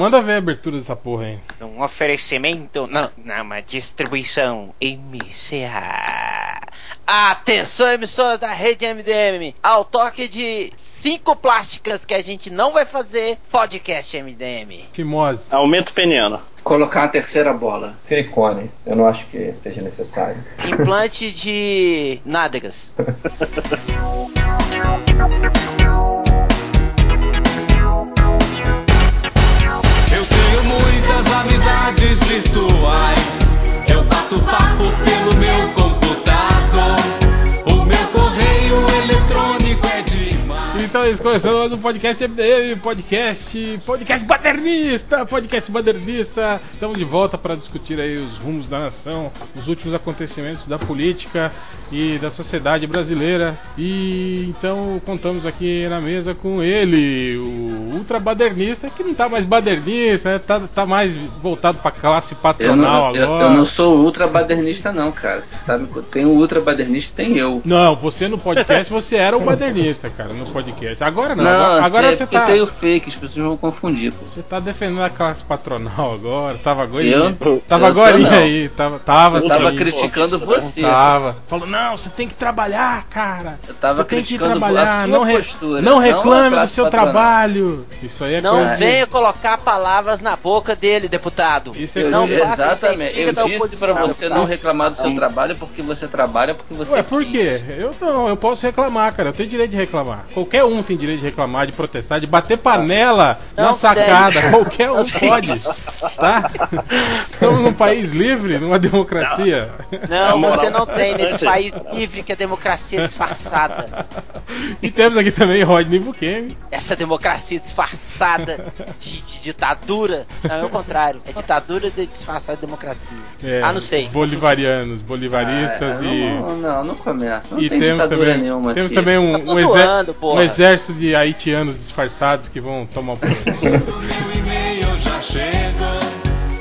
Manda ver a abertura dessa porra aí. Um oferecimento. Não, não, uma distribuição MCA. Atenção, emissora da rede MDM. Ao toque de cinco plásticas que a gente não vai fazer, podcast MDM. Fimose. Aumento peniano. Colocar uma terceira bola. Silicone. Eu não acho que seja necessário. Implante de nádegas. amizades virtuais. Eu bato papo pelo meu computador. Eles começando mais um podcast MDM, podcast, podcast badernista, podcast badernista. Estamos de volta para discutir aí os rumos da nação, os últimos acontecimentos da política e da sociedade brasileira. E então contamos aqui na mesa com ele, o ultra badernista, que não tá mais badernista, né? tá, tá mais voltado para classe Eu patronal não, eu, agora. eu não sou ultra badernista, não, cara. Você me- tem o ultra badernista, tem eu. Não, você no podcast você era o badernista, cara, no podcast. Agora não, Não, agora, agora assim, é você tá. tem o fake, as pessoas vão confundir, pô. Você tá defendendo a classe patronal agora, tava agora. Eu? Tava Eu agora aí, tava, tava Eu tava sim. criticando você. Tava. Falou, não, você tem que trabalhar, cara. Eu tava você tem que criticando trabalhar, a sua não, re- postura, não reclame do seu patronal. trabalho. Isso aí é Não coisa de- venha colocar palavras na boca dele, deputado. Isso é Eu- não coisa- faça isso exatamente. fica Eu disse pra você não reclamar do seu trabalho porque você trabalha, porque você Ué, por quê? Eu não, eu posso reclamar, cara. Eu tenho direito de reclamar. Qualquer um tem direito de reclamar, de protestar, de bater panela Não na sacada. deve. Qualquer um pode. Tá? Estamos num país livre, numa democracia. Não, moral você não tem nesse país livre que a democracia é disfarçada. E temos aqui também Rodney Bukemi. Essa democracia disfarçada de, de ditadura. Não, é o contrário. É ditadura de disfarçada de democracia. É, ah, não sei. Bolivarianos, bolivaristas Ah, e. Não, não, não começa. Não e tem temos ditadura também, nenhuma temos aqui. também um, tô um, zoando, um exército de haitianos disfarçados que vão tomar o poder.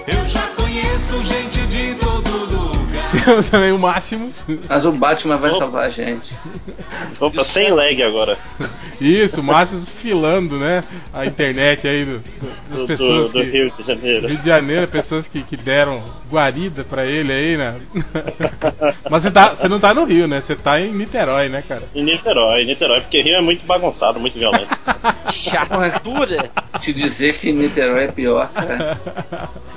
Eu já conheço gente lugar. temos também o Máximos. Mas o Batman vai Opa. salvar a gente. Opa, sem lag agora. Isso, o Máximos filando, né? A internet aí do, do- das Do, pessoas do, do que, Rio de Janeiro. Rio de Janeiro, pessoas que, que deram guarida pra ele aí, né? Mas você, tá, você não tá no Rio, né? Você tá em Niterói, né, cara? Em Niterói, Niterói, porque Rio é muito bagunçado, muito violento. Chatura. Te dizer que Niterói é pior, cara.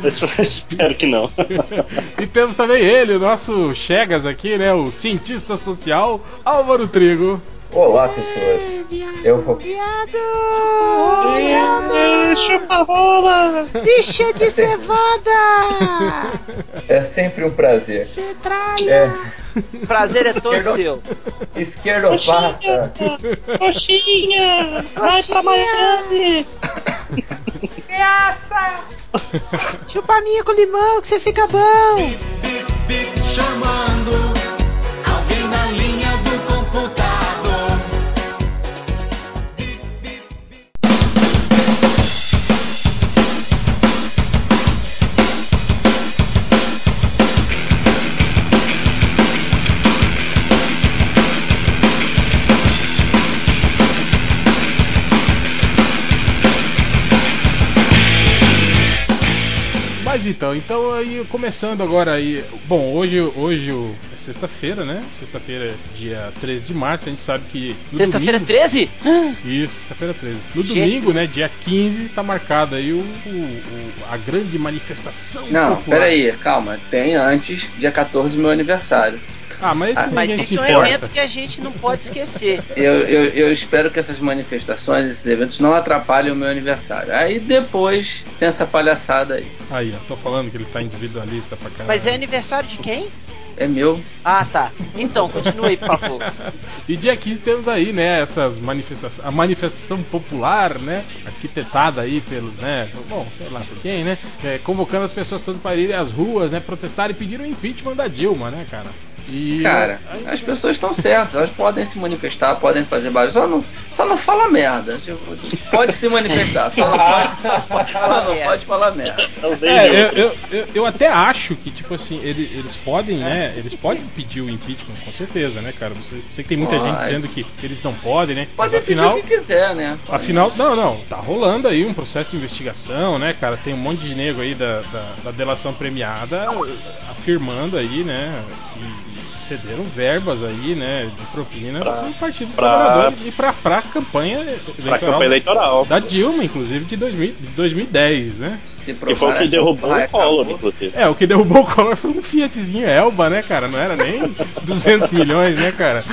Eu espero que não. E temos também ele, o nosso Chegas aqui, né? O cientista social Álvaro Trigo. Olá, pessoas. Eu vou. Chupa rola! Bicha de cevada! É sempre um prazer. É. O prazer é todo Perdão. seu. Esquerdopata. Coxinha! Vai pra Miami! Chupa minha com limão que você fica bom. Bip, chamando. Alguém na linha então, então aí começando agora aí. Bom, hoje, hoje é sexta-feira, né? Sexta-feira, dia 13 de março, a gente sabe que. Sexta-feira domingo- 13? Isso, sexta-feira 13. No Gente. domingo, né, dia 15, está marcado aí o, o- o- a grande manifestação Não, popular. peraí, calma. Tem antes, dia 14, meu aniversário. Ah, mas isso Ah, Mas isso é um evento que a gente não pode esquecer. Eu, eu, eu espero que essas manifestações, esses eventos não atrapalhem o meu aniversário. Aí depois tem essa palhaçada aí. Aí, ó, tô falando que ele tá individualista pra caralho. Mas é aniversário de quem? É meu. Ah, tá. Então, continue aí, por favor. E dia 15 temos aí, né, essas manifestações, a manifestação popular, né, arquitetada aí pelos, né, bom, sei lá por quem, né, é, convocando as pessoas todas para irem às ruas, né, protestar e pedir o impeachment da Dilma, né, cara. E Cara, aí- as pessoas estão certas, elas podem se manifestar, podem fazer barulho, só não, só não fala merda. Pode se manifestar, só não pode, só não pode falar merda. Eu É, eu, eu, eu, eu até acho que, tipo assim, ele- eles podem, né? Eles podem pedir o impeachment, com certeza, né, cara? Você, sei que tem muita Pode. gente dizendo que eles não podem, né? Pode Mas pedir afinal, o que quiser, né? afinal, não, não, tá rolando aí um processo de investigação, né, cara? Tem um monte de nego aí da, da, da delação premiada afirmando aí, né, que cederam verbas aí, né, de propina para o Partido dos pra- Trabalhadores e pra, pra campanha eleitoral campanha eleitoral. da Dilma, inclusive, de 2000, de 2010, né? Se Que foi o que derrubou o Collor, inclusive. É, o que derrubou o Collor foi um Fiatzinho Elba, né, cara? Não era nem 200 milhões, né, cara?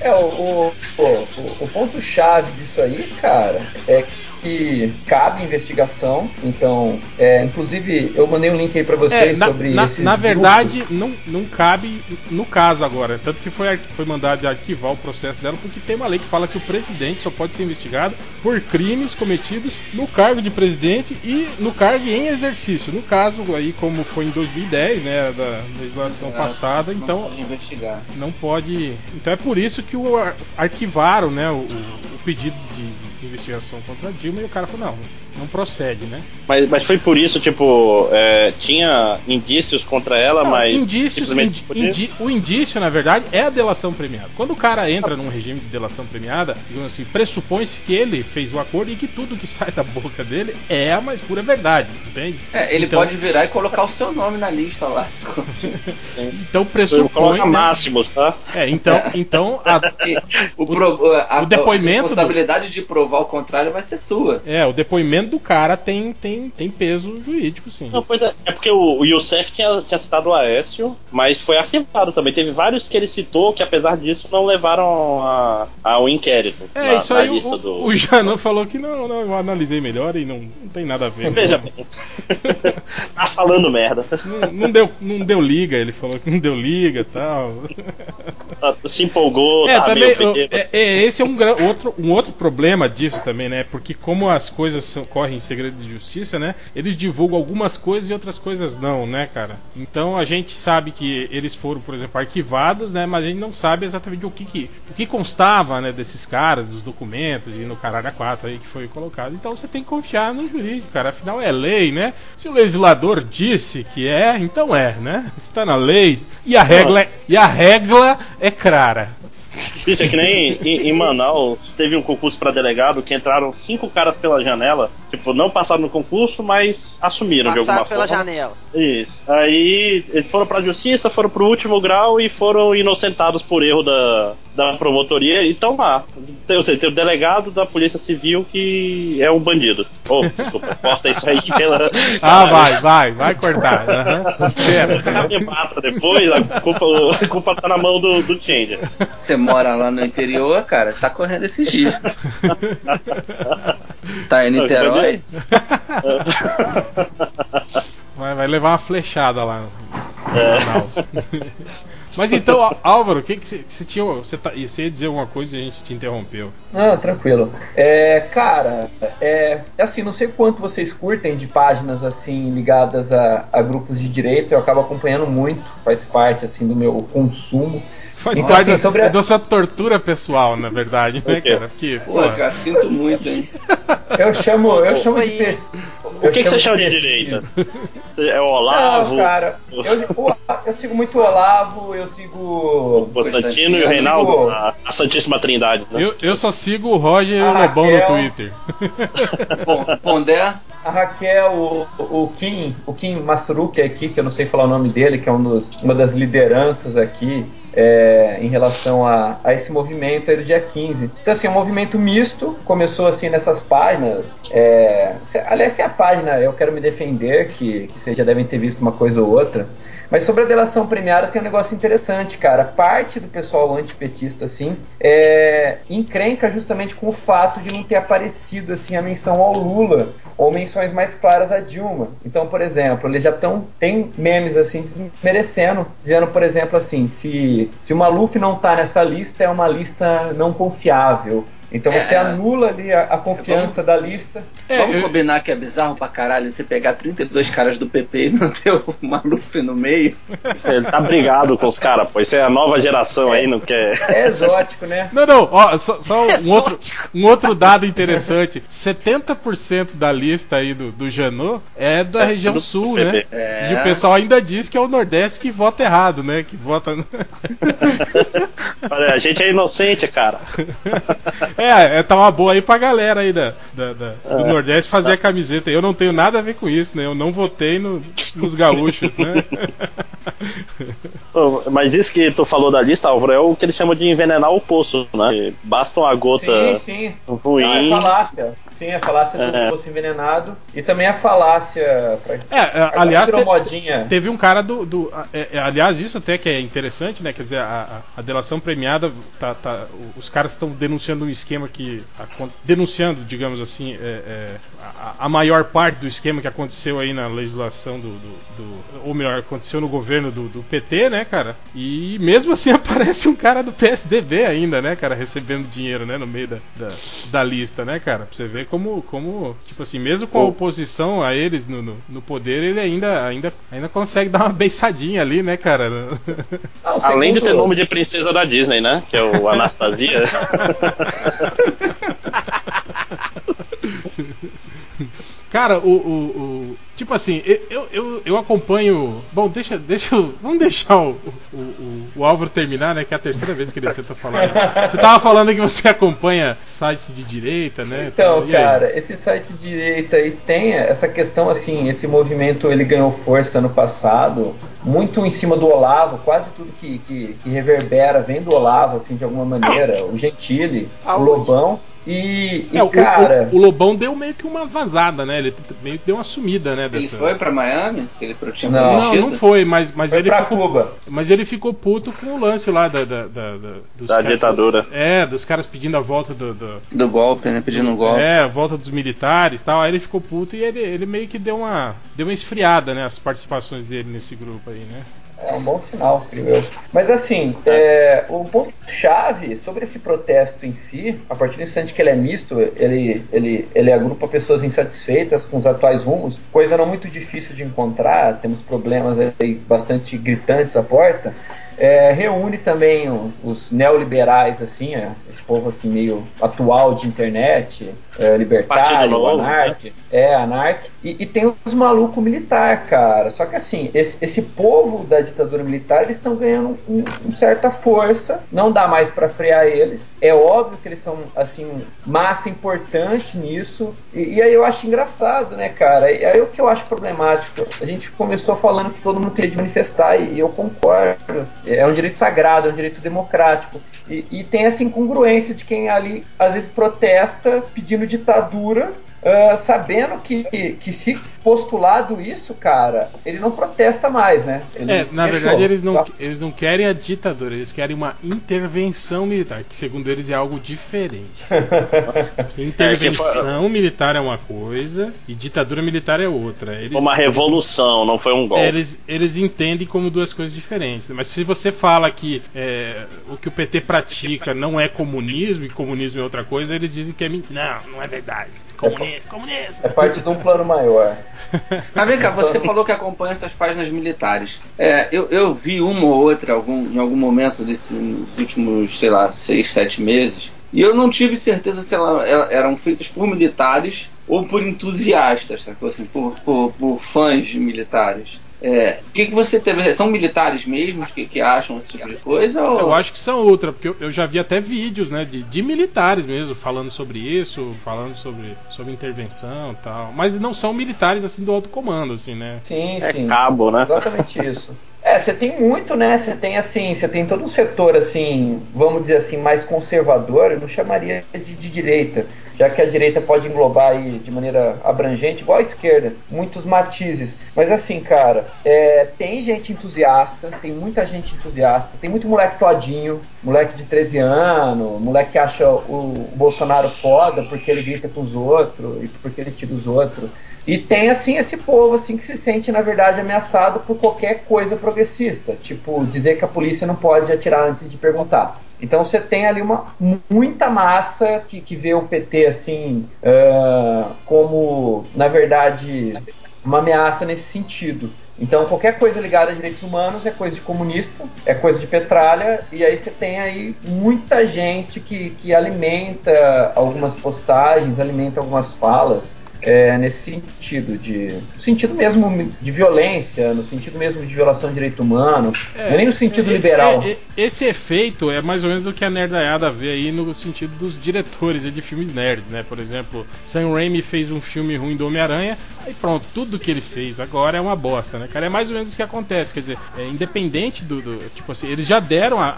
É, o, o, o, o ponto-chave disso aí, cara, é que cabe investigação. Então, é, inclusive, eu mandei um link aí pra É, vocês na, sobre na, esses na grupos. verdade, não, não cabe no caso agora. Tanto que foi, foi mandado arquivar o processo dela, porque tem uma lei que fala que o presidente só pode ser investigado por crimes cometidos no cargo de presidente e no cargo em exercício. No caso, aí, como foi em 2010, né, da legislação Exato. passada, Não então pode investigar. não pode. Então é por isso que o ar- arquivaram, né, o, o pedido de, de investigação contra Dilma e o cara falou não, não procede, né? Mas, mas foi por isso, tipo, é, tinha indícios contra ela, Não, mas. indícios, indi- indi- o indício, na verdade, é a delação premiada. Quando o cara entra num regime de delação premiada, digamos assim, pressupõe-se que ele fez o acordo e que tudo que sai da boca dele é a mais pura verdade, entende? É, ele Então- pode virar e colocar o seu nome na lista lá. Então pressupõe. Coloca né? máximos, tá? É, então, então a, o, pro- a, o depoimento a responsabilidade de provar o contrário vai ser sua. é, o depoimento do cara tem, tem, tem peso jurídico, sim. Não, pois é, é porque o, o Youssef tinha, tinha citado o Aécio, mas foi arquivado também. Teve vários que ele citou que, apesar disso, não levaram a- ao inquérito. É, na, isso aí o, do. o Janan falou que não, não, eu analisei melhor e não, não tem nada a ver. Veja bem. tá falando merda. Não, não deu, não deu liga, ele falou que não deu liga e tal. Se empolgou, É, tá também, bêbado. é, é, esse é um, outro, um outro problema disso também, né? Porque como as coisas são- correm em segredo de justiça, né? Eles divulgam algumas coisas e outras coisas não, né, cara? Então a gente sabe que eles foram, por exemplo, arquivados, né? Mas a gente não sabe exatamente o que, que- o que constava, né, desses caras, dos documentos e no caralho a quatro aí que foi colocado. Então você tem que confiar no jurídico, cara. Afinal é lei, né? Se o legislador disse que é, então é, né? Está na lei. E a regra, é- e a regra é clara. Bicho, é que nem em, em Manaus teve um concurso pra delegado que entraram cinco caras pela janela. Tipo, não passaram no concurso, mas assumiram de Passar alguma pela forma. janela. Isso. Aí eles foram pra justiça, foram pro último grau e foram inocentados por erro da, da promotoria e estão lá. Tem, ou seja, tem o delegado da Polícia Civil que é um bandido. Oh, desculpa, corta isso aí pela. Ah, vai, vai, vai cortar. aham. Espera. Me mata depois, a culpa, a culpa tá na mão do, do Changer. Você mora lá no interior, cara, tá correndo esses riscos. Tá em Niterói? Vai, vai levar uma flechada lá no É. Mas então, Álvaro, o que que você você tinha. Você, tá, você ia dizer alguma coisa e a gente te interrompeu. Não, tranquilo. É, cara, é assim, não sei quanto vocês curtem de páginas assim ligadas a, a grupos de direita, eu acabo acompanhando muito, faz parte assim do meu consumo. Faz Então, parte assim, da, sobre a- da sua tortura pessoal, na verdade, né, cara? Porque, Pô, pô, cara, sinto muito, hein? Eu chamo, eu chamo de pes... O que, que você chama de pesquisa. direita? É o Olavo, Não, cara, eu, o- eu sigo muito o Olavo, eu sigo o Constantino e o eu Reinaldo, sigo- a, a Santíssima Trindade. Né? eu, eu só sigo o Roger e o Lobão no Raquel. Twitter. Bom, Pondé, A Raquel, o, o Kim, o Kim Masruki aqui, que eu não sei falar o nome dele, que é um dos- uma das lideranças aqui é, em relação a, a esse movimento aí do dia 15. Então, assim, é um movimento misto, começou assim nessas páginas. é, aliás, tem a página Eu Quero Me Defender, que, que vocês já devem ter visto uma coisa ou outra. Mas sobre a delação premiada tem um negócio interessante, cara. Parte do pessoal antipetista, assim, é, encrenca justamente com o fato de não ter aparecido assim a menção ao Lula ou menções mais claras a Dilma. Então, por exemplo, eles já estão tem memes assim merecendo, dizendo, por exemplo, assim, se se o Maluf não tá nessa lista é uma lista não confiável Então É. você anula ali a, a confiança da lista. É, Vamos eu- combinar que é bizarro pra caralho você pegar 32 caras do PP e não ter o Maluf no meio. Ele tá brigado com os caras, pô. Isso é a nova geração aí, não quer. É exótico, né? Não, não, ó, só, só um, outro, Exótico. um outro dado interessante: 70% da lista aí do, do Janot é da É, região do sul, PP. né? É. E o pessoal ainda diz que é o Nordeste que vota errado, né? Que vota. Olha, a gente é inocente, cara. é, é, tá uma boa aí pra galera aí da, da- da- do É. Nordeste fazer a camiseta. Eu não tenho nada a ver com isso, né? Eu não votei no- nos gaúchos, né? Mas isso que tu falou da lista, Álvaro, é o que eles chamam de envenenar o poço, né? Basta uma gota Sim, sim. ruim. Não, é falácia. Sim, a falácia do É. poço envenenado. E também a falácia. Pra... É, é, aliás, virou te- modinha. Teve um cara do. do- a- é, é, aliás, isso até que é interessante, né? Quer dizer, a, a- a delação premiada, tá, tá- os caras estão denunciando um esquema que. acon- denunciando, digamos assim, é, é, a, a maior parte do esquema que aconteceu aí na legislação do. do- do- ou melhor, aconteceu no governo do, do PT, né, cara? E mesmo assim aparece um cara do PSDB ainda, né, cara? Recebendo dinheiro, né, no meio da, da, da lista, né, cara? Pra você ver como, como tipo assim, mesmo com a oposição a eles no, no, no poder, ele ainda, ainda, ainda consegue dar uma beiçadinha ali, né, cara? Ah, Além de ter nome de princesa da Disney, né? Que é o Anastasia. Cara, o, o, o- Tipo assim, eu, eu, eu acompanho. Bom, deixa, deixa eu. Vamos deixar o, o, o, o Álvaro terminar, né? Que é a terceira vez que ele tenta falar. Você tava falando que você acompanha sites de direita, né? Então, cara, esses sites de direita aí tem essa questão assim, esse movimento ele ganhou força ano passado, muito em cima do Olavo, quase tudo que, que, que reverbera vem do Olavo, assim, de alguma maneira, o Gentili, o Lobão. E, e É, o, cara, o, o Lobão deu meio que uma vazada, né? Ele meio que deu uma sumida, né? Ele dessa- foi pra Miami? Ele tinha Não. Não, não foi, mas, mas foi ele pra ficou. Cuba. Mas ele ficou puto com o lance lá da, da, da, da- dos Da caras- ditadura. É, dos caras pedindo a volta do. do- Do golpe, né? Pedindo um golpe. É, a volta dos militares e tal. Aí ele ficou puto e ele, ele meio que deu uma. Deu uma esfriada, né? As participações dele nesse grupo aí, né? É um bom sinal, creio eu. Mas assim, é, o ponto-chave sobre esse protesto em si, a partir do instante que ele é misto, ele, ele, ele agrupa pessoas insatisfeitas com os atuais rumos, coisa não muito difícil de encontrar, temos problemas bastante gritantes à porta. É, reúne também os neoliberais, assim, é, esse povo assim meio atual de internet, é, libertário, Novo, anarque, é, anarque, e, e tem os malucos militar, cara. Só que assim, esse, esse povo da ditadura militar, eles estão ganhando um, um certa força, não dá mais pra frear eles. É óbvio que eles são, assim, massa importante nisso, e, e aí eu acho engraçado, né, cara? E aí o que eu acho problemático, a gente começou falando que todo mundo teria de manifestar, e eu concordo. É um direito sagrado, é um direito democrático. E, e tem essa incongruência de quem ali às vezes protesta pedindo ditadura, ah, sabendo que, que se postulado isso, cara, ele não protesta mais, né? Ele É, na fechou. verdade eles não, Tá? eles não querem a ditadura, eles querem uma intervenção militar, que segundo eles é algo diferente. Intervenção militar é uma coisa e ditadura militar é outra. Eles, Foi uma revolução, não foi um golpe. Eles, eles entendem como duas coisas diferentes. Mas se você fala que é, o que o PT pratica não é comunismo e comunismo é outra coisa, eles dizem que é mentira. Não, não é verdade. Comunismo, comunismo. É parte de um plano maior. Mas vem cá, você falou que acompanha essas páginas militares. É, eu, eu vi uma ou outra algum, em algum momento desse, nos últimos, sei lá, seis, sete meses. E eu não tive certeza se ela, ela- eram feitas por militares ou por entusiastas, sacou? Assim, por, por, por fãs de militares. É, o que, que você teve? São militares mesmos que, que acham esse tipo de coisa? Ou... Eu acho que são outra, porque eu, eu já vi até vídeos, né, de, de militares mesmo, falando sobre isso, falando sobre, sobre intervenção e tal. Mas não são militares assim do alto comando, assim, né? Sim, É sim. cabo, né? Exatamente isso. É, você tem muito, né? Você tem assim, você tem todo um setor assim, vamos dizer assim, mais conservador, eu não chamaria de, de direita, já que a direita pode englobar aí de maneira abrangente, igual a esquerda, muitos matizes. Mas assim, cara, é, tem gente entusiasta, tem muita gente entusiasta, tem muito moleque todinho, moleque de 13 anos, moleque que acha o, o Bolsonaro foda porque ele grita com os outros e porque ele tira os outros. E tem assim esse povo assim que se sente na verdade ameaçado por qualquer coisa progressista, tipo dizer que a polícia não pode atirar antes de perguntar. Então você tem ali uma muita massa que, que vê o PT assim uh, como, na verdade, uma ameaça nesse sentido. Então qualquer coisa ligada a direitos humanos é coisa de comunista, é coisa de petralha, e aí você tem aí muita gente que, que alimenta algumas postagens, alimenta algumas falas é, nesse sentido, de no sentido mesmo de violência, no sentido mesmo de violação de direito humano, é, nem no sentido é, liberal. É, é, esse efeito é mais ou menos o que a nerdaiada vê aí no sentido dos diretores de filmes nerds, né? Por exemplo, Sam Raimi fez um filme ruim do Homem-Aranha, aí pronto, tudo que ele fez agora é uma bosta, né, cara? É mais ou menos o que acontece, quer dizer, é, independente do, do, Tipo assim, eles já deram a,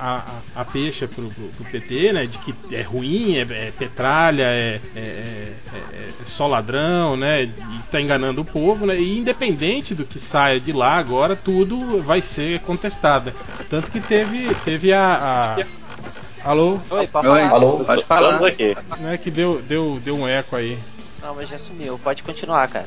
a, a peixa pro, pro, pro, PT, né? De que é ruim, é, é petralha, é, é, só ladrão né? E tá enganando o povo, né? E independente do que saia de lá agora, tudo vai ser contestado. Tanto que teve, teve a, a... Alô? Oi, pode falar. Alô, pode falar. Aqui. Não é que deu, deu, deu um eco aí. Não, mas já sumiu. Pode continuar, cara.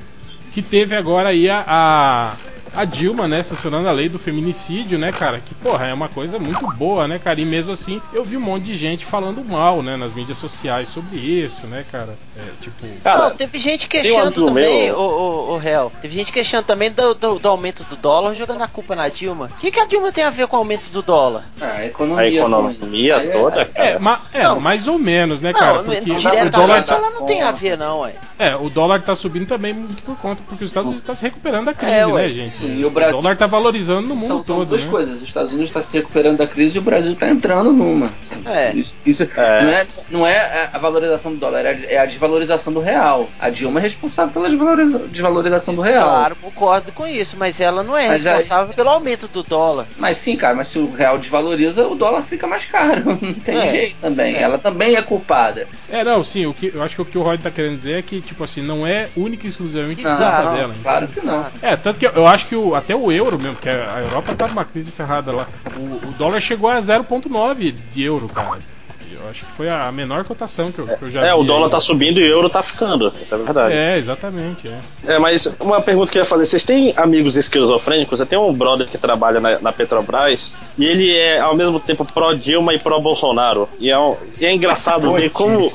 Que teve agora aí a, a a Dilma, né, sancionando a lei do feminicídio, né, cara? Que, porra, é uma coisa muito boa, né, cara? E mesmo assim, eu vi um monte de gente falando mal, né, nas mídias sociais sobre isso, né, cara? É, tipo. Cara, Não, teve gente queixando também, o, o, o réu. Teve gente queixando também do, do, do, aumento do dólar, jogando a culpa na Dilma. O que, que a Dilma tem a ver com o aumento do dólar? Ah, a economia. A economia é, toda, cara. É, ma, é mais ou menos, né, cara? Porque o dólar. ela não tem a ver, não, ué. É, o dólar tá subindo também muito por conta, porque os Estados Unidos estão tá se recuperando da crise, é, né, gente? E o Brasil. O dólar tá valorizando no mundo são, todo. São duas né? coisas. Os Estados Unidos está se recuperando da crise e o Brasil está entrando numa. É. Isso, isso é. Não, é, não é a valorização do dólar, é a desvalorização do real. A Dilma é responsável pela desvaloriza, desvalorização do real. Claro, concordo com isso, mas ela não é mas responsável aí... pelo aumento do dólar. Mas sim, cara, mas se o real desvaloriza, o dólar fica mais caro. Não tem é. jeito também. É. Ela também é culpada. É, não, sim, o que, eu acho que o que o Rod tá querendo dizer é que, tipo assim, não é única e exclusivamente culpa dela. Claro que não. É, tanto que eu, eu acho que o, até o euro mesmo, que a Europa tá numa crise ferrada lá. O, o dólar chegou a 0,9 de euro, cara. Eu acho que foi a menor cotação que eu, que eu já é, vi. É, o dólar aí. tá subindo e o euro tá ficando. Isso é verdade. É, exatamente. É, é mas uma pergunta que eu ia fazer: vocês têm amigos esquizofrênicos? Eu tenho um brother que trabalha na, na Petrobras e ele é ao mesmo tempo pró-Dilma e pró-Bolsonaro. E, é um, e é engraçado ver como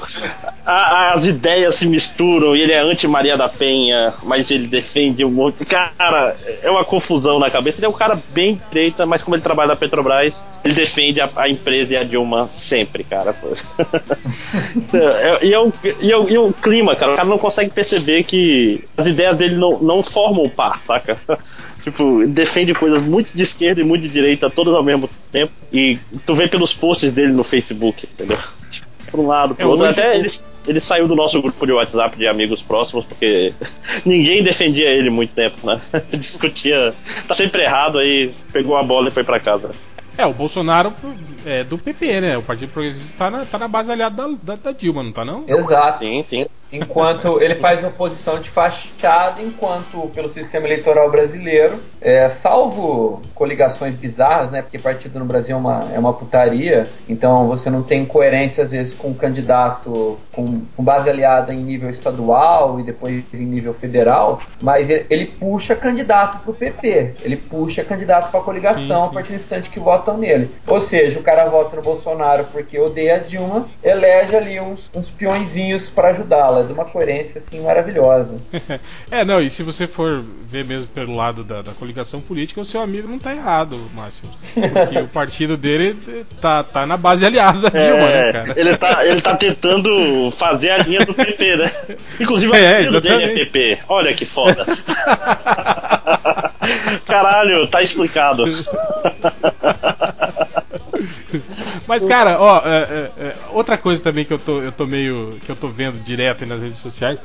a, as ideias se misturam e ele é anti-Maria da Penha, mas ele defende um monte. Cara, é uma confusão na cabeça. Ele é um cara bem treta, mas como ele trabalha na Petrobras, ele defende a, a empresa e a Dilma sempre, cara cara. É, e, é um, e, é um, e é um clima, cara. O cara não consegue perceber que as ideias dele não, não formam par, saca? Tipo, defende coisas muito de esquerda e muito de direita, todas ao mesmo tempo. E tu vê pelos posts dele no Facebook, entendeu? Tipo, por um lado, pro é, outro. Até ele, ele saiu do nosso grupo de WhatsApp de amigos próximos, porque ninguém defendia ele muito tempo, né? Discutia, tá sempre errado, aí pegou a bola e foi para casa. É, o Bolsonaro é do PP, né? O Partido Progressista tá na, tá na base aliada da, da, da Dilma, não tá não? Exato. Sim, sim. Enquanto ele faz oposição de fachada, enquanto pelo sistema eleitoral brasileiro, é, salvo coligações bizarras, né? Porque partido no Brasil é uma, é uma putaria, então você não tem coerência às vezes com um candidato com, com base aliada em nível estadual e depois em nível federal, mas ele, ele puxa candidato pro PP, ele puxa candidato para coligação sim, sim. a partir do instante que votam nele. Ou seja, o cara vota no Bolsonaro porque odeia a Dilma, elege ali uns, uns peõezinhos para ajudá-la de uma coerência assim maravilhosa. é, não, e se você for ver mesmo pelo lado da, da coligação política, o seu amigo não tá errado, Márcio. Porque o partido dele tá, tá na base aliada da é, Dilma, né, cara? Ele tá, ele tá tentando fazer a linha do PP, né? Inclusive o é, partido dele é PP. Olha que foda. Caralho, tá explicado. Mas, cara, ó, é, é, é, outra coisa também que eu tô, eu tô meio. que eu tô vendo direto nas redes sociais.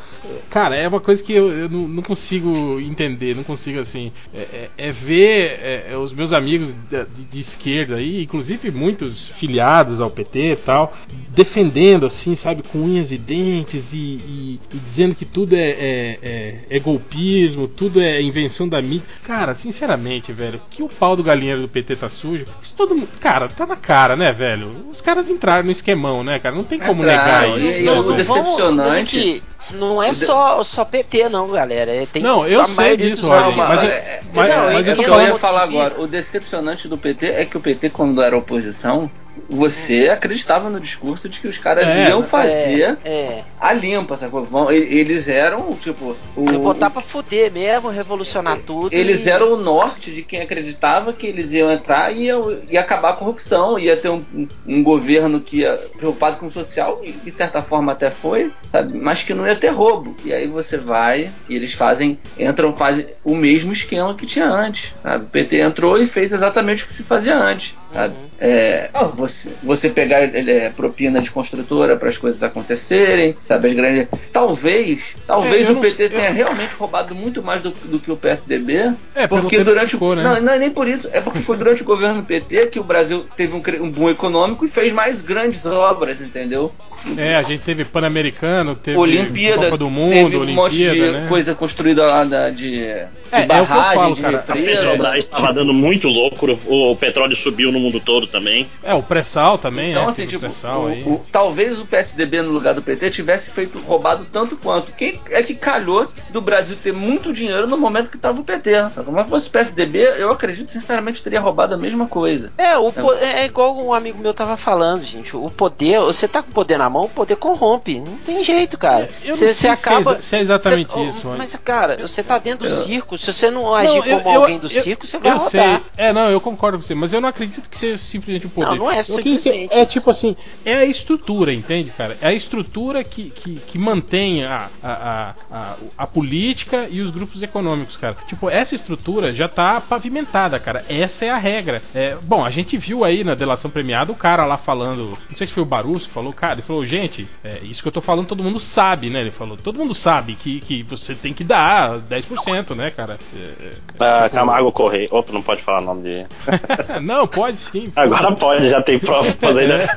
Cara, é uma coisa que eu, eu não, não, consigo entender, não consigo assim. É, é, é ver é, os meus amigos de, de, esquerda aí, inclusive muitos filiados ao PT e tal, defendendo assim, sabe, com unhas e dentes e, e, e dizendo que tudo é, é, golpismo, tudo é invenção da mídia. Cara, sinceramente, velho, que o pau do galinheiro do PT tá sujo, isso todo mundo. Cara, tá na cara, né, velho? Os caras entraram no esquemão, né, cara? Não tem como negar isso. E, e o decepcionante. não é só, só PT, não, galera. É, tem não, eu sei disso, Roger. Mas, mas, mas, não, mas eu, eu, eu ia falar agora. O decepcionante do PT é que o PT, quando era oposição, você acreditava no discurso de que os caras É, iam fazer É, é. a limpa, sacou? Vão, eles eram, tipo. O, Você botar pra fuder mesmo, revolucionar tudo. eles e- eram o norte de quem acreditava que eles iam entrar e iam, ia acabar a corrupção, ia ter um, um governo que ia preocupado com o social, e de certa forma até foi, sabe? Mas que não ia ter roubo. E aí você vai e eles fazem, entram, fazem o mesmo esquema que tinha antes. Sabe? O PT entrou e fez exatamente o que se fazia antes. Sabe? Uhum. É, você, você pegar é, propina de construtora para as coisas acontecerem, sabe? As grandes. Talvez, talvez É, o não- PT eu- tenha realmente roubado muito mais do, do que o PSDB. É, porque durante ficou, o. né? Não, não é nem por isso. É porque foi durante o governo PT que o Brasil teve um, um boom econômico e fez mais grandes obras, entendeu? É, a gente teve Pan-Americano, teve Olimpíada, Copa do Mundo, teve um Olimpíada, monte de né? coisa construída lá da, de, de É, é barragem, falo, de cara. A. Petrobras estava dando muito lucro, o petróleo subiu no mundo todo também. É, o pré-sal também, Então, né? assim, tipo, pré-sal o- aí. o- talvez o PSDB no lugar do PT tivesse feito roubado tanto quanto. Quem é que calhou do Brasil ter muito dinheiro no momento que estava o PT? Sabe? Mas se fosse o PSDB, eu acredito sinceramente teria roubado a mesma coisa. É, o po- é igual um amigo meu tava falando, gente. O poder, você tá com o poder na mão, o poder corrompe. Não tem jeito, cara. Eu não Você se é acaba. exa- se é exatamente você- isso, Mas, mas- cara, você tá dentro do Eu- circo. Se você não agir Não, eu- como eu- alguém do eu- circo, você vai eu rodar. sei. É, não, eu concordo com você, mas eu não acredito que seja simplesmente o poder. Não, não é simplesmente. É tipo assim, é a estrutura, entende, cara? É a estrutura que, que, que mantém a, a, a, a, a política e os grupos econômicos, cara. Tipo, essa estrutura já tá pavimentada, cara. Essa é a regra. É, bom, a gente viu aí na delação premiada o cara lá falando, não sei se foi o Barusso que falou, cara, ele falou, gente, é, isso que eu tô falando todo mundo sabe, né? Ele falou, todo mundo sabe que, que você tem que dar 10%, né, cara? É, é, Ah, tipo- Camargo Correia. Opa, não pode falar o nome de. não, pode sim. Agora pode, já tem provas aí, né?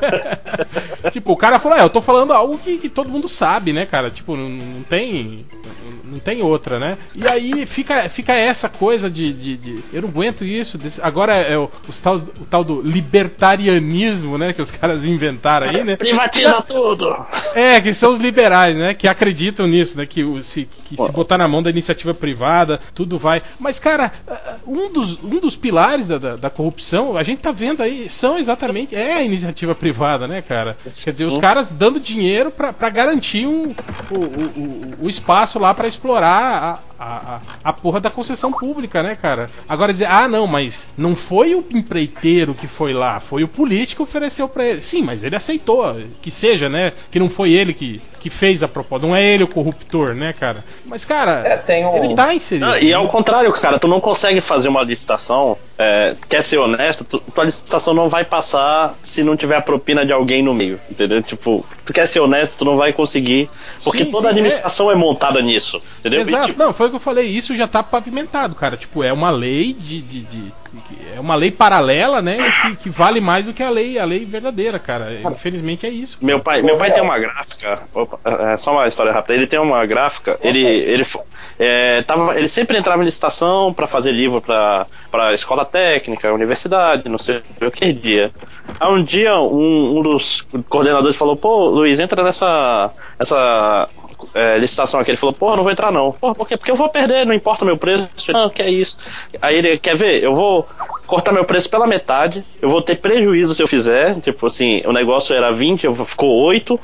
tipo, o cara falou, é, eu tô falando algo que, que todo mundo sabe, né, cara? Tipo, não, não tem. Não tem outra, né? E aí fica, fica essa coisa de, de, de- Eu não aguento isso. desse- agora é o, os tal, o tal do libertarianismo, né? Que os caras inventaram aí, né? Privatiza tudo! É, que são os liberais, né? Que acreditam nisso, né? Que, se, que se botar na mão da iniciativa privada, tudo vai. Mas, cara, um dos, um dos pilares da, da, da corrupção, a gente tá vendo aí, são exatamente. É a iniciativa privada, né, cara? Quer dizer, os caras dando dinheiro pra, pra garantir um, o, o, o- o espaço lá pra explorar a, a, a, porra da concessão pública, né, cara? Agora dizer, ah, não, mas não foi o empreiteiro que foi lá, foi o político que ofereceu pra ele. Sim, mas ele aceitou, que seja, né? Que não foi ele que, que fez a proposta, não é ele o corruptor, né, cara? Mas, cara, É, tem um- ele tá inserido. Ah, e ao contrário, cara, tu não consegue fazer uma licitação, é, quer ser honesto, tu, tua licitação não vai passar se não tiver a propina de alguém no meio, entendeu? Tipo, tu quer ser honesto, tu não vai conseguir, porque Sim, toda sim, administração é. montada nisso, entendeu? E, Exato, tipo, não, foi o que eu falei, isso já tá pavimentado, cara. Tipo, é uma lei de. de- de- é uma lei paralela, né? Que, que vale mais do que a lei, a lei verdadeira, cara. Infelizmente é isso. Meu pai, meu pai tem uma gráfica. Opa, é só uma história rápida. Ele tem uma gráfica. Ele, ele, é, tava, ele sempre entrava em licitação para fazer livro para para escola técnica, universidade, não sei o que dia. Aí um dia um, um dos coordenadores falou: Pô, Luiz, entra nessa essa é, licitação aqui. Ele falou: Porra, não vou entrar não. Porra, por quê? Porque eu vou perder, não importa o meu preço. Não, que é isso. Aí ele quer ver? Eu vou cortar meu preço pela metade. Eu vou ter prejuízo se eu fizer. Tipo assim, o negócio era 20, eu- ficou 8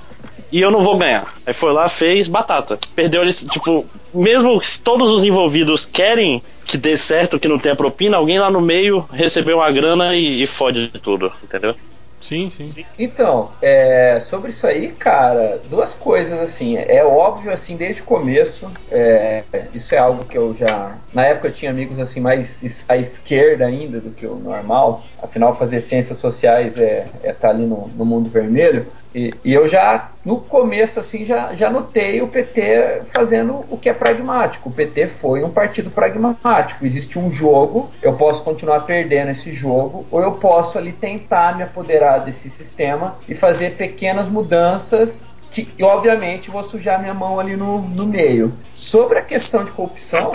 e eu não vou ganhar. Aí foi lá, fez batata. Perdeu eles, tipo, mesmo se todos os envolvidos querem que dê certo, que não tenha propina, alguém lá no meio recebeu uma grana e, e fode tudo, entendeu? Sim, sim. Então, é, sobre isso aí, cara, duas coisas assim. É óbvio, assim, desde o começo, é, isso é algo que eu já. Na época eu tinha amigos assim mais à esquerda ainda do que o normal. Afinal, fazer ciências sociais é estar é tá ali no, no mundo vermelho. E, e eu já, no começo, assim, já, já notei o PT fazendo o que é pragmático. O PT foi um partido pragmático. Existe um jogo, eu posso continuar perdendo esse jogo, ou eu posso ali tentar me apoderar desse sistema e fazer pequenas mudanças que, obviamente, vou sujar minha mão ali no, no meio. Sobre a questão de corrupção,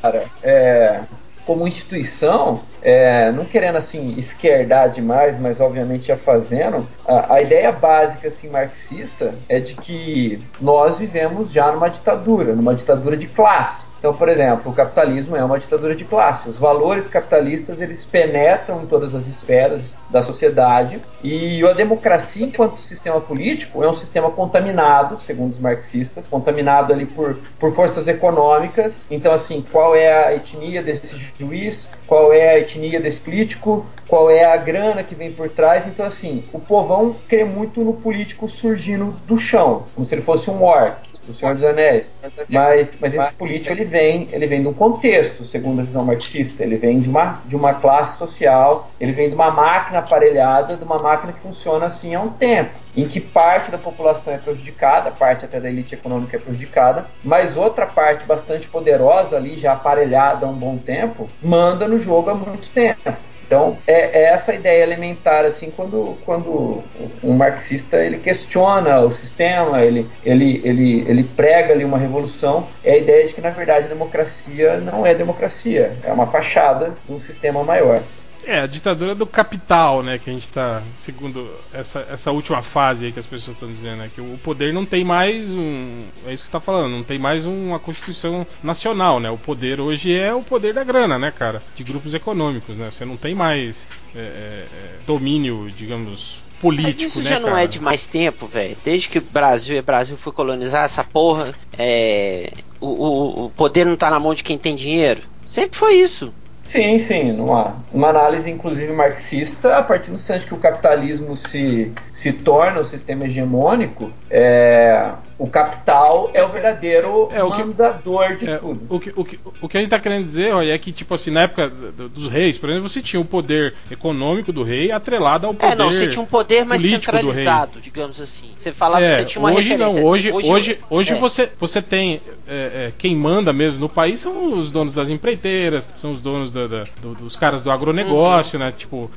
cara, é, como instituição, é, não querendo assim esquerdar demais, mas obviamente já fazendo, a, a, ideia básica assim marxista é de que nós vivemos já numa ditadura, numa ditadura de classe. Então, por exemplo, o capitalismo é uma ditadura de classe. Os valores capitalistas eles penetram em todas as esferas da sociedade e a democracia, enquanto sistema político, é um sistema contaminado, segundo os marxistas, contaminado ali por, por forças econômicas. Então, assim, qual é a etnia desse juiz? Qual é a etnia desse político? Qual é a grana que vem por trás? Então, assim, o povão crê muito no político surgindo do chão, como se ele fosse um orc do Senhor dos Anéis. Mas, mas esse político ele vem, ele vem de um contexto, segundo a visão marxista. Ele vem de uma, de uma classe social, ele vem de uma máquina aparelhada, de uma máquina que funciona assim há um tempo, em que parte da população é prejudicada, parte até da elite econômica é prejudicada, mas outra parte bastante poderosa ali, já aparelhada há um bom tempo, manda no jogo há muito tempo. Então, é, é, essa ideia elementar, assim, quando, quando um marxista ele questiona o sistema, ele, ele, ele, ele prega ali uma revolução, é a ideia de que, na verdade, a democracia não é democracia, é uma fachada de um sistema maior. É, a ditadura do capital, né? Que a gente tá. Segundo essa, essa última fase aí que as pessoas estão dizendo, né? Que o poder não tem mais um. É isso que você tá falando, não tem mais uma Constituição Nacional, né? O poder hoje é o poder da grana, né, cara? De grupos econômicos, né? Você não tem mais é, é, é domínio, digamos, político, Mas isso né, já não cara? é de mais tempo, velho. Desde que o Brasil e Brasil foi colonizar essa porra, é, o, o, o poder não tá na mão de quem tem dinheiro. Sempre foi isso. Sim, sim, numa, uma análise inclusive marxista, a partir do instante que o capitalismo se, se torna o sistema hegemônico, é, o capital é o verdadeiro é, o que, mandador de é, tudo. O que, o, que, o que a gente está querendo dizer Roy, é que, tipo assim, na época dos reis, por exemplo, você tinha o poder econômico do rei atrelado ao poder. É, não, você tinha um poder mais centralizado, digamos assim. Você falava é, que você tinha uma hoje referência. Não, hoje, hoje, hoje, hoje é. você, você tem. É, é, quem manda mesmo no país são os donos das empreiteiras, são os donos da, da, do, dos caras do agronegócio, uhum. né? Tipo,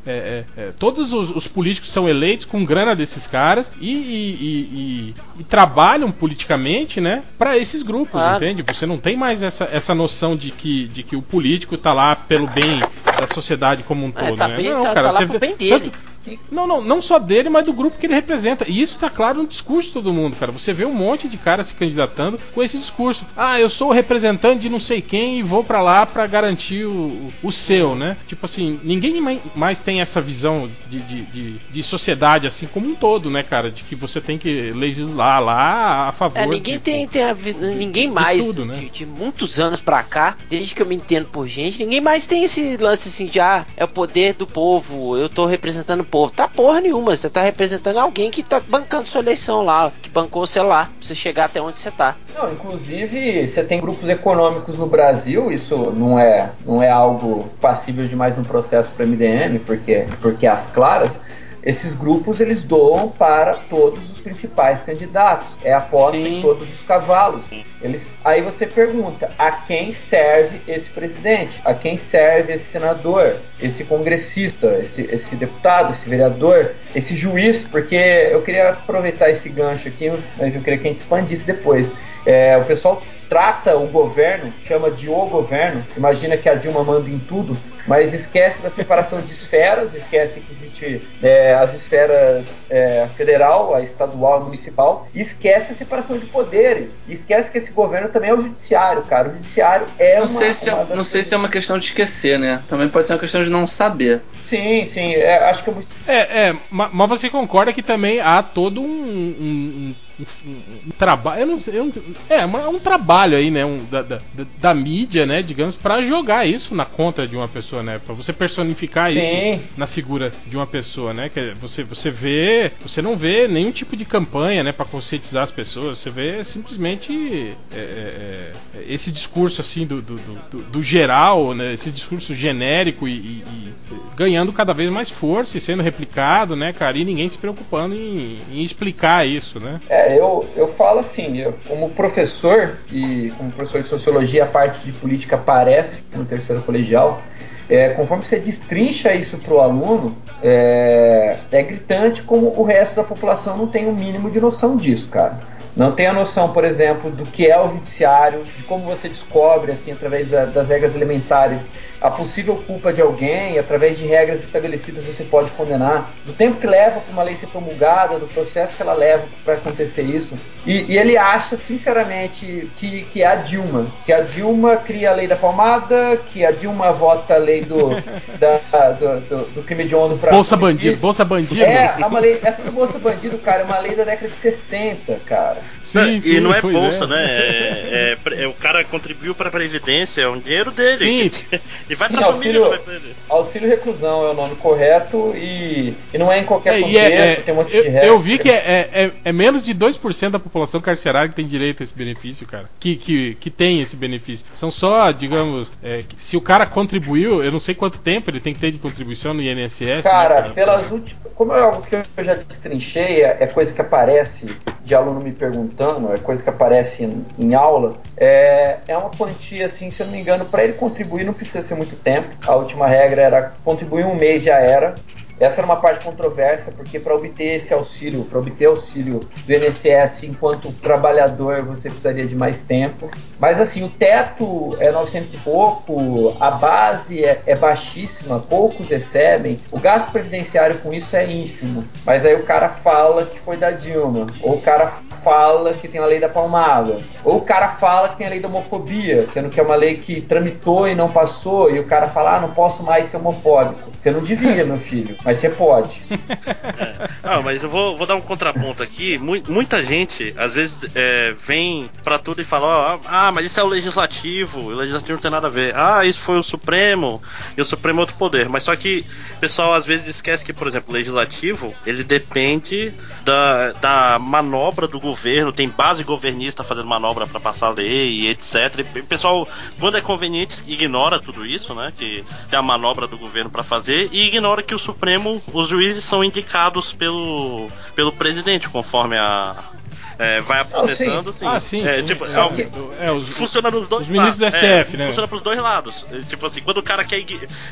todos os, os, políticos são eleitos com grana desses caras e, e, e, e trabalham politicamente, né, para esses grupos, ah. entende? Você não tem mais essa, essa noção de que, de que o político tá lá pelo bem da sociedade como um é, todo, tá né? Bem, não, tá, cara, tá você vê, bem dele. Tanto, não, não, não só dele, mas do grupo que ele representa. E isso está claro no discurso de todo mundo, cara. Você vê um monte de cara se candidatando com esse discurso. Ah, eu sou o representante de não sei quem e vou para lá para garantir o, o seu, né? Tipo assim, ninguém mais tem essa visão de, de, de, de, sociedade assim como um todo, né, cara? De que você tem que legislar lá a favor. É, ninguém tem, tem a, ninguém mais tudo, né? de, de, muitos anos pra cá, desde que eu me entendo por gente, ninguém mais tem esse lance assim de ah, é o poder do povo, eu tô representando o povo Tá porra nenhuma. Você tá representando alguém que tá bancando sua eleição lá, que bancou o celular, pra você chegar até onde você tá. Não, inclusive, você tem grupos econômicos no Brasil, isso não é, não é algo passível de mais um processo para MDM, porque, porque as claras esses grupos eles doam para todos os principais candidatos. É aposta Sim. em todos os cavalos. Eles, aí você pergunta a quem serve esse presidente, a quem serve esse senador, esse congressista, esse, esse deputado, esse vereador, esse juiz, porque eu queria aproveitar esse gancho aqui, mas eu queria que a gente expandisse depois. É, o pessoal trata o governo, chama de o governo, imagina que a Dilma manda em tudo, mas esquece da separação de esferas, esquece que existe é, as esferas é, federal, a estadual, a municipal, e esquece a separação de poderes, e esquece que esse governo também é o judiciário, cara. O judiciário é não uma, sei se é, Não sei se é uma questão de esquecer, né? Também pode ser uma questão de não saber. Sim, sim, é, acho que é muito... É, é, mas você concorda que também há todo um, um, um, um trabalho, eu não sei, eu é, um trabalho aí, né, um, da, da, da, mídia, né, digamos, para jogar isso na conta de uma pessoa, né, para você personificar Sim. isso na figura de uma pessoa, né, que você você vê, você não vê nenhum tipo de campanha, né, para conscientizar as pessoas, você vê simplesmente é, é, é, esse discurso assim do, do, do, do, geral, né, esse discurso genérico e, e, e, ganhando cada vez mais força e sendo replicado, né, cara, e ninguém se preocupando em, em explicar isso, né? É, eu, eu falo assim, eu, como professor e como professor de sociologia, a parte de política aparece no terceiro colegial. É, conforme você destrincha isso para o aluno, é, é gritante como o resto da população não tem o mínimo de noção disso, cara. Não tem a noção, por exemplo, do que é o judiciário, de como você descobre, assim, através das regras elementares, a possível culpa de alguém, através de regras estabelecidas você pode condenar, do tempo que leva para uma lei ser promulgada, do processo que ela leva para acontecer isso. E, e, ele acha, sinceramente, que, que é a Dilma, que a Dilma cria a lei da palmada, que a Dilma vota a lei do, da, do, do, do crime de onda para. Bolsa bandido, bolsa bandido. É, é uma lei, essa do Bolsa Bandido, cara, é uma lei da década de 60, cara. Sim, sim, e não é bolsa, é. né? É, é, é, o cara contribuiu para a Previdência, é um dinheiro dele. Sim. e vai para a família auxílio, auxílio reclusão é o nome correto e, e não é em qualquer é, contexto, é, tem um monte eu, de regra. Eu vi que é, é, menos de 2% da população carcerária que tem direito a esse benefício, cara. Que, que, que tem esse benefício. São só, digamos, se o cara contribuiu, eu não sei quanto tempo ele tem que ter de contribuição no INSS. Cara, né, cara? pelas últimas. Como é algo que eu já destrinchei, é coisa que aparece de aluno me perguntando, é coisa que aparece em, em aula, é, é uma quantia, assim, se eu não me engano, para ele contribuir não precisa ser muito tempo. A última regra era contribuir um mês já era. Essa era uma parte controversa, porque para obter esse auxílio, para obter auxílio do INSS enquanto trabalhador, você precisaria de mais tempo. Mas assim, o teto é 900 e pouco, a base é, é baixíssima, poucos recebem. O gasto previdenciário com isso é ínfimo. Mas aí o cara fala que foi da Dilma, ou o cara fala que tem a lei da palmada, ou o cara fala que tem a lei da homofobia, sendo que é uma lei que tramitou e não passou, e o cara fala, ah, não posso mais ser homofóbico. Você não devia, meu filho mas você pode. É. Ah, mas eu vou, vou dar um contraponto aqui. Muita gente, às vezes, é, vem para tudo e fala: ó, ah, mas isso é o legislativo, o legislativo não tem nada a ver. Ah, isso foi o Supremo, e o Supremo é outro poder. Mas só que o pessoal às vezes esquece que, por exemplo, o legislativo ele depende da, da manobra do governo, tem base governista fazendo manobra para passar a lei, etc. E o pessoal, quando é conveniente, ignora tudo isso, né? Que tem a manobra do governo para fazer e ignora que o Supremo Supremo, os juízes são indicados pelo, pelo presidente, conforme a, é, vai aposentando, sim. Ah, sim. É, sim. Tipo, é, que, é, os, funciona nos dois Os ministros do STF, é, né? Funciona pros dois lados. É, tipo assim, quando o cara quer,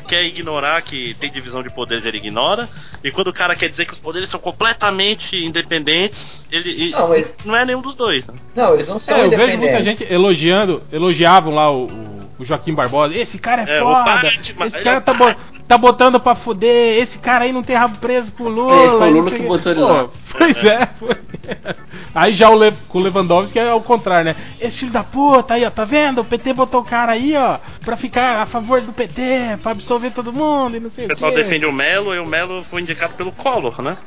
quer ignorar que tem divisão de poderes, ele ignora. E quando o cara quer dizer que os poderes são completamente independentes, ele. Não, ele... não é nenhum dos dois. Né? Não, eles não são é, Eu vejo muita gente elogiando, elogiavam lá o, o, o Joaquim Barbosa. Esse cara é, é foda! Esse cara tá, bo tá botando pra fuder. Esse cara aí não tem rabo preso pro Lula. É, foi o Lula que botou ele lá. Pois é, foi. Aí já o Le com o Lewandowski é ao contrário, né? Esse filho da puta aí, ó, tá vendo? O PT botou o cara aí, ó, pra ficar a favor do PT, pra absolver todo mundo e não sei o quê. O pessoal defende o Melo e o Melo foi indicado pelo Collor, né?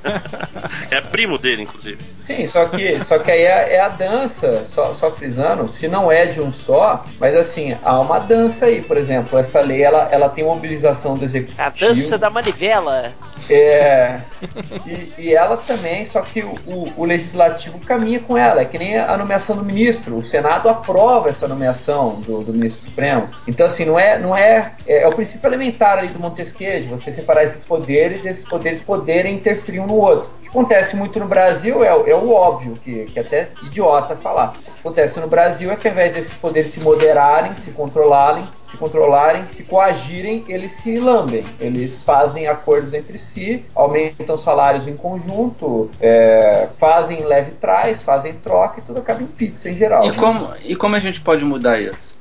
é primo dele, inclusive. Sim, só que, só que aí é, é a dança, só, só frisando, se não é de um só, mas assim, há uma dança aí, por exemplo, essa lei ela, ela tem mobilização do executivo. A dança da manivela. É. E, e ela também, só que o, o, o, legislativo caminha com ela. É que nem a nomeação do ministro. O Senado aprova essa nomeação do, do ministro Supremo. Então, assim, não é, não é, é. É o princípio elementar ali do Montesquieu, de você separar esses poderes e esses poderes poderem interferir um no outro acontece muito no Brasil é, é o óbvio, que, que é até idiota falar. O que acontece no Brasil é que ao invés desses poderes se moderarem, se controlarem, se controlarem, se coagirem, eles se lambem. Eles fazem acordos entre si, aumentam salários em conjunto, é, fazem leve trás, fazem troca e tudo acaba em pizza em geral. E, né? como, e como a gente pode mudar isso?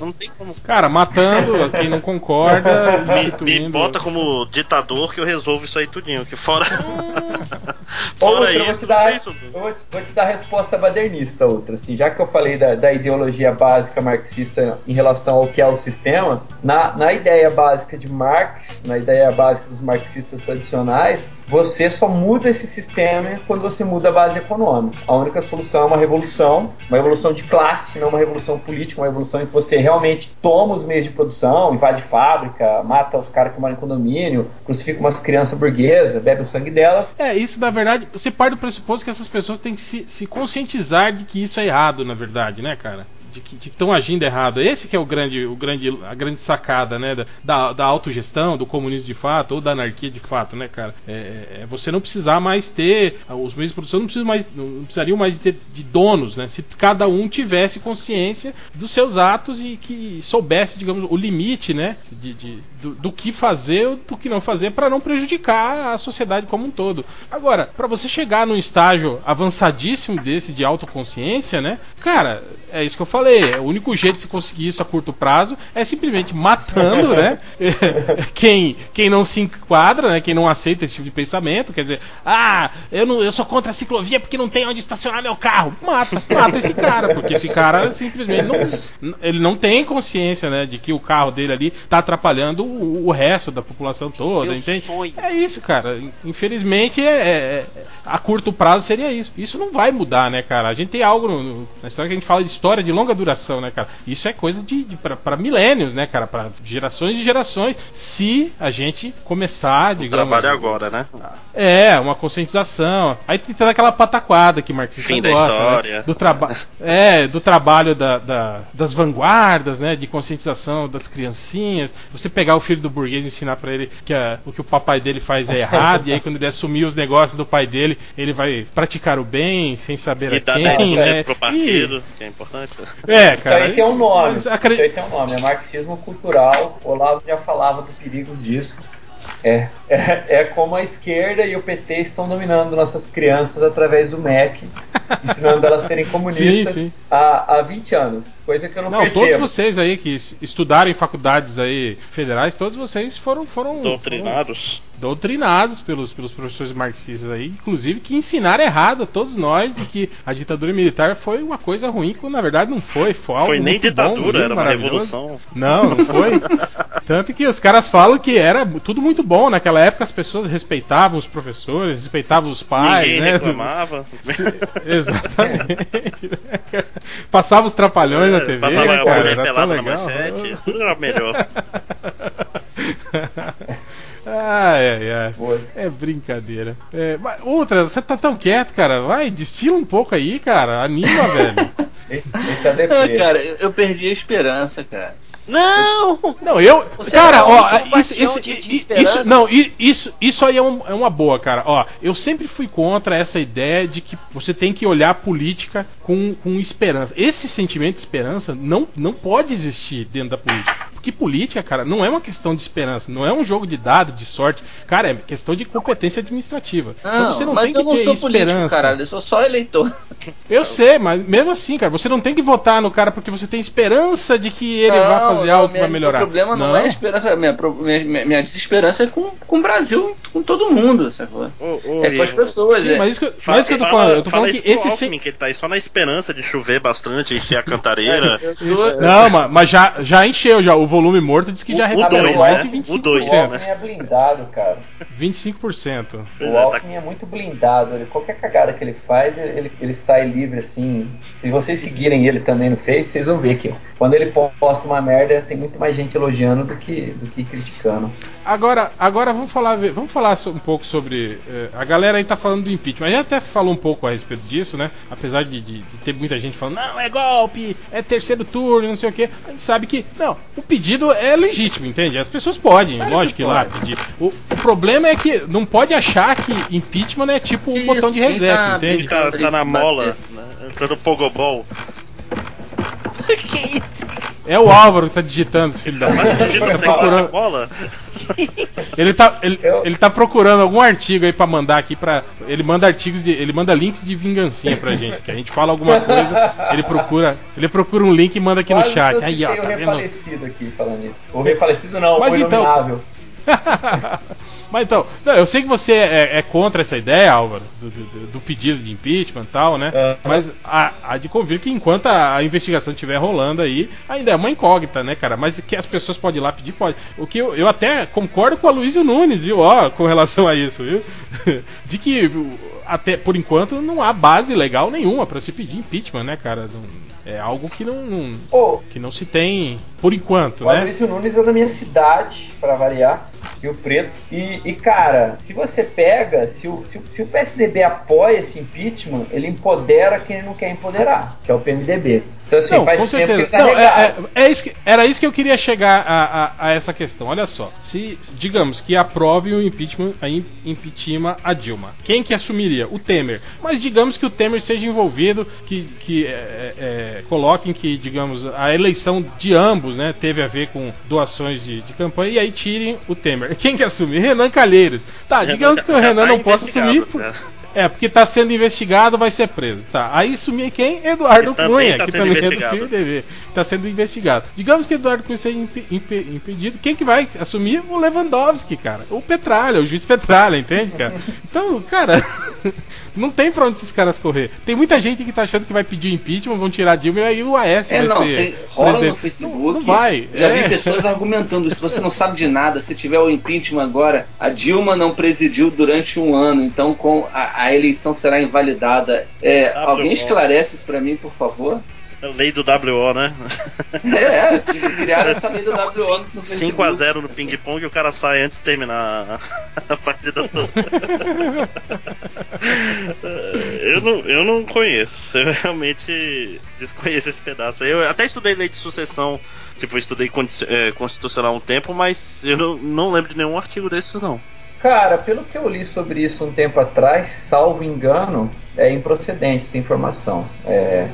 Não tem como. Cara, matando quem não concorda. me, me, bota como ditador que eu resolvo isso aí tudinho. Que fora. fora outra, isso, vou te, dar, isso, eu vou, te, vou te dar a resposta badernista, outra. Assim, já que eu falei da, da, ideologia básica marxista em relação ao que é o sistema, na, na ideia básica de Marx, na ideia básica dos marxistas tradicionais, você só muda esse sistema quando você muda a base econômica. A única solução é uma revolução, uma revolução de classe, não uma revolução política, uma revolução em que você realmente toma os meios de produção, invade fábrica, mata os caras que moram em condomínio, crucifica umas crianças burguesas, bebe o sangue delas. É, isso na verdade, você parte do pressuposto que essas pessoas têm que se, se conscientizar de que isso é errado, na verdade, né, cara? De que estão agindo errado. Esse que é o grande, o grande, a grande sacada, né, da, da autogestão, do comunismo de fato ou da anarquia de fato, né, cara? É, é, é você não precisar mais ter os meios de produção, não mais, não precisariam mais de ter de donos, né? Se cada um tivesse consciência dos seus atos e que soubesse, digamos, o limite, né, de, de do, do, que fazer, do que não fazer para não prejudicar a sociedade como um todo. Agora, para você chegar num estágio avançadíssimo desse de autoconsciência, né, cara, é isso que eu falei falei, o único jeito de se conseguir isso a curto prazo é simplesmente matando, né? quem, quem não se enquadra, né? Quem não aceita esse tipo de pensamento, quer dizer, ah, eu, não, eu sou contra a ciclovia porque não tem onde estacionar meu carro. Mata, mata esse cara, porque esse cara simplesmente não, ele não tem consciência, né, de que o carro dele ali tá atrapalhando o, o resto da população toda, Meu entende? sonho. É isso, cara. Infelizmente, é, é- a curto prazo seria isso. Isso não vai mudar, né, cara? A gente tem algo no- no- na história que a gente fala de história de longa duração, né, cara? Isso é coisa de, de para milênios, né, cara? Para gerações e gerações. Se a gente começar, O digamos, trabalho é agora, né? é, uma conscientização. Aí tem toda aquela pataquada que marxista Fim da gosta, história. né? Do trabalho, é, do trabalho da, da- das vanguardas, né? De conscientização das criancinhas. Você pegar o filho do burguês e ensinar pra ele que a- o que o papai dele faz é errado, e aí quando ele assumir os negócios do pai dele, ele vai praticar o bem sem saber E a dar quem, 10% né? pro partido, que é importante. É, Isso cara. aí tem um nome. mas Isso aí tem um nome. É marxismo cultural. O Olavo já falava dos perigos disso. É, é, é como a esquerda e o PT estão dominando nossas crianças através do MEC, ensinando elas a serem comunistas Sim, sim. Há, há 20 anos. Coisa que eu não, Não, percebo. todos vocês aí que es- estudaram em faculdades aí federais, todos vocês foram foram Doutrinados. doutrinados pelos, pelos professores marxistas aí, inclusive que ensinaram errado a todos nós de que a ditadura militar foi uma coisa ruim, quando na verdade não foi. Foi, algo Foi nem muito bom, ditadura, lindo, era uma revolução. Não, não foi. Tanto que os caras falam que era tudo muito bom. Naquela época as pessoas respeitavam os professores, respeitavam os pais, Ninguém né? reclamava. Exatamente. Passava os trapalhões na TV. É, Passava né, a cara, mulher era tão pelada na manchete, tudo era melhor. ai, ai, ai. Foi. É brincadeira. É, mas, outra, você tá tão quieto, cara. Vai, destila um pouco aí, cara. Anima, velho. Ele, ele tá Ah, cara, eu eu perdi a esperança, cara. Não! Não, eu. Você cara, ó, isso, isso, de- de isso, não, isso, isso aí é, um- é uma boa, cara. Ó, eu sempre fui contra essa ideia de que você tem que olhar a política com, com esperança. Esse sentimento de esperança não, não pode existir dentro da política. Porque política, cara, não é uma questão de esperança, não é um jogo de dado, de sorte. Cara, é questão de competência administrativa. então você não mas tem que eu não ter sou esperança. político, caralho. Eu sou só eleitor. Eu sei, mas mesmo assim, cara, você não tem que votar no cara porque você tem esperança de que ele vai Não, fazer não, algo que minha- vai melhorar. O problema não, é a esperança. Minha, minha, minha- desesperança é com, com o Brasil, com todo mundo, sacou? Ô, ô, É com as pessoas. Sim, é. mas isso que, mas isso que eu tô fala- falando. Eu tô fala falando que esse Alckmin, que ele tá aí só na esperança de chover bastante, encher a cantareira. Eu tô- Não, mas, mas já, já encheu já. O volume morto diz que já O- o recuperou dois, mais né? de 25%. O dois, O Alckmin é blindado, cara. 25%. Pois O é, tá- Alckmin é muito blindado. Ele, qualquer cagada que ele faz, ele, ele sai livre assim. Se vocês seguirem ele também no Face, vocês vão ver que quando ele posta uma merda, tem muito mais gente elogiando do que, do que criticando. Agora, agora vamos falar, vamos falar um pouco sobre. eh, a galera aí tá falando do impeachment. A gente até falou um pouco a respeito disso, né? Apesar de, de- de ter muita gente falando, não, é golpe, é terceiro turno, não sei o quê. A gente sabe que, não, o pedido é legítimo, entende? As pessoas podem, Claro lógico que lá pedir. O, o problema é que não pode achar que impeachment é tipo um Que botão isso, de reset, tá entende? Tá, tá na Bater. mola, né? tá no pogobol. que isso? É o Álvaro que tá digitando, esse filho da puta. Tá no procurando, bola? ele, tá, ele, Eu- ele tá procurando algum artigo aí pra mandar aqui pra. Ele manda artigos de. Ele manda links de vingancinha pra gente. Que a gente fala alguma coisa, ele procura. Ele procura um link e manda aqui no Quase chat. que eu Aí, ó, tá o vendo? refalecido aqui falando isso. O refalecido não, Mas o então- inominável. Mas então, não, eu sei que você é, é contra essa ideia, Álvaro, do, do- do pedido de impeachment e tal, né? Aham. Mas há, há de convir que enquanto a, a investigação estiver rolando aí, ainda é uma incógnita, né, cara? Mas que as pessoas podem ir lá pedir, pode. O que eu, eu até concordo com o Aloysio Nunes, viu? Ó, com relação a isso, viu? De que até por enquanto não há base legal nenhuma pra se pedir impeachment, né, cara? É algo que não, não- que não se tem por enquanto, o né? Aloysio Nunes é da minha cidade, pra variar, Rio Preto. E, e, cara, se você pega, se o, se, o- se o PSDB apoia esse impeachment, ele empodera quem ele não quer empoderar, que é o PMDB. Então, assim, Não, faz com certeza. Não, é- é- é isso que- era isso que eu queria chegar a, a- a essa questão. Olha só, se digamos que aprove o impeachment, a im- impeachment a Dilma, quem que assumiria? O Temer. Mas digamos que o Temer seja envolvido, que, que é, é, é, coloquem que, digamos, a eleição de ambos, né, teve a ver com doações de, de campanha e aí tirem o Temer. Quem que assume? Renan Calheiros. Tá, digamos que o Renan não possa assumir. por-. É, porque tá sendo investigado, vai ser preso. Tá. Aí sumir quem? Eduardo Que Cunha, tá que sendo também é do investigado. PMDB. Tá sendo investigado. Digamos que Eduardo Cunha seja impe- impe- impedido. Quem que vai assumir? O Lewandowski, cara. O Petralha, o juiz Petralha, entende, cara? Então, cara. Não tem pra onde esses caras correr. Tem muita gente que tá achando que vai pedir impeachment, vão tirar Dilma e aí o Aécio É, vai não, ser. tem, rola no presidente. Facebook. Não, não vai. Já é. vi pessoas argumentando se você não sabe de nada, se tiver o impeachment agora, a Dilma não presidiu durante um ano, então com a, a eleição será invalidada. É, alguém esclarece isso pra mim, por favor? A Lei do WO, né? É, é criaram essa lei do WO no Facebook. 5x0 no ping-pong e o cara sai antes de terminar a partida toda. eu, não, eu não conheço. Eu realmente desconheço esse pedaço. Eu até estudei lei de sucessão. Tipo, estudei eh, constitucional um tempo, mas eu não, não lembro de nenhum artigo desses, não. Cara, pelo que eu li sobre isso um tempo atrás, salvo engano, é improcedente essa informação. É,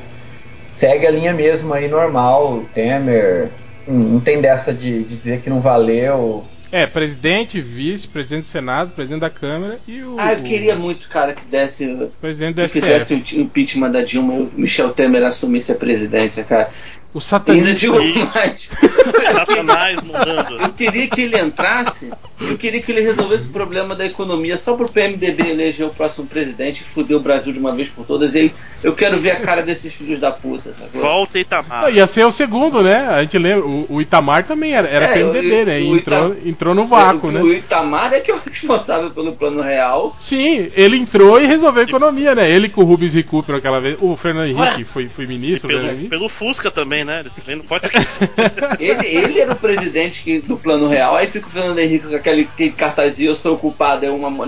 segue a linha mesmo aí normal, Temer. hum, Não tem dessa de, de dizer que não valeu. É, presidente, vice, presidente do Senado, presidente da Câmara e o. Ah, eu queria muito, cara, que desse. o presidente do Que fizesse o impeachment da Dilma e o Michel Temer assumisse a presidência, cara. O E ainda satanista. digo mais. Satanás mudando. Eu queria que ele entrasse, eu queria que ele resolvesse o problema da economia só pro PMDB eleger o próximo presidente e fuder o Brasil de uma vez por todas. E aí eu quero ver a cara desses filhos da puta. sacou? Volta Itamar. Não, ia ser o segundo, né? A gente lembra. O, o Itamar também era, era É, PMDB, o- né? E o entrou, Ita- entrou no vácuo, o, né? O Itamar é que é o responsável pelo plano real. Sim, ele entrou e resolveu a economia, né? Ele com o Rubens Recupero aquela vez. O Fernando Henrique foi, foi E ministro, pelo, Fernando Henrique. pelo Fusca também, né? Ele não pode. Ele, ele era o presidente que- do plano real. Aí fica o Fernando Henrique com aquele, aquele cartazinho, eu sou o culpado, é uma, uma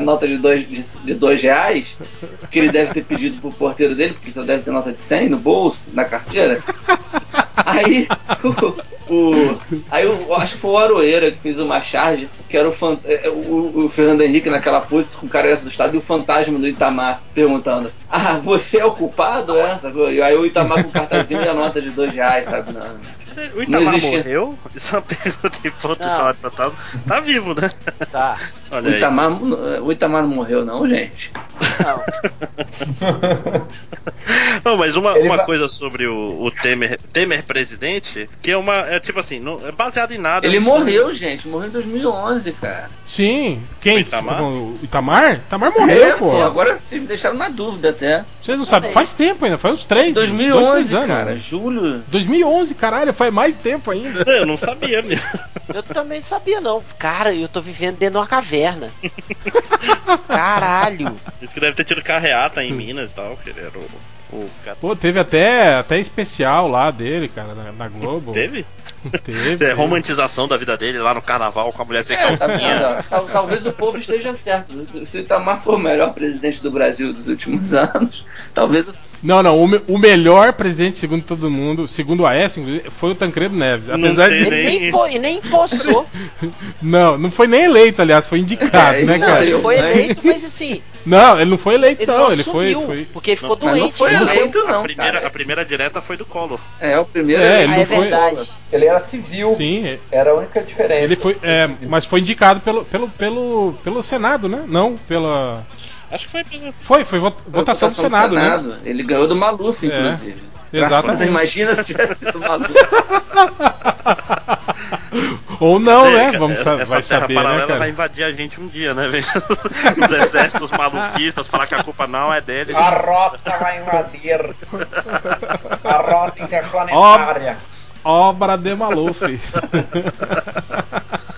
nota de dois, de, de dois reais, que ele deve ter pedido pro porteiro dele, porque só deve ter nota de 100 no bolso, na carteira. Aí o, o- aí eu acho que foi o Aroeira que fez uma charge, que era o, fan- é, o, o Fernando Henrique naquela pose com o cara do estado e o fantasma do Itamar perguntando: Ah, você é o culpado? É? E aí o Itamar com o cartazinho e a nota de dois reais, sabe? Não. O Itamar Não existe. morreu? Isso é uma pergunta em ponto de Não. falar de fantasma. Tá vivo, né? Tá. O Olha aí. Itamar, o Itamar não morreu, não, gente. Não. Não, mas uma, Ele uma vai- coisa sobre o, o Temer, Temer presidente, que é uma. É tipo assim, não, é baseado em nada. Ele morreu, gente. Morreu em 2011, cara. Sim. Quem? O Itamar? O Itamar? Itamar morreu, É, pô. Agora vocês me deixaram na dúvida até. Vocês não sabem. Faz tempo ainda, faz uns três. dois, 2011, três anos. cara. Julho. 2011, caralho, faz mais tempo ainda. Eu não sabia mesmo. Eu também não sabia, não. Cara, eu tô vivendo dentro de uma caverna. Caralho. Isso que deve ter tido carreata em Minas e tal, que ele era o. Pô, teve até, até especial lá dele, cara, na, na Globo. Teve? Teve. É, romantização da vida dele lá no carnaval com a mulher sem É, tá calcinha. Tal- Talvez o povo esteja certo. Se o Itamar for o melhor presidente do Brasil dos últimos anos, talvez. Não, não, o, me- o melhor presidente, segundo todo mundo, segundo o Aécio, foi o Tancredo Neves. Não Apesar de. Ele nem- e nem poçou. Não, não foi nem eleito, aliás, foi indicado, É, né, não, cara? Ele foi né? eleito, mas assim, Não, ele não foi eleito, ele não. não Ele foi. foi... porque ficou não doente. foi ele morreu. eleito, A não. primeira, cara. a primeira direta foi do Collor. É, o primeiro. É, eleito. ele Ah, é não foi- verdade. Ele era civil, Sim, é- era a única diferença. ele foi. é, mas foi indicado pelo, pelo, pelo, pelo Senado, né? Não, pela. Acho que foi pelo. Foi, foi Foi votação do Senado, né? Ele ganhou do Maluf, É, inclusive. exatamente. Você imagina se tivesse sido Maluf. Ou não, É, né? cara, Vamos sa- essa vai terra saber, paralela né, cara? vai invadir a gente um dia, né? Os exércitos malufistas falar que a culpa não é dele. A rota vai invadir. A rota interplanetária. Obra de Maluf.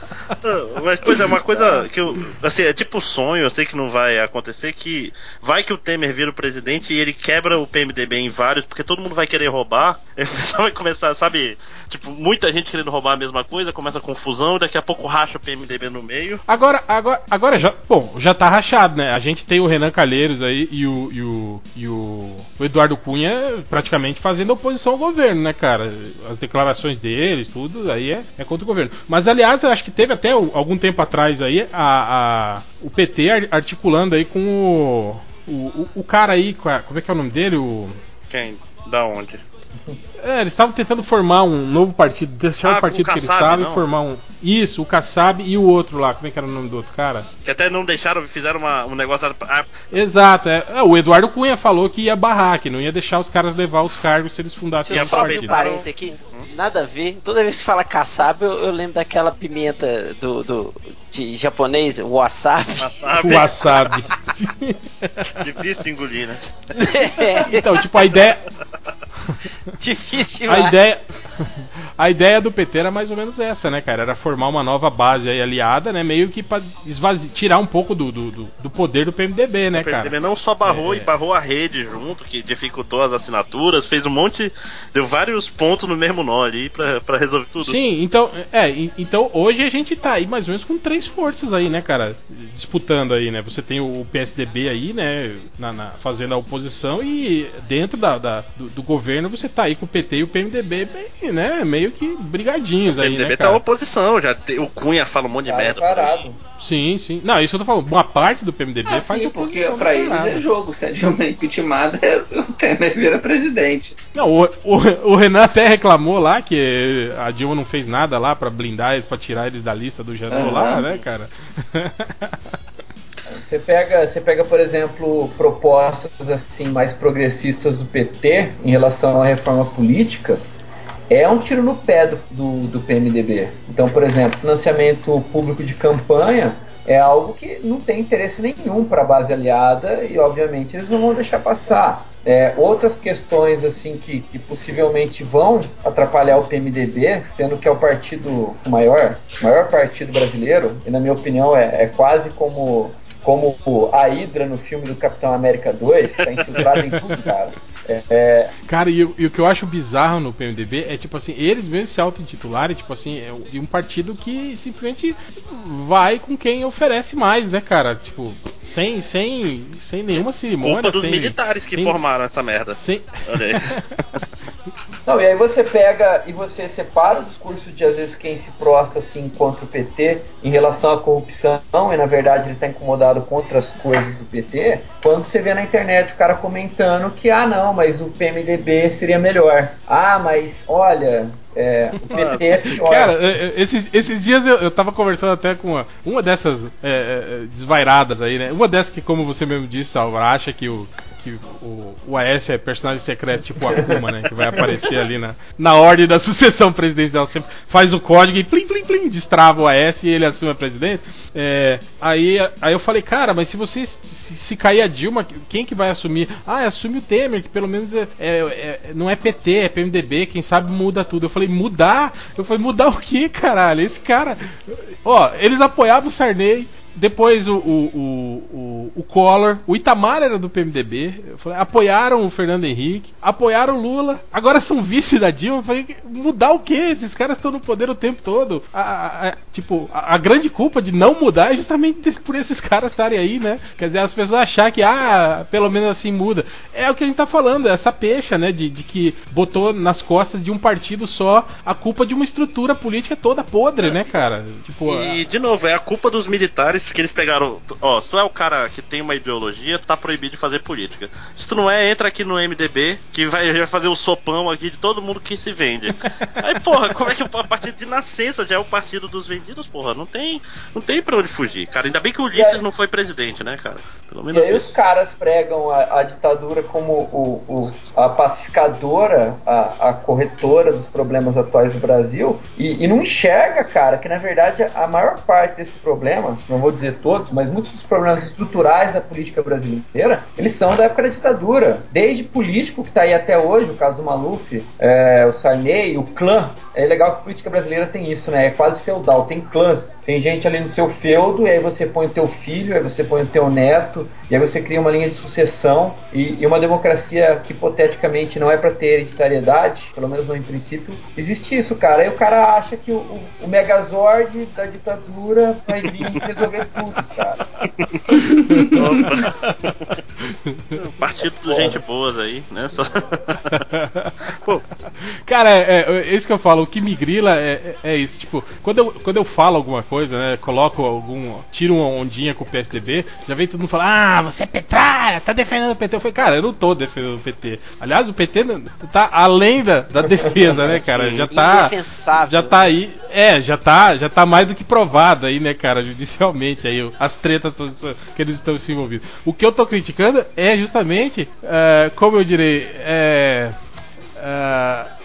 Mas, pois é, uma coisa que eu. Assim, é tipo sonho, eu sei que não vai acontecer, que vai que o Temer vira o presidente e ele quebra o PMDB em vários, porque todo mundo vai querer roubar. E vai começar, sabe? Tipo, muita gente querendo roubar a mesma coisa, começa a confusão, e daqui a pouco racha o PMDB no meio. Agora, agora, agora já, bom, já tá rachado, né? A gente tem o Renan Calheiros aí e o, e o, e o, o Eduardo Cunha praticamente fazendo oposição ao governo, né, cara? As declarações deles, tudo, aí é, é contra o governo. Mas, aliás, eu acho que teve até o- algum tempo atrás aí a, a- o PT ar- articulando aí com o, o, o- cara aí, como é que é o nome dele? O, Quem? Da onde? É, eles estavam tentando formar um novo partido, deixar Ah, o partido o que eles Kassab, estavam e formar um. Isso, o Kassab e o outro lá, como é que era o nome do outro cara? Que até não deixaram, fizeram uma- um negócio. Ah, Exato, é, é, o Eduardo Cunha falou que ia barrar, que não ia deixar os caras levar os cargos se eles fundassem só abrir um partido. parênteses aqui. Nada a ver. Toda vez que fala caçaba, eu, eu lembro daquela pimenta do, do de japonês, wasabi. wasabi. O wasabi. Difícil de engolir, né? então, tipo, a ideia. Difícil A demais. ideia, a ideia do PT era mais ou menos essa, né, cara? Era formar uma nova base aí aliada, né? Meio que pra esvazi- tirar um pouco do, do, do- poder do PMDB, né, O PMDB cara? não só barrou É. e barrou a rede junto, que dificultou as assinaturas, fez um monte. Deu vários pontos no mesmo nó ali pra, pra resolver tudo. Sim, então, é, então hoje a gente tá aí mais ou menos com três forças aí, né, cara? Disputando aí, né? Você tem o PSDB aí, né, na, na- fazendo a oposição e dentro da, da- do, do governo você tá aí com o PT e o PMDB, bem, né, meio que brigadinhos O aí, PMDB né, tá cara? oposição, já te- o Cunha fala um monte de merda. parado. Sim, sim. Não, isso eu tô falando. Uma parte do PMDB Ah, faz sim, porque pra eles caralho. é jogo. Se a Dilma é impeachmentada, o Temer vira presidente. Não, o, o- o Renan até reclamou lá que a Dilma não fez nada lá pra blindar eles, pra tirar eles da lista do Janot Aham. lá, né, cara? Você pega, você pega, por exemplo, propostas assim mais progressistas do PT em relação à reforma política, é um tiro no pé do, do, do PMDB. Então, por exemplo, financiamento público de campanha é algo que não tem interesse nenhum para a base aliada e, obviamente, eles não vão deixar passar. É, outras questões assim que, que possivelmente vão atrapalhar o PMDB, sendo que é o partido maior, maior partido brasileiro, e na minha opinião é, é quase como como a Hydra no filme do Capitão América 2, tá infiltrado em tudo, cara. É, é, Cara, e, o- e o que eu acho bizarro no PMDB é, tipo assim, eles mesmos se auto-intitularem, tipo assim, é um- de um partido que simplesmente vai com quem oferece mais, né, cara? Tipo, sem, sem, sem nenhuma cerimônia. Culpa dos sem, militares que sem- formaram essa merda. Sem... Olha aí. Não, e aí você pega e você separa o discurso de às vezes quem se prosta assim contra o PT em relação à corrupção e na verdade ele está incomodado contra as coisas do PT, quando você vê na internet o cara comentando que ah não, mas o PMDB seria melhor. Ah, mas olha, é, o PT é pior. Cara, esses, esses dias eu, eu tava conversando até com uma, uma dessas é, é, desvairadas aí, né? Uma dessas que, como você mesmo disse, Álvaro, acha que o, que o, o Aécio é personagem secreto, tipo Akuma, né? Que vai aparecer ali na, na ordem da sucessão presidencial. Sempre faz o código e plim, plim, plim, destrava o Aécio e ele assume a presidência. É, aí, aí eu falei, cara, mas se você se, se cair a Dilma, quem que vai assumir? Ah, assume o Temer, que pelo menos é, é- é- não é PT, é PMDB, quem sabe muda tudo. Eu falei, mudar? Eu falei, mudar o que, caralho? Esse cara. Ó, eles apoiavam o Sarney. Depois o, o, o, o, o Collor, o Itamar era do PMDB. Falei, apoiaram o Fernando Henrique, apoiaram o Lula, agora são vice da Dilma. Falei, mudar o que? Esses caras estão no poder o tempo todo. A, a- a- tipo, a, a grande culpa de não mudar é justamente por esses caras estarem aí, né? Quer dizer, as pessoas achar que, ah, pelo menos assim muda. É o que a gente tá falando, essa pecha, né? De, de que botou nas costas de um partido só a culpa de uma estrutura política toda podre, né, cara? Tipo, E, de novo, é a culpa dos militares que eles pegaram. Ó, se tu é o cara que tem uma ideologia, tu tá proibido de fazer política. Se tu não é, entra aqui no MDB, que vai, vai fazer o sopão aqui de todo mundo que se vende. Aí, porra, como é que a partir de nascença já é o partido dos vendidos, porra? Não tem, não tem pra onde fugir, cara. Ainda bem que o Ulisses não foi presidente, né, cara? Pelo E menos aí os caras pregam a, a ditadura como o, o- a pacificadora, a, a corretora dos problemas atuais do Brasil e, e não enxerga, cara, que na verdade a maior parte desses problemas, não vou dizer todos, mas muitos dos problemas estruturais da política brasileira, eles são da época da ditadura. Desde político que está aí até hoje, o caso do Maluf, é, o Sarney, o clã. É legal que a política brasileira tem isso, né? É quase feudal, tem clãs. Tem gente ali no seu feudo, e aí você põe o teu filho, aí você põe o teu neto, e aí você cria uma linha de sucessão. E, e uma democracia que hipoteticamente não é para ter hereditariedade, pelo menos não em princípio, existe isso, cara. Aí o cara acha que o, o, o Megazord da ditadura vai vir resolver cara. Opa. Partido dos gente boas aí, né? Só... Pô, Cara, é, é, é isso que eu falo. o que me grila é, é, é isso. Tipo, quando eu, quando eu falo alguma coisa, né? Coloco algum. Tiro uma ondinha com o PSDB, já vem todo mundo falar: Ah, você é petralha, tá defendendo o PT. Eu falei, cara, eu não tô defendendo o PT. Aliás, o PT tá além da, da defesa, né, cara? Já tá. Indefensável. Já tá aí. É, já tá, já tá mais do que provado aí, né, cara, judicialmente aí, as tretas que eles estão se envolvidos. O que eu tô criticando é justamente, eh, como eu direi, é,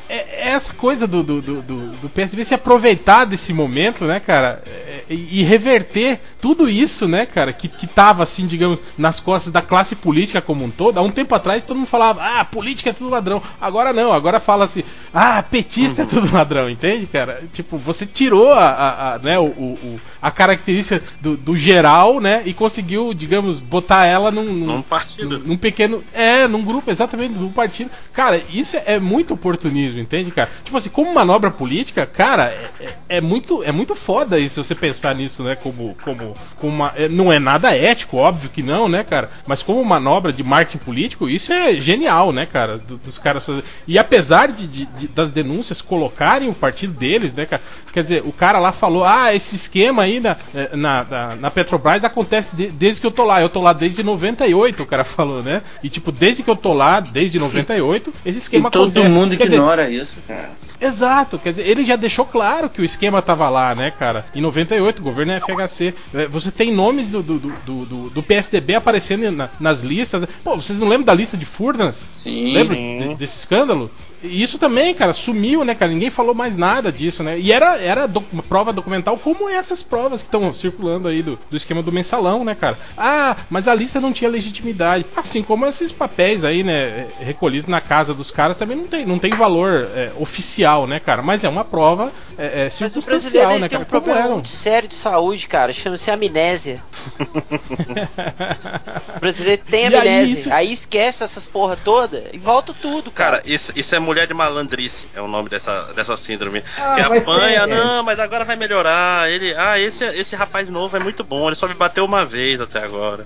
é essa coisa do, do, do, do, se aproveitar desse momento, né, cara, e, e, reverter tudo isso, né, cara, que, que tava assim, digamos, nas costas da classe política como um todo. Há um tempo atrás todo mundo falava, ah, política é tudo ladrão. Agora não, agora fala assim, ah, petista é uhum. é tudo ladrão, entende, cara? Tipo, você tirou a, a, a né, o, o, a característica do, do, geral, né, e conseguiu, digamos, botar ela num, num, num partido. Num, num, pequeno. É, num grupo, exatamente, num partido. Cara, isso é muito oportunismo, entende, cara? Tipo assim, como manobra política, cara, é, é, é muito, é muito foda isso, você pensar nisso, né, como. como, como uma, é, não é nada ético, óbvio que não, né, cara? Mas como manobra de marketing político, isso é genial, né, cara? dos caras fazer. E apesar de, de, de, das denúncias colocarem o partido deles, né, cara? Quer dizer, o cara lá falou, ah, esse esquema aí na, eh, na, na, na Petrobras acontece de, desde que eu tô lá. Eu tô lá desde 98, o cara falou, né? E tipo, desde que eu tô lá, desde 98, esse esquema e todo acontece. mundo quer ignora dizer, isso, cara. Exato, quer dizer, ele já deixou claro que o esquema tava lá, né, cara? Em 98, o governo é FHC. Eh, você tem nomes do, do, do, do, do PSDB aparecendo na, nas listas. Pô, vocês não lembram da lista de Furnas? Sim. Lembra de, desse escândalo? E isso também, cara, sumiu, né, cara? Ninguém falou mais nada disso, né? E era, era prova documental como essas provas que estão circulando aí do, do esquema do mensalão, né, cara? Ah, mas a lista não tinha legitimidade. Assim como esses papéis aí, né, recolhidos na casa dos caras também não tem, não tem valor é, oficial, né, cara? Mas é uma prova é, é, circunstancial, mas o brasileiro, né, tem cara? um problema muito sério de saúde, cara. Chama-se amnésia. o brasileiro tem amnésia. Aí, isso... aí, esquece essas porra toda e volta tudo, cara. Cara, isso, isso é mulher de malandrice, é o nome dessa, dessa síndrome. Ah, que apanha, ser, não, mas agora vai melhorar. Ele, ah, esse, esse rapaz novo é muito bom, ele só me bateu uma vez até agora.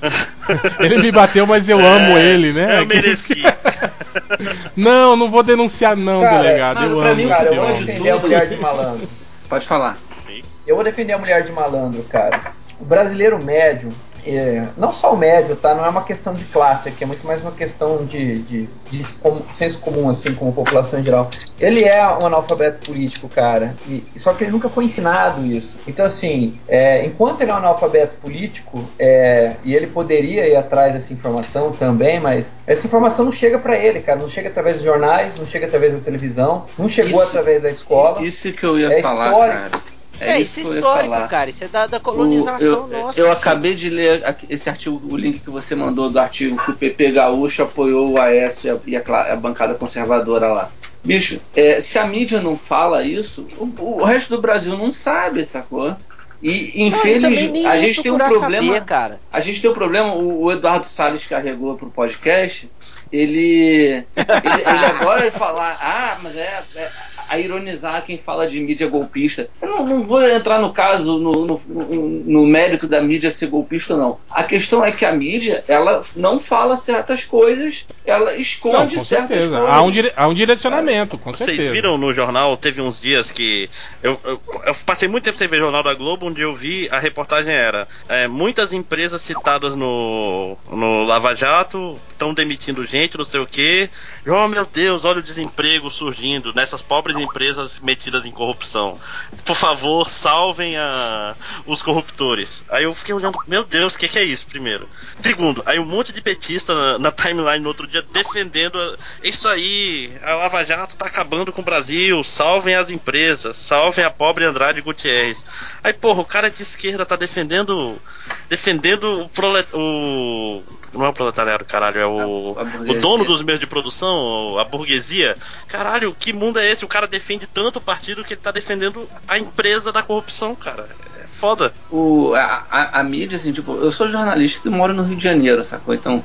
ele me bateu, mas eu é, amo ele, né? Eu mereci. não, não vou denunciar, não, cara, delegado. Eu amo. Mim, cara, eu vou defender a mulher de malandro. Pode falar. Eu vou defender a mulher de malandro, cara. O brasileiro médio, é, não só o médio, tá? Não é uma questão de classe aqui, é muito mais uma questão de, de, de senso comum, assim, como população em geral. Ele é um analfabeto político, cara, e, só que ele nunca foi ensinado isso. Então, assim, é, enquanto ele é um analfabeto político, é, e ele poderia ir atrás dessa informação também, mas essa informação não chega para ele, cara, não chega através dos jornais, não chega através da televisão, não chegou isso, através da escola. Isso que eu ia é falar, histórico. cara. É, é isso, é histórico, cara. Isso é da, da colonização o, eu, nossa. Eu acabei de ler esse artigo, o link que você mandou do artigo que o PP Gaúcho apoiou o Aécio e a, a, a bancada conservadora lá. Bicho, é, se a mídia não fala isso, o, o, resto do Brasil não sabe, sacou? E infelizmente a gente tem um problema. Saber, cara. A gente tem um problema, o, o Eduardo Salles carregou pro podcast. Ele, ele, ele agora vai falar, ah, mas é, é a ironizar quem fala de mídia golpista. Eu não, não vou entrar no caso, no, no, no, mérito da mídia ser golpista, não. A questão é que a mídia, ela não fala certas coisas, ela esconde não, certas certeza. coisas. Há um, dire... Há um direcionamento, com Vocês certeza. viram no jornal, teve uns dias que. Eu, eu, eu, passei muito tempo sem ver jornal da Globo, onde eu vi a reportagem era: é, muitas empresas citadas no, no Lava Jato estão demitindo gente, não sei o quê. Oh meu Deus, olha o desemprego surgindo nessas pobres empresas metidas em corrupção. Por favor, salvem a, os corruptores. Aí eu fiquei olhando, meu Deus, o que, que, é isso, primeiro? Segundo, aí um monte de petista na, na timeline no outro dia defendendo a, isso aí, a Lava Jato tá acabando com o Brasil, salvem as empresas, salvem a pobre Andrade Gutierrez. Aí, porra, o cara de esquerda tá defendendo defendendo o, o não é o proletariado, caralho, é o, o dono dos meios de produção, a burguesia. Caralho, que mundo é esse? O cara defende tanto o partido que ele tá defendendo a empresa da corrupção, cara. É foda. O, a, a, a mídia, assim, tipo, eu sou jornalista e moro no Rio de Janeiro, sacou? Então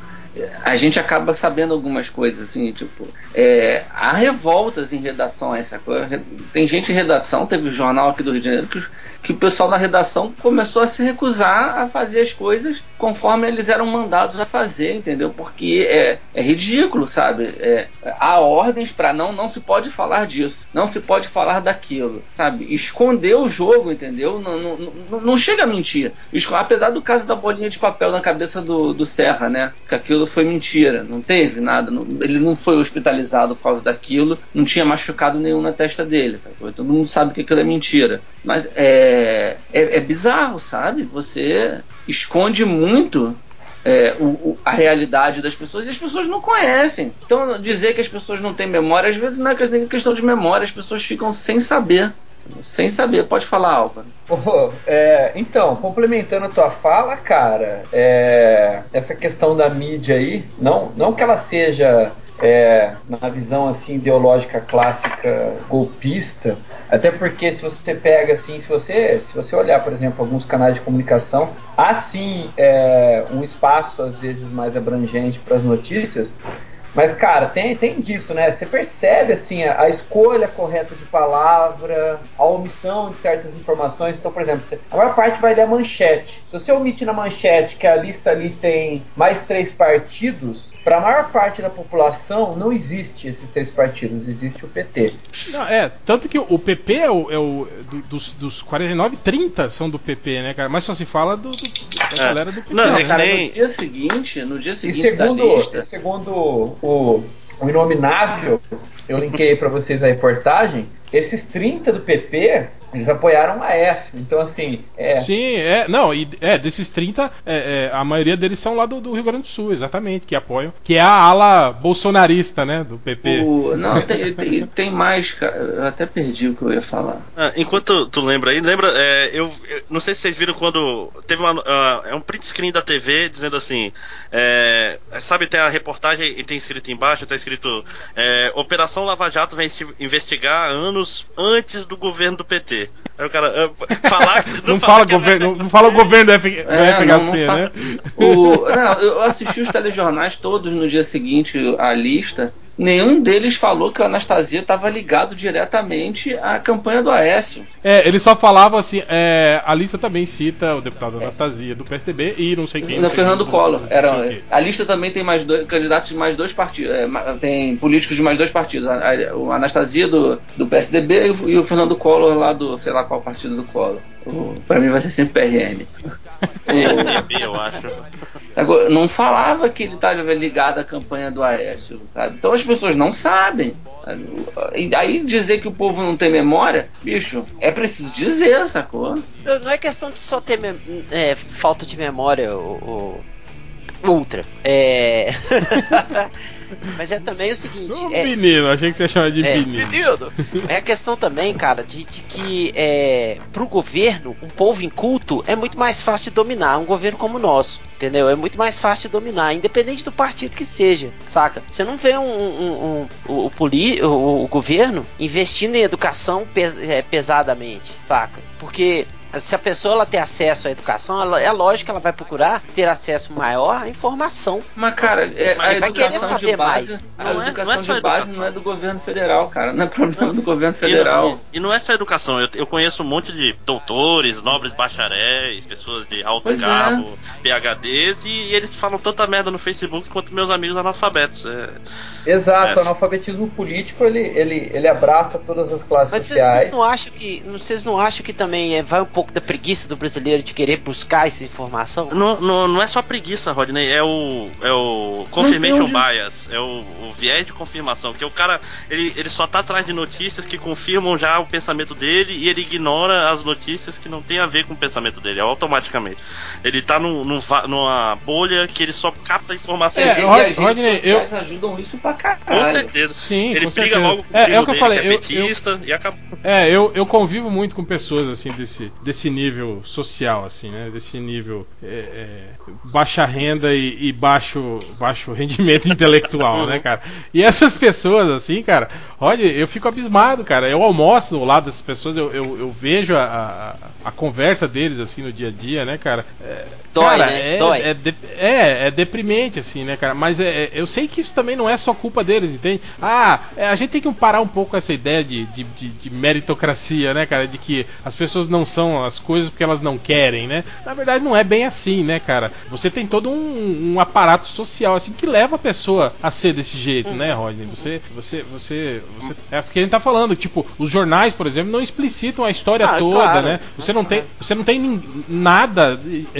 a gente acaba sabendo algumas coisas, assim, tipo, é, há revoltas em redação a essa coisa. Tem gente em redação, teve um jornal aqui do Rio de Janeiro que, que o pessoal na redação começou a se recusar a fazer as coisas conforme eles eram mandados a fazer, entendeu? Porque é, é ridículo, sabe? É, há ordens para não, não se pode falar disso, não se pode falar daquilo, sabe? Esconder o jogo, entendeu? Não, não, não, chega a mentir. Apesar do caso da bolinha de papel na cabeça do, do Serra, né? Que aquilo foi mentira, não teve nada, não- ele não foi hospitalizado por causa daquilo, não tinha machucado nenhum na testa dele, sabe? Todo mundo sabe que aquilo é mentira. Mas é, é, é bizarro, sabe? Você esconde muito é, o- o- a realidade das pessoas e as pessoas não conhecem. Então, dizer que as pessoas não têm memória, às vezes não é questão de memória, as pessoas ficam sem saber. Sem saber, pode falar, Álvaro. Pô, é, então, complementando a tua fala, cara, é, essa questão da mídia aí, não, não que ela seja é, na visão assim ideológica clássica golpista, até porque se você pega assim, se você se você olhar, por exemplo, alguns canais de comunicação, há sim é, um espaço às vezes mais abrangente para as notícias, mas, cara, tem, tem disso, né? Você percebe, assim, a, a escolha correta de palavra, a omissão de certas informações. Então, por exemplo, você- a maior parte vai ler a manchete. Se você omite na manchete que a lista ali tem mais três partidos, para a maior parte da população não existe esses três partidos, existe o PT. Não, é, tanto que o PP é o. é o- do- dos, dos 49, 30 são do PP, né, cara? Mas só se fala do, do- da É. galera do PP. Não, né? é que Cara, nem- no dia seguinte, no dia E seguinte segundo, da lista, e segundo o, o Inominável, eu linkei para vocês a reportagem, esses 30 do PP, eles apoiaram o Aécio. Então, assim, é, Sim, é. Não, e é, desses 30, é, é, a maioria deles são lá do, do Rio Grande do Sul, exatamente, que apoiam. Que é a ala bolsonarista, né? Do PP. o- não, tem, tem, tem mais, cara. Eu até perdi o que eu ia falar. Ah, enquanto tu lembra aí, lembra, é, eu, eu não sei se vocês viram quando teve uma, ah, é um print screen da TV dizendo assim, é, sabe, tem a reportagem e tem escrito embaixo, tá escrito é, Operação Lava Jato vai investigar anos antes do governo do PT. Aí o cara falar, Não, falar fala é governo, não fala o governo do F, do É, FHC, não, não né? O, não, eu assisti os telejornais todos no dia seguinte à lista. Nenhum deles falou que o Anastasia estava ligado diretamente à campanha do Aécio. É, ele só falava assim, é, a lista também cita o deputado Anastasia do PSDB e não sei quem. No Fernando do- Collor. não Era, a lista também tem mais dois candidatos de mais dois partidos. é, tem políticos de mais dois partidos. A, a- o Anastasia do, do PSDB e o, e o Fernando Collor lá do, sei lá qual partido do Collor. O, pra mim vai ser sempre PRN. PMDB, eu acho. Agora, não falava que ele estava ligado à campanha do Aécio, sabe? Então as pessoas não sabem. sabe? E aí dizer que o povo não tem memória, bicho, é preciso dizer, sacou? Não não é questão de só ter é, falta de memória, o, o- Ultra. É. Mas é também o seguinte. Ô, é, menino, achei que você chamava de É, menino. É a questão também, cara, de, de que é, pro governo, um povo inculto é muito mais fácil de dominar, um governo como o nosso, entendeu? É muito mais fácil de dominar, independente do partido que seja, saca? Você não vê um, um- um- o, o, poli- o- o governo investindo em educação pes- é, pesadamente, saca? Porque se a pessoa ela tem acesso à educação, ela, é lógico que ela vai procurar ter acesso maior à informação. Mas, cara, é, Mas a vai querer educação de saber base, mais. a Não é- educação não é só de base educação. não é do governo federal, cara. Não é problema do governo E, federal. não- e não é só educação, eu, eu conheço um monte de doutores, nobres bacharéis, pessoas de alto Pois é. cargo, PHDs, e, eles falam tanta merda no Facebook quanto meus amigos analfabetos. É, exato, É. o analfabetismo político ele, ele, ele abraça todas as classes Mas vocês sociais. não acham que. Vocês não acham que também é, vai um pouco da preguiça do brasileiro de querer buscar essa informação? Não, não, não é só preguiça, Rodney, é o, é o confirmation bias, é o, o viés de confirmação, que o cara, ele, ele só tá atrás de notícias que confirmam já o pensamento dele e ele ignora as notícias que não tem a ver com o pensamento dele, automaticamente. Ele tá num, num va- numa bolha que ele só capta informações. É, e, Rod- e Rodney, eu- ajudam isso pra com caralho. certeza. Sim, ele com briga certeza. logo com o É, é o que eu falei, que é eu- eu- petista, e acabou. É, eu, eu convivo muito com pessoas assim desse, desse nível social, assim, né? Desse nível é, é, baixa renda e, e baixo, baixo rendimento intelectual, né, cara? E essas pessoas, assim, cara, olha, eu fico abismado, cara. Eu almoço ao lado dessas pessoas, eu, eu, eu vejo a, a, a conversa deles, assim, no dia a dia, né, cara? É, Dói, cara, né? É, Dói. É, de- é, é deprimente, assim, né, cara? Mas é, é- eu sei que isso também não é só culpa deles, entende? Ah, é, a gente tem que parar um pouco essa ideia de, de, de- de meritocracia, né, cara? De que as pessoas não são as coisas porque elas não querem, né? Na verdade não é bem assim, né, cara? Você tem todo um, um aparato social assim que leva a pessoa a ser desse jeito, né, Rodney? Você, você, você, você é que a gente tá falando, tipo, os jornais, por exemplo, não explicitam a história Ah, toda, claro. né? Você não tem, você não tem nada é,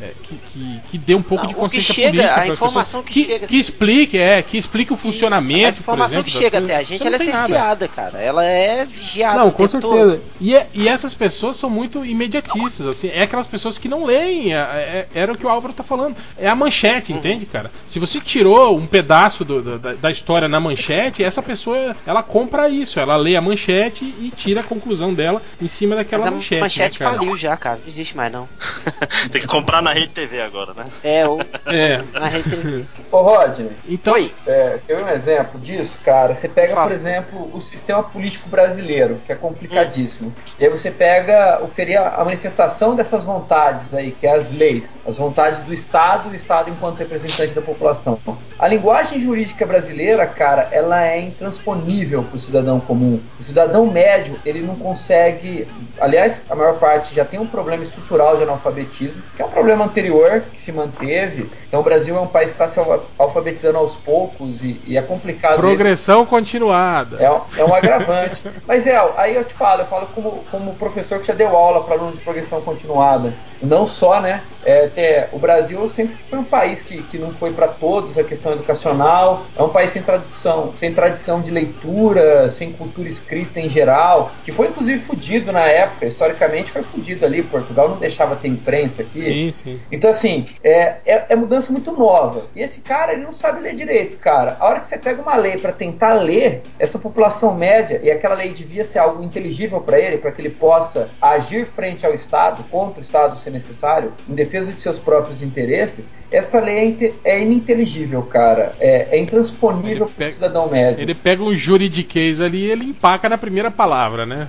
é, é, que, que, que dê um pouco Não, de o que consciência chega, a informação pessoas. que chega- que explique, é, que explique o funcionamento, a informação por exemplo, que chega até a gente, ela é cerceada, cara. Ela é vigiada. Não, com certeza. E, é- e essas pessoas são muito imediatistas, assim. É aquelas pessoas que não leem. é- é- era o que o Álvaro tá falando. É a manchete, Uhum. entende, cara? Se você tirou um pedaço do- da, da história na manchete, essa pessoa, ela compra isso. Ela lê a manchete e tira a conclusão dela em cima daquela Mas a manchete. manchete, né, cara? faliu já, cara. Não existe mais, não. Tem que comprar na rede TV agora, né? É, o. É. Na rede TV. Ô Rodney, Então, Oi. é, quer ver um exemplo disso, cara? Você pega, Fala. por exemplo, o sistema político brasileiro, que é complicadíssimo. E aí você pega o que seria a manifestação dessas vontades aí, que é as leis, as vontades do Estado, o Estado enquanto representante da população. A linguagem jurídica brasileira, cara, ela é intransponível para o cidadão comum. O cidadão médio, ele não consegue. Aliás, a maior parte já tem um problema estrutural de analfabetismo, que é um problema anterior que se manteve. Então, o Brasil é um país que está se alfa- alfabetizando aos poucos e, e é complicado. progressão continuada. É, um- é um agravante. Mas é, aí eu te falo, eu falo como, como professor que já deu aula para alunos de progressão continuada. Não só, né? É, ter- o Brasil sempre foi um país que, que não foi para todos a questão educacional. É um país sem tradição, sem tradição de leitura, sem cultura escrita em geral, que foi inclusive fudido na época. Historicamente foi fudido ali. Portugal não deixava ter imprensa aqui. Sim, sim. Então, assim, é, é, é mudança muito nova. E esse cara, ele não sabe ler direito, cara. A hora que você pega uma lei para tentar ler, essa população média, e aquela lei devia ser algo inteligível para ele, para que ele possa agir frente ao Estado, contra o Estado se necessário, em defesa de seus próprios interesses, essa lei é, é ininteligível, cara. É, é intransponível para o cidadão médio. Ele pega um juridiquês ali e ele empaca na primeira palavra, né?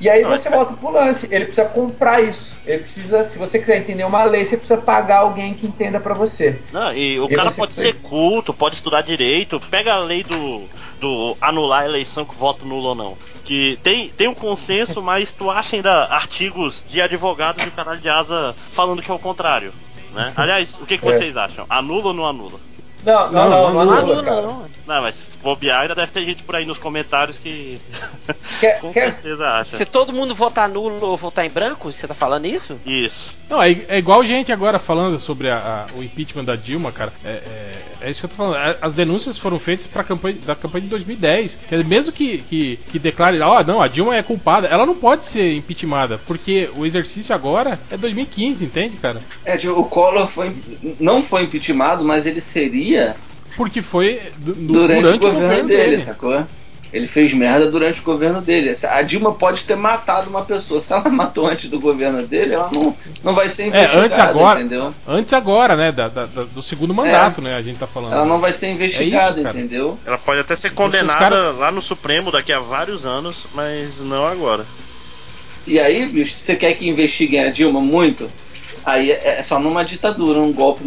E aí você volta pro lance. Ele precisa comprar isso. Ele precisa, se você quiser entender uma lei, você precisa pagar alguém que entenda para você. Não, e o E cara pode foi- ser culto, pode estudar direito, pega a lei do, do anular a eleição com voto nulo ou não. Que tem, tem um consenso, mas tu acha ainda artigos de advogados e o caralho de asa falando que é o contrário. Né? Aliás, o que, que É. vocês acham? Anula ou não anula? Não, Não, não, não, não, não anula, anula, cara. Não. Mas se bobear, ainda deve ter gente por aí nos comentários que Quer, com quer, certeza acha. Se todo mundo votar nulo ou votar em branco, você tá falando isso? Isso. Não, é, é igual gente agora falando sobre a- a- o impeachment da Dilma, cara. É, é- é isso que eu tô falando. A- As denúncias foram feitas pra campanha, da campanha de 2010. Quer dizer, mesmo que, que, que declare, ó, não, a Dilma é culpada, ela não pode ser impeachmentada, porque o exercício agora é 2015, entende, cara? É, tipo, o Collor foi, não foi impeachmentado, mas ele seria Porque foi du- du- durante, o governo, dele, sacou? Ele fez merda durante o governo dele. A Dilma pode ter matado uma pessoa. Se ela matou antes do governo dele, ela não, não vai ser É, investigada, antes agora, entendeu? antes agora, né, da- da- do segundo mandato, né, a gente tá falando. Ela não vai ser investigada, É isso, entendeu? Ela pode até ser os condenada cara- lá no Supremo daqui a vários anos, mas não agora. E aí, bicho, você quer que investiguem a Dilma muito? Aí é é só numa ditadura, um golpe,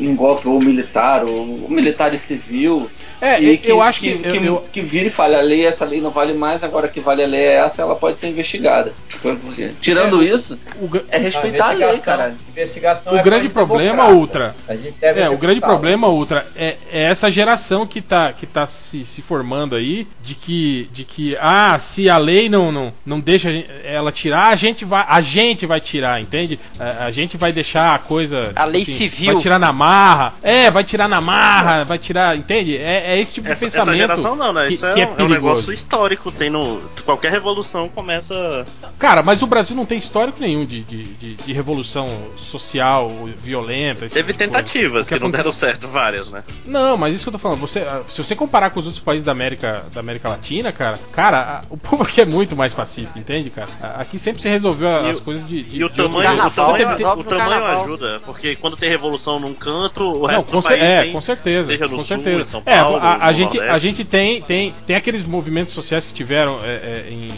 um golpe ou militar, ou militar e civil. É, e eu acho que, que, eu- eu- que vira e fala, a lei, essa lei não vale mais, agora que vale a lei é essa, ela pode ser investigada. Porque, tirando isso, o, é respeitar a lei, investigação- cara. Investigação O é grande problema. Ultra, A gente deve É, o grande problema, Ultra, é, é essa geração que tá, que tá se, se formando aí, de que, de que, ah, se a lei não, não, não deixa a ela tirar, a gente vai, a gente vai tirar, entende? A, a gente vai deixar a coisa. tipo A lei civil. Vai tirar na marra. É, vai tirar na marra, vai tirar, entende? É, é esse tipo de Essa, essa pensamento. geração não, né? que- Isso é, que um, é um negócio histórico. Tem no, qualquer revolução começa. Cara, mas o Brasil não tem histórico nenhum de, de, de, de revolução social, violenta. Teve tipo de tentativas O que, não deram certo, várias, né? Não, mas isso que eu tô falando, você, ah, se você comparar com os outros países da América, da América Latina, cara, cara, a- o povo aqui é muito mais pacífico, entende, cara? A- Aqui sempre se resolveu E as o- coisas de, de E o de outro tamanho, jeito. o tamanho, o tamanho ajuda, porque quando tem revolução num canto, o Não, resto com, do país é, tem, com certeza, seja no com sul, certeza. em São é, Paulo, a, a no gente, a gente tem, tem, tem aqueles movimentos sociais que tiveram é, é, em,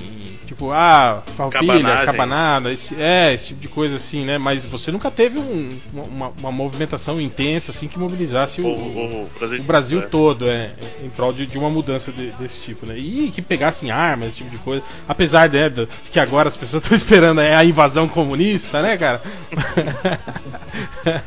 Tipo, ah, farroupilha, cabanada, esse, é, esse tipo de coisa assim, né? Mas você nunca teve um- uma, uma movimentação intensa assim que mobilizasse o, O, o- Brasil, o Brasil é. todo, é, em prol de, de uma mudança de- desse tipo, né? E que pegassem armas, esse tipo de coisa. Apesar né, de que agora as pessoas estão esperando é, a invasão comunista, né, cara?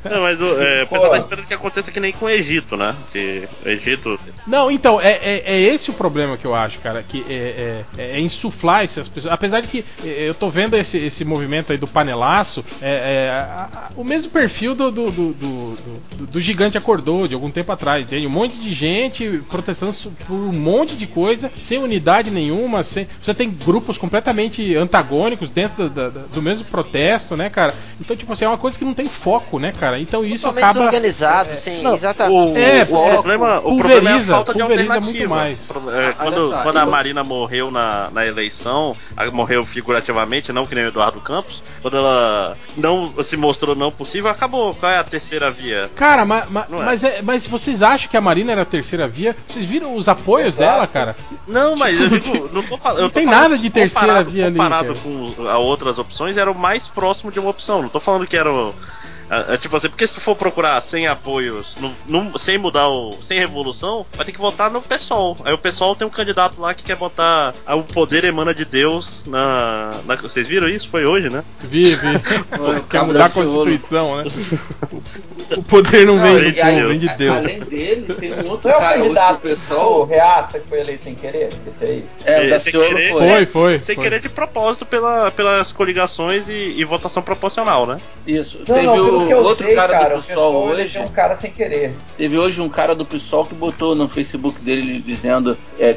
Não, mas o, é, pessoal tá esperando que aconteça que nem com o Egito, né? Que o Egito. Não, então, é, é, é esse o problema que eu acho, cara, que é, é, é insuflar essas pessoas. Apesar de que é, eu tô vendo esse, esse movimento aí do panelaço, é, é, a- a- o mesmo perfil do do, do, do- do- do gigante acordou de algum tempo atrás, entende? Um monte de gente protestando por um monte de coisa, sem unidade nenhuma, sem, você tem grupos completamente antagônicos dentro da- da- do mesmo protesto, né, cara? Então, tipo assim, é uma coisa que não tem foco, né, cara? Então isso Totalmente acaba. desorganizado, é, sem não, exatamente. O, é, o problema, o pulveriza, problema é a falta de alternativa. muito mais. É, quando só, quando a eu- Marina morreu na, na eleição, morreu figurativamente, não que nem o Eduardo Campos, quando ela não se mostrou não possível, acabou. Qual é a terceira via? Cara, ma- ma- é. mas, é- mas vocês acham que a Marina era a terceira via? Vocês viram os apoios Exato. dela, cara? Não, mas eu Tipo, digo, não tô falando. não eu tô tem falando nada de terceira comparado- via ali, Comparado com a outras opções, era o mais próximo de uma opção. Não tô falando que era o. a- a- tipo assim, porque se tu for procurar sem apoios, no- no- sem mudar o. sem revolução, vai ter que votar no PSOL. Aí o PSOL tem um candidato lá que quer botar a- o poder emana de Deus na. na- vocês viram isso? Foi hoje, né? Vi, vi. O Quer mudar da a. Constituição, né? O- O poder não, vem do é povo, Deus. vem de Deus. Além dele, tem um outro Não é o cara hoje candidato do pessoal. Reaça que foi eleito sem querer? Esse aí? É, o da Sem querer. foi. Foi, foi. Sem foi. querer de propósito pela, pelas coligações e, e votação proporcional, né? Isso. Não, Teve não, pelo o que eu outro sei, cara, cara, do PSOL hoje. um cara sem querer. Teve hoje um cara do PSOL que botou no Facebook dele dizendo, é,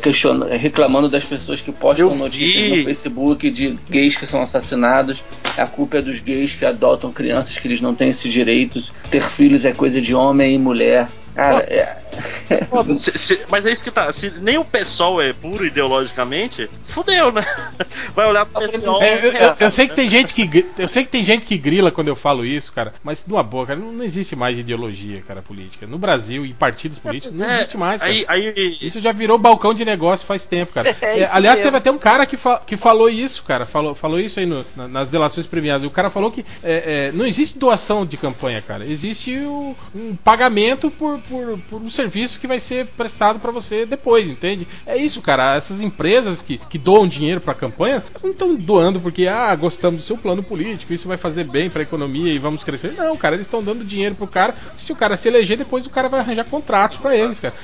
é, reclamando das pessoas que postam Eu notícias vi. no Facebook de gays que são assassinados. A culpa é dos gays que adotam crianças que eles não têm esses direitos. Ter filhos é coisa de homem e mulher. Cara, é. Se- se- mas é isso que tá. Se nem o pessoal é puro ideologicamente, fudeu, né? Vai olhar pro pessoal. É, eu, eu- eu sei que tem gente que eu sei que tem gente que grila quando eu falo isso, cara. Mas numa boa, cara, não, não existe mais ideologia, cara, política. No Brasil e partidos políticos não É, existe mais. Cara. Aí, aí, Isso já virou balcão de negócio faz tempo, cara. É É, aliás, mesmo. teve até um cara que, fa- que falou isso, cara. Falou, falou isso aí no- na- nas delações premiadas. O cara falou que é, é, não existe doação de campanha, cara. Existe o- um pagamento por, por, por um serviço que vai ser prestado pra você depois, entende? É isso, cara. Essas empresas que, que doam dinheiro pra campanha não estão doando porque, ah, gostamos do seu plano político, isso vai fazer bem pra economia e vamos crescer. Não, cara, eles estão dando dinheiro pro cara. Se o cara se eleger, depois o cara vai arranjar contratos pra eles, cara.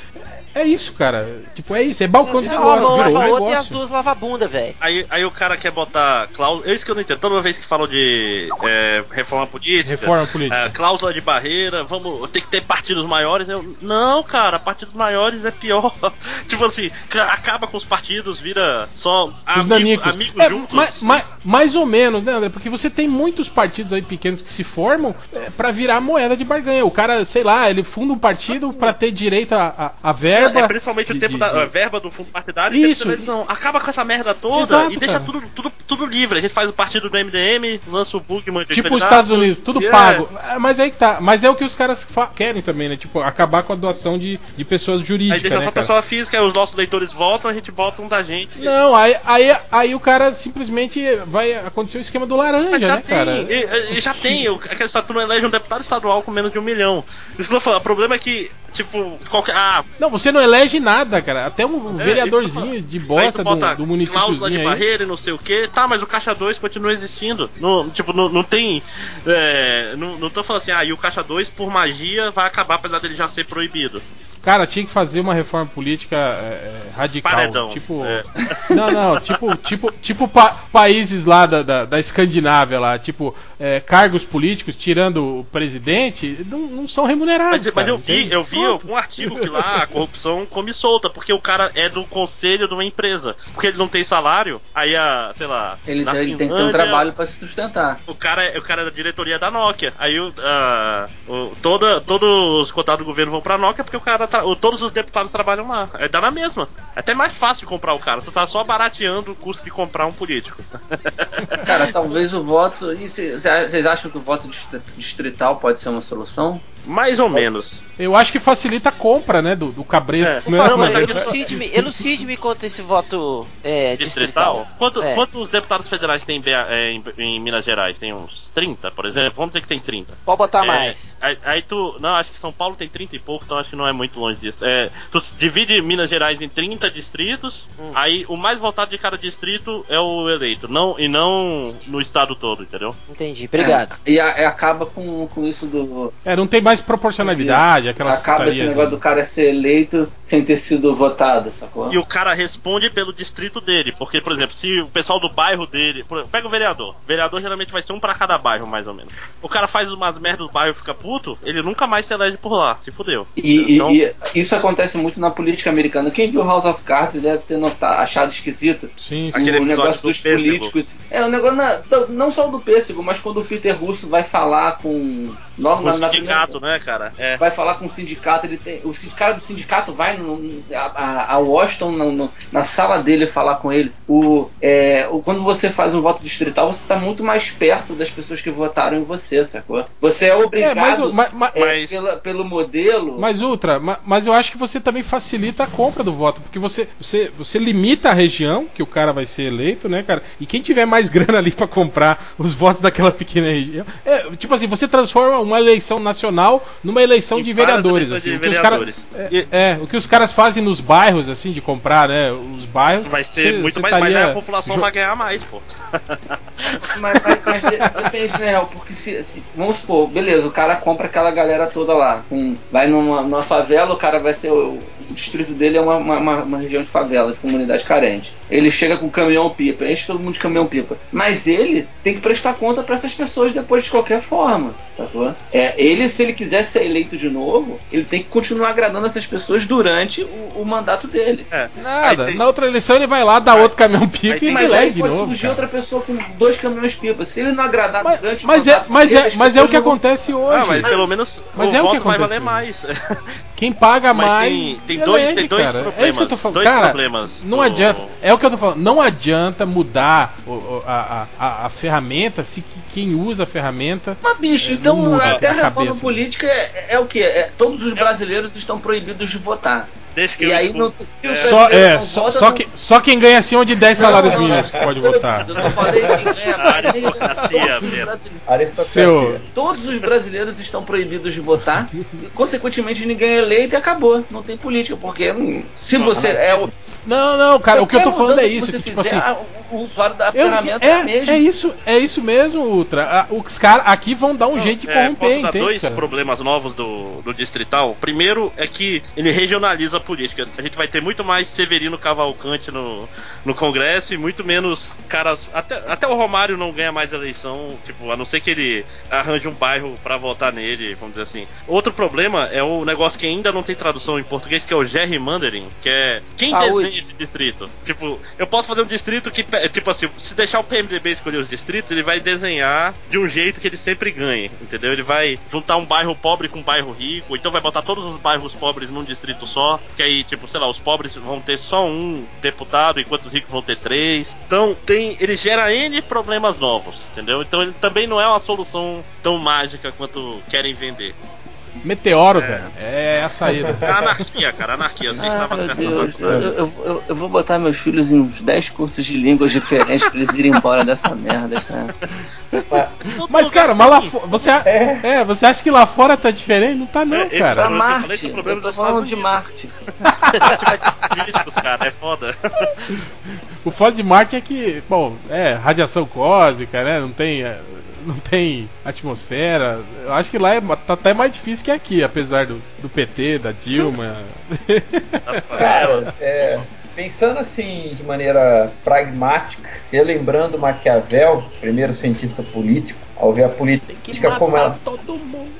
É isso, cara. Tipo, é isso. É balcão de negócio. mão Virou lava um outra e as negócio. duas lavam a bunda, velho. aí, aí o cara quer botar cláusula. É isso que eu não entendo. Toda vez que falam de é, reforma política. Reforma política. é, cláusula de barreira, vamos, tem que ter partidos maiores. Eu, não, cara, partidos maiores é pior. tipo assim, ca- acaba com os partidos, vira só amigo, amigos É, juntos. ma- ma- mais ou menos, né, André? Porque você tem muitos partidos aí pequenos que se formam é, para virar moeda de barganha. O cara, sei lá, ele funda um partido pra ter direito a, a, a verba. É, principalmente o tempo da a verba do fundo partidário e Isso. televisão. Acaba com essa merda toda Exato, e deixa cara. tudo, tudo, tudo livre. A gente faz o partido do MDM, lança o Bugman de Tipo os Estados Unidos, tudo e é- pago. Ah, Mas aí tá. Mas é o que os caras querem também, né? Tipo, acabar com a doação de, de pessoas Aí jurídicas. deixa né, só cara? pessoa física, aí os nossos leitores votam, a gente bota um da gente. Não, aí, aí, aí o cara simplesmente vai acontecer o esquema do laranja, Mas já né, tem, cara? e- e já tem. estatuto não elege um deputado estadual com menos de um milhão. Isso que eu falando. O problema é que, tipo, qualquer. Ah, Não, você não elege nada, cara. Até um É, vereadorzinho de bosta do, do cláusula de aí. barreira e não sei o que, tá, mas o caixa 2 continua existindo. Não, tipo, não, não tem. é, não, não tô falando assim, ah, e o caixa 2 por magia vai acabar, apesar dele já ser proibido. Cara, tinha que fazer uma reforma política é, é, radical. Paredão, Tipo. é. Não, não, tipo, tipo, tipo pa- países lá da, da, da Escandinávia lá, tipo, é, cargos políticos, tirando o presidente, não, não são remunerados. Mas, mas cara, eu vi, eu vi Pronto. um artigo que lá a corrupção come solta, porque o cara é do conselho de uma empresa. Porque eles não têm salário, aí a, sei lá. Ele, na ele tem que ter um trabalho pra se sustentar. O cara, é- o cara é da diretoria da Nokia. Aí o, ah, o- toda, todos os contatos do governo vão pra Nokia porque o cara tá, o- todos os deputados trabalham lá. É dá na mesma. É até mais fácil de comprar o cara. Tu tá só barateando o custo de comprar um político. Cara, talvez o voto. cê- cê- Vocês acham que o voto distri- distrital pode ser uma solução? Mais ou menos. Eu acho que facilita a compra, né, do, do cabresto. É. né? Não, mas elucide-me, elucide-me quanto esse voto é, Distrital? distrital. Quanto- É. Quantos deputados federais tem em, é, em- em Minas Gerais? Tem uns 30, por exemplo? Vamos dizer que tem 30. Pode botar É, mais. Aí, aí tu. Não, acho que São Paulo tem 30 e pouco, então acho que não é muito longe disso. É, tu divide Minas Gerais em 30 distritos, Hum. aí o mais votado de cada distrito é o eleito, não, e não no estado todo, entendeu? Entendi, obrigado. É, e a- acaba com, com isso do. É, não tem mais proporcionalidade, aquela acaba esse negócio do cara ser eleito sem ter sido votado, sacou? E o cara responde pelo distrito dele, porque, por exemplo, se o pessoal do bairro dele. por- Pega o vereador. O vereador geralmente vai ser um pra cada bairro, mais ou menos. O cara faz umas merdas do bairro e fica puto, ele nunca mais se elege por lá, se fudeu. E, e- Então- e isso acontece muito na política americana. Quem viu House of Cards deve ter notado, achado esquisito. Sim, sim. Aquele o episódio negócio do dos pêssego. políticos. É, o negócio na- não só o do pêssego, mas quando o Peter Russo vai falar com. Na, na sindicato, primeira- né, cara? É. Vai falar com o sindicato, ele tem. O cara do sindicato vai no, a, a- Washington no- no- na sala dele falar com ele. O, é, o- quando você faz um voto distrital, você está muito mais perto das pessoas que votaram em você, sacou? Você é É, obrigado mas, o- ma- ma- é, mas- pela- pelo modelo. Mas Ultra, ma- mas eu acho que você também facilita a compra do voto, porque você, você, você limita a região que o cara vai ser eleito, né, cara? E quem tiver mais grana ali pra comprar os votos daquela pequena região, é, tipo assim, você transforma uma eleição nacional numa eleição Em de vereadores, assim. de o que os caras vereadores. é, é, o que os caras fazem nos bairros assim de comprar, né, os bairros Vai ser você- muito você mais. Mas a população jo- vai ganhar mais, pô. Mas, mas- mas de- depende, né, Real? Porque se, se- Vamos supor, beleza, o cara compra aquela galera toda lá. com- vai numa, numa favela, o cara vai ser. O, o distrito dele é uma, uma, uma- uma região de favela, de comunidade carente. Ele chega com caminhão-pipa, enche todo mundo de caminhão-pipa. Mas ele tem que prestar conta pra essas pessoas depois de qualquer forma, sacou? É, ele, se ele quiser ser eleito de novo, ele tem que continuar agradando essas pessoas durante o, o mandato dele. É. Nada. Tem- Na outra eleição ele vai lá, dá outro caminhão pipa aí e Mas elege aí de pode novo. surgir cara. outra pessoa com dois caminhões pipa. Se ele não agradar Mas, durante o mas é, mandato mas dele, é, as mas é o que não vão- acontece hoje. Ah, mas, Mas- pelo menos mas o é o que voto vai acontece valer mais. Quem paga Mas mais. tem- tem dois- elege, tem dois cara. É problemas, isso que eu tô falando. dois cara, problemas não do- adianta. É o que eu tô falando. Não adianta mudar o- o- a, a- a- a ferramenta se que- quem usa a ferramenta. Mas, bicho, É, então até a reforma política é, é o quê? É, todos os brasileiros estão proibidos de votar. Deixa que E eu aí, É. Só, é, não só, vota, só, não- que, só quem ganha acima de 10 Não, salários mínimos pode votar. Eu não falei quem ganha mais. nem- Aristocracia, todos, os Pedro. brasileiros, Aristocracia. Seu- todos os brasileiros estão proibidos de votar. e, consequentemente, ninguém é eleito e acabou. Não tem política, porque se você é o. Não, não, cara, o que eu tô falando é isso. você Que, tipo fizer, assim, ah, o, usuário da eu- ferramenta é, é, mesma. é isso, é isso mesmo, Ultra. Ah, Os caras aqui vão dar um jeito de É, corromper, posso dar entende, dois cara? problemas novos do, do Distrital. Primeiro é que ele regionaliza política. A gente vai ter muito mais Severino Cavalcante no, no Congresso e muito menos caras. Até, até o Romário não ganha mais eleição, tipo, a não ser que ele arranje um bairro pra votar nele, vamos dizer assim. Outro problema é o negócio que ainda não tem tradução em português, que é o gerrymandering, que é quem Saúde. desenha esse distrito. Tipo, eu posso fazer um distrito que, tipo assim, se deixar o PMDB escolher os distritos, ele vai desenhar de um jeito que ele sempre ganhe, entendeu? Ele vai juntar um bairro pobre com um bairro rico, então vai botar todos os bairros pobres num distrito só, que aí, tipo, sei lá, os pobres vão ter só um deputado, enquanto os ricos vão ter três. Então, tem, ele gera N problemas novos, entendeu? Então, ele também não é uma solução tão mágica quanto querem vender. Meteoro, É. velho. É a saída. É anarquia, cara, anarquia. Você Ah, estava meu Deus, eu, eu, eu- eu vou botar meus filhos em uns 10 cursos de línguas diferentes pra eles irem embora dessa merda, cara. Mas, cara, mas lá fo- você, É. é, você acha que lá fora tá diferente? Não tá, não, É, cara. Pra eu falei Marte, que o problema eu tô dos falando Estados de Unidos. Marte. políticos, cara, é foda. O foda de Marte é que, bom, é radiação cósmica, né? Não tem, é, não tem atmosfera. Eu acho que lá é, tá até mais difícil que aqui, apesar do, do PT, da Dilma. Cara, é, pensando assim de maneira pragmática, relembrando Maquiavel, primeiro cientista político, ao ver a política como ela,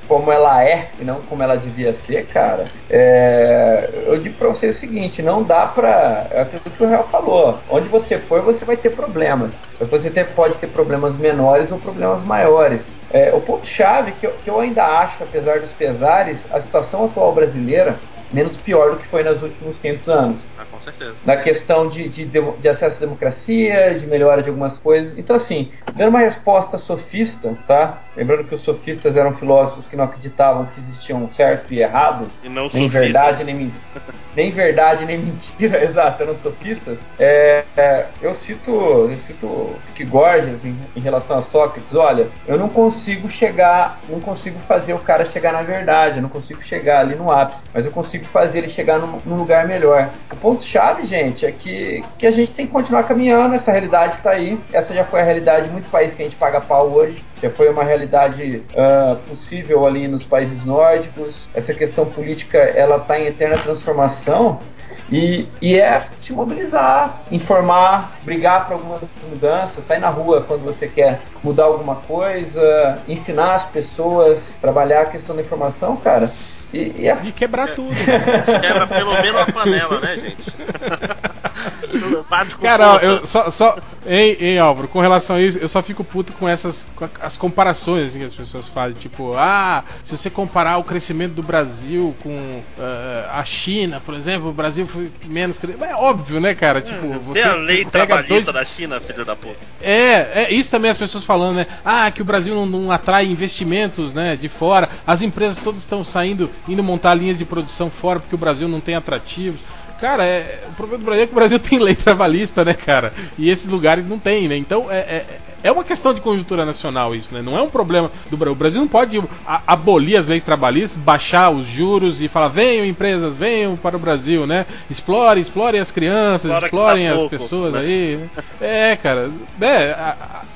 como ela é e não como ela devia ser, cara, é, eu digo pra você o seguinte, não dá pra. É aquilo que o Real falou. Onde você for, você vai ter problemas. Você ter- pode ter problemas menores ou problemas maiores. É, o ponto-chave que, que eu ainda acho, apesar dos pesares, a situação atual brasileira menos pior do que foi nos últimos 500 anos. Ah, com certeza. Na questão de, de, de acesso à democracia, de melhora de algumas coisas. Então, assim, dando uma resposta sofista, tá? Lembrando que os sofistas eram filósofos que não acreditavam que existiam certo e errado, E não nem sofistas. verdade, nem mentira. Nem verdade, nem mentira, exato, eram sofistas. É, é, eu cito, eu cito que Gorgias em, em relação a Sócrates, olha, eu não consigo chegar, não consigo fazer o cara chegar na verdade, eu não consigo chegar ali no ápice, mas eu consigo fazer ele chegar num, num lugar melhor. O ponto chave, gente, é que, que a gente tem que continuar caminhando, essa realidade está aí, essa já foi a realidade de muito país que a gente paga pau hoje, já foi uma realidade ah, possível ali nos países nórdicos. Essa questão política ela está em eterna transformação e, e é se mobilizar, informar, brigar por alguma mudança, sair na rua quando você quer mudar alguma coisa, ensinar as pessoas, trabalhar a questão da informação, cara. E, e é E quebrar tudo. Quebra pelo menos a panela, né, gente? Cara, eu só, só hein, hein, Álvaro, com relação a isso, eu só fico puto com essas com as comparações assim, que as pessoas fazem, tipo, ah, se você comparar o crescimento do Brasil com eh, a China, por exemplo, o Brasil foi menos cre- é óbvio, né, cara? Tipo, você Tem a lei trabalhista dois da China, filho da puta. é, é isso também as pessoas falando, né? Ah, que o Brasil não, não atrai investimentos, né, de fora. As empresas todas estão saindo, indo montar linhas de produção fora porque o Brasil não tem atrativos. Cara, é, o problema do Brasil é que o Brasil tem lei trabalhista, né, cara? E esses lugares não tem, né? Então é, é, é uma questão de conjuntura nacional isso, né? Não é um problema do Brasil. O Brasil não pode abolir as leis trabalhistas, baixar os juros e falar venham empresas, venham para o Brasil, né? Explore, explorem as crianças, Explora que explorem tá as pouco, pessoas né? aí. né? É, cara, né,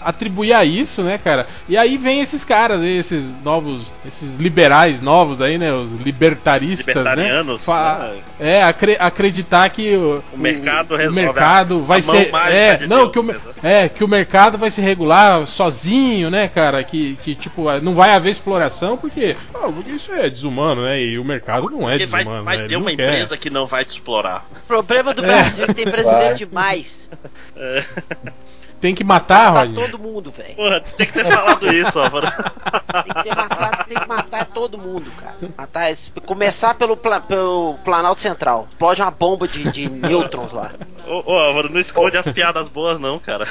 atribuir a isso, né, cara? E aí vem esses caras, esses novos, esses liberais novos aí, né, os libertaristas, Libertarianos, né? Fa- né? É, acre- acreditar que o, O mercado o resolve mercado a- vai ser é, de não, Deus, que o, entendeu? é, que o mercado vai se regular sozinho, né, cara? Que, que tipo, não vai haver exploração porque, ah, porque isso é desumano, né? E o mercado não é Porque vai, desumano, vai né? ter Ele uma não quer. empresa que não vai te explorar. O problema É. do Brasil é que tem brasileiro Vai. demais. É. Tem que matar, Tá Rodney. todo mundo, velho. Porra, tu tem que ter falado isso, Álvaro. Tem que, ter matar, tem que matar todo mundo, cara. Matar esse- começar pelo, pla- pelo Planalto Central. Explode uma bomba de, de nêutrons lá. Ô, ô, Álvaro, não esconde as piadas boas, não, cara.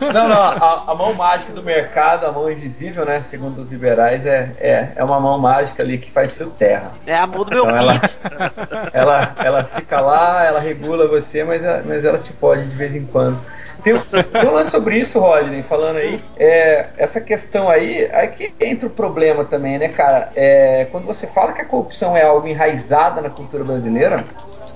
Não, não, a, a mão mágica do mercado, a mão invisível, né? Segundo os liberais, é, é, é uma mão mágica ali que faz fio terra. É a mão do meu Então ela, ela, ela fica lá, ela regula você, mas, mas ela te pode de vez em quando. Tem, tem um lance sobre isso, Rodney, falando aí. É, essa questão aí, aí que entra o problema também, né, cara? É, quando você fala que a corrupção é algo enraizada na cultura brasileira,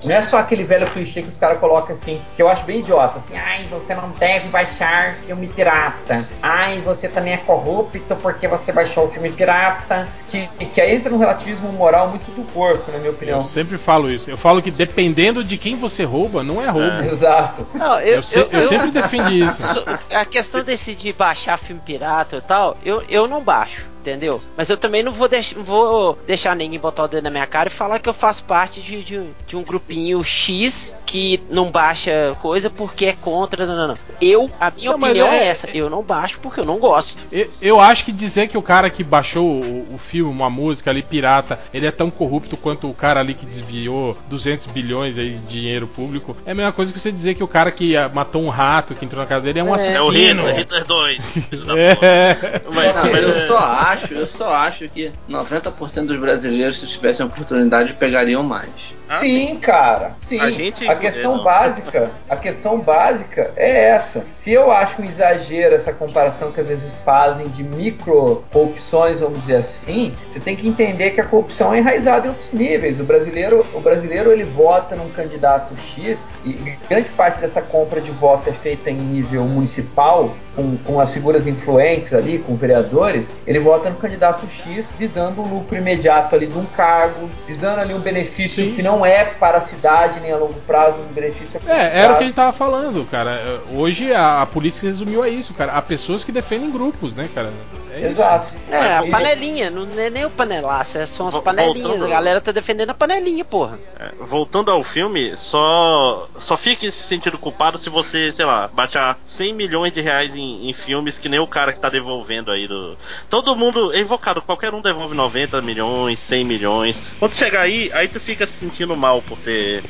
não é só aquele velho clichê que os caras colocam assim, que eu acho bem idiota, assim, ai, você não deve baixar filme pirata. Ai, você também é corrupto porque você baixou o filme pirata. Que, que aí entra um relativismo moral muito do corpo, na minha opinião. Eu sempre falo isso. Eu falo que dependendo de quem você rouba, não é roubo. Exato. Não, Eu, se- eu sempre defendi isso. So- A questão desse de baixar filme pirata e tal, eu, eu não baixo, entendeu? Mas eu também não vou, deix vou deixar ninguém botar o dedo na minha cara e falar que eu faço parte de, de, de um grupinho X que não baixa coisa porque é contra. Não, não, não. Eu, a minha opinião é... é- essa. Eu não baixo porque eu não gosto. Eu, eu acho que dizer que o cara que baixou o, o filme, uma música ali pirata, ele é tão corrupto quanto o cara ali que desviou 200 bilhões aí de dinheiro público, é a mesma coisa que você dizer que o cara que ah, matou um rato que entrou na casa dele é um É. assassino. É o Hitler, Hitler 2. filho da puta. É. Mas, mas, eu é, só acho, eu só acho que 90% dos brasileiros, se tivessem oportunidade, pegariam mais. Ah, Sim, cara. Sim. A gente- a questão é, básica, a questão básica é essa. Se eu acho um exagero essa comparação que às vezes fazem de micro corrupções, vamos dizer assim, você tem que entender que a corrupção é enraizada em outros níveis. O brasileiro, o brasileiro ele vota num candidato X e grande parte dessa compra de voto é feita em nível municipal, com, com as figuras influentes ali, com vereadores, ele vota no candidato X visando um lucro imediato ali de um cargo, visando ali um benefício Sim. que não não é para a cidade nem a longo prazo um benefício. É, era o que a gente tava falando, cara. Hoje a, a polícia se resumiu a isso, cara. Há pessoas que defendem grupos, né, cara? É isso. Exato. É, a panelinha, não é nem o panelaço, é- são as panelinhas. voltando- A galera tá defendendo a panelinha, porra. É, voltando ao filme, só só fique se sentindo culpado se você, sei lá, baixar 100 milhões de reais em, em filmes que nem o cara que tá devolvendo aí do. Todo mundo é invocado, qualquer um devolve 90 milhões, 100 milhões. Quando chegar aí, aí tu fica se sentindo mal por ter.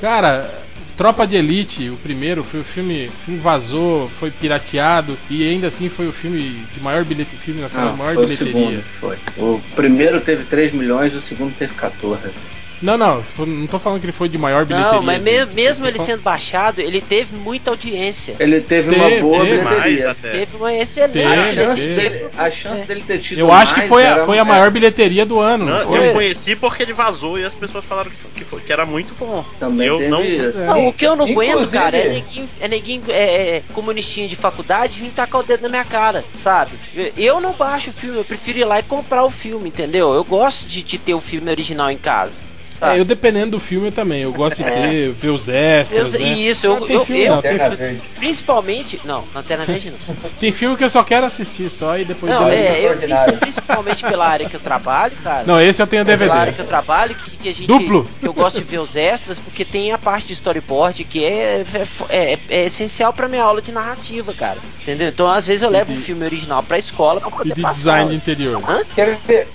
Cara, Tropa de Elite, o primeiro, foi o filme, o filme vazou, foi pirateado e ainda assim foi o filme de maior bilhete, filme nacional Não, de maior foi o bilheteria. segundo que foi. O primeiro teve 3 milhões, o segundo teve 14. Não, não, tô- não tô falando que ele foi de maior bilheteria. Não, mas me- de- mesmo tô ele falando- sendo baixado, ele teve muita audiência. Ele teve uma Teve, boa teve Mais bilheteria. até. Teve uma excelente. A Teve, chance, teve. dele, a chance dele ter tido Eu acho que foi a, era- foi a é, maior bilheteria do ano. não eu conheci porque ele vazou e as pessoas falaram que, foi- que, foi- que era muito bom. Também eu não. isso. Não, o que eu não aguento, Inclusive- cara, é neguinho, é neguinho é, é, comunistinho de faculdade vir tacar o dedo na minha cara, sabe? Eu não baixo o filme, eu prefiro ir lá e comprar o filme, entendeu? Eu gosto de, de ter o filme original em casa. É, eu dependendo do filme eu também. Eu gosto de ter, ver os extras. Eu- né? isso, eu- Ah, tem eu- filme, eu- não, Verde. Principalmente. Não, Lanterna Verde não. tem filme que eu só quero assistir só e depois Não, é, eu, extraordinário. principalmente pela área que eu trabalho, cara. Não, esse eu tenho Pela área DVD. que eu trabalho, que, que a gente. Duplo. Que eu gosto de ver os extras, porque tem a parte de storyboard que é, é, é- é essencial pra minha aula de narrativa, cara. Entendeu? Então, às vezes, eu levo o filme original pra escola pra E poder de passar. design de interior. Hã? Quer ver?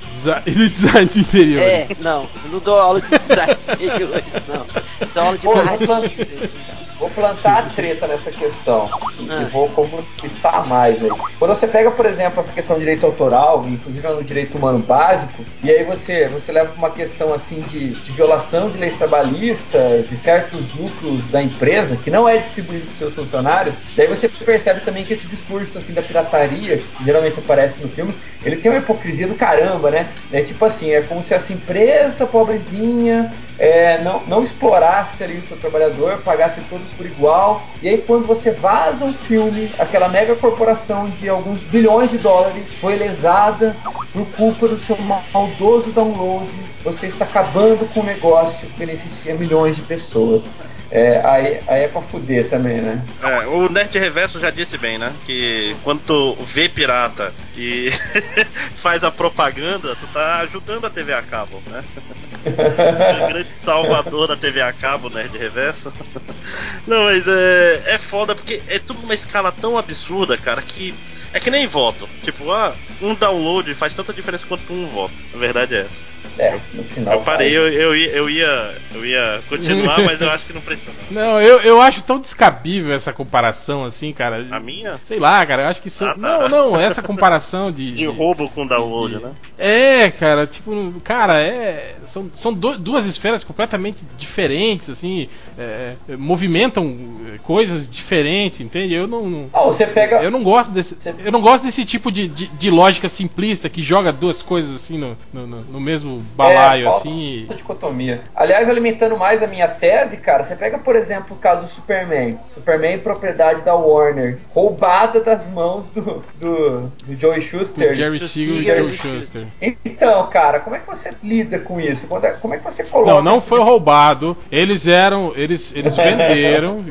E de design de interior. É, não, eu não dou aula de design de interiores, não. Dou aula de Pô. Vou plantar a treta nessa questão e Ah. vou conquistar mais aí. Quando você pega, por exemplo, essa questão de direito autoral, inclusive no direito humano básico, e aí você, você leva pra uma questão assim de, de violação de leis trabalhistas, de certos lucros da empresa, que não é distribuído para seus funcionários, daí você percebe também que esse discurso assim da pirataria, que geralmente aparece no filme, ele tem uma hipocrisia do caramba, né? É tipo assim, é como se essa empresa pobrezinha é, não, não explorasse ali o seu trabalhador, pagasse todos por igual. E aí quando você vaza um filme, aquela mega corporação de alguns bilhões de dólares foi lesada por culpa do seu maldoso download, você está acabando com um negócio que beneficia milhões de pessoas. É, aí, aí é pra fuder também, né? É, o Nerd Reverso já disse bem, né? Que quando tu vê pirata e faz a propaganda, tu tá ajudando a TV a cabo, né? o grande salvador da TV a cabo, Nerd Reverso. Não, mas é, é foda porque é tudo numa escala tão absurda, cara, que é que nem voto. Tipo, ah, um download faz tanta diferença quanto um voto. A verdade é essa. É, no final. Eu parei, eu, eu, ia, eu ia eu ia continuar, mas eu acho que não precisa. não. Não, eu, eu acho tão descabível essa comparação assim, cara. A minha? Sei lá, cara, eu acho que são. Ah, tá. Não, não, essa comparação de. De roubo com download, né? É, cara, tipo, cara, é. São, são do- duas esferas completamente diferentes, assim, é, é, movimentam é, coisas diferentes, entende? Eu não. não- Ah, você pega. eu não gosto desse, eu não gosto desse tipo de, de, de lógica simplista que joga duas coisas assim no, no, no- no mesmo balaio, É, assim. dicotomia. Aliás, alimentando mais a minha tese, cara, você pega, por exemplo, o caso do Superman. Superman propriedade da Warner, roubada das mãos do, do, do Joey do Schuster. Jerry do Siegel e Siegel e Shuster. Então, cara, como é que você lida com isso? É- Como é que você coloca Não, não foi roubado. Eles eram. Eles, eles venderam.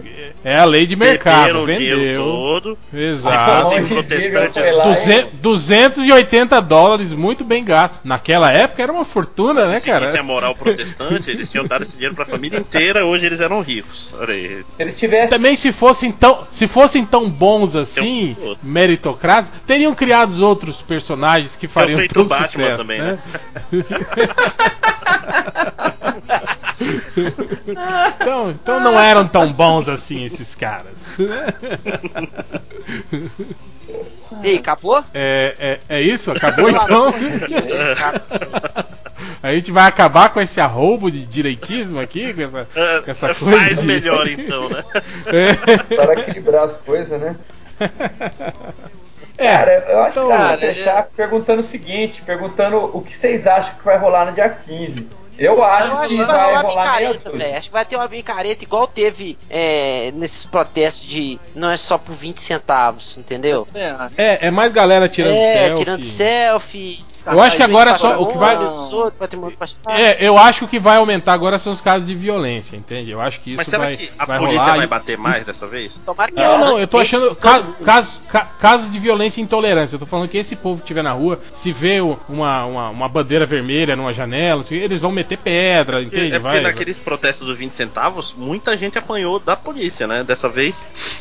É a lei de mercado. Dinheiro Vendeu. todo. Exato. Protestantes. chega, foi lá. Duze- 280 dólares, muito bem gasto. Naquela época era uma fortuna, né, Se seguissem a cara? moral protestante, eles tinham dado esse dinheiro pra família inteira, hoje eles eram ricos. Olha aí. Se eles tivessem. Também se fossem tão, se fossem tão bons assim, um meritocratas, teriam criado outros personagens que fariam sei do tanto Batman sucesso, também, né? então, então não eram tão bons assim esses caras. E aí, acabou? É, é, é isso? Acabou então? A gente vai acabar com esse arrobo de direitismo aqui, com essa, com essa É, coisa. faz de- melhor então, né? É. Para equilibrar as coisas, né? É, Cara, eu acho então, que cara, fechar perguntando o seguinte: perguntando o que vocês acham que vai rolar no dia 15. Eu acho, Eu acho que que vai vai rolar picareta, dúzia. velho. Acho que vai ter uma picareta igual teve é, nesses protestos de não é só por 20 centavos, entendeu? é, é mais galera tirando é, selfie. tirando selfie. Eu acho que Aí vem agora só o que vai. É, eu acho que o que vai aumentar agora são os casos de violência, entende? Eu acho que isso Mas será vai, que a vai polícia rolar. vai e- bater mais dessa vez? Tomara que Não, não, eu tô achando casos, ca- casos de violência e intolerância. Eu tô falando que esse povo que estiver na rua, se vê uma, uma, uma bandeira vermelha numa janela, eles vão meter pedra, Porque- entende? é porque Vai- naqueles protestos dos 20 centavos, muita gente apanhou da polícia, né? Dessa vez.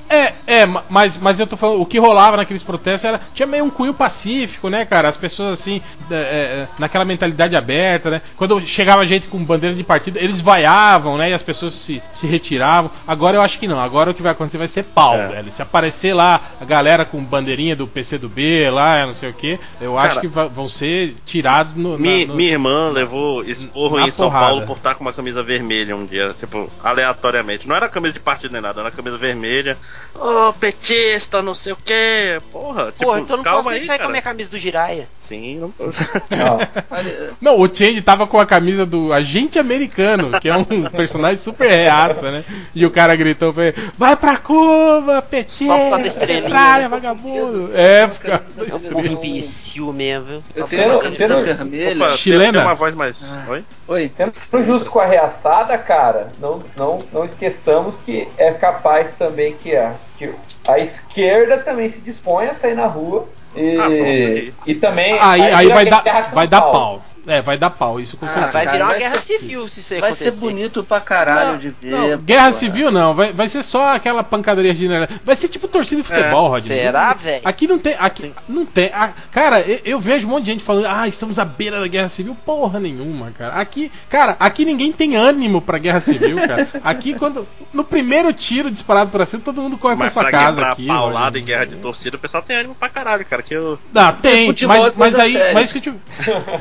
É, é, ma- mas, mas eu tô falando, o que rolava naqueles protestos era. Tinha meio um cunho pacífico, né, cara? As pessoas assim, é, é, naquela mentalidade aberta, né? Quando chegava gente com bandeira de partido, eles vaiavam, né? E as pessoas se, se retiravam. Agora eu acho que não. Agora o que vai acontecer vai ser pau, É. velho. Se aparecer lá a galera com bandeirinha do PC do B, lá, não sei o que, eu acho Cara, que va- vão ser tirados no. na- Mi- no- minha irmã levou esporro na em São porrada. Paulo por estar com uma camisa vermelha um dia, tipo, aleatoriamente. Não era camisa de partido nem nada, era camisa vermelha. Ô, petista, não sei o que. Porra, tipo, Porra, então eu não calma posso nem aí, sair com cara. a minha camisa do Jiraya. Sim, não Olha, Não, o Change tava com a camisa do agente americano, que é um personagem super reaça, né? E o cara gritou pra ele: Vai pra Cuba, PT! Só por causa da estrelinha, né? vagabundo! É, por causa da É um imbecil mesmo, viu? eu tenho não- uma camisa não- vermelha. Opa, Chilena? Tem uma voz mais. Ah. Oi? Oi. Sendo justo com a reaçada, cara, não, não, não esqueçamos que é capaz também que a, que a esquerda também se dispõe a sair na rua e, Ah, aí. e também Aí, aí vira vai, dar, vai dar pau. É, vai dar pau, isso com Ah, certeza. Vai virar uma vai guerra ser- civil se isso Vai acontecer. ser bonito pra caralho Não, de ver. não, guerra pô. civil não, vai, vai ser só aquela pancadaria general. Vai ser tipo torcida de futebol, Rodney. Será, velho? Aqui não tem. Aqui não tem. ah, cara, eu, eu vejo um monte de gente falando, ah, estamos à beira da guerra civil. Porra nenhuma, cara. Aqui, cara, aqui ninguém tem ânimo pra guerra civil, cara. Aqui, quando. No primeiro tiro disparado pra cima, todo mundo corre Mas pra sua pra casa. quebrar aqui, paulada Rodney. em guerra de torcida, o pessoal tem ânimo pra caralho, cara. Que eu. Ah, tem, é mas, mas aí. séria. Mas, que eu te-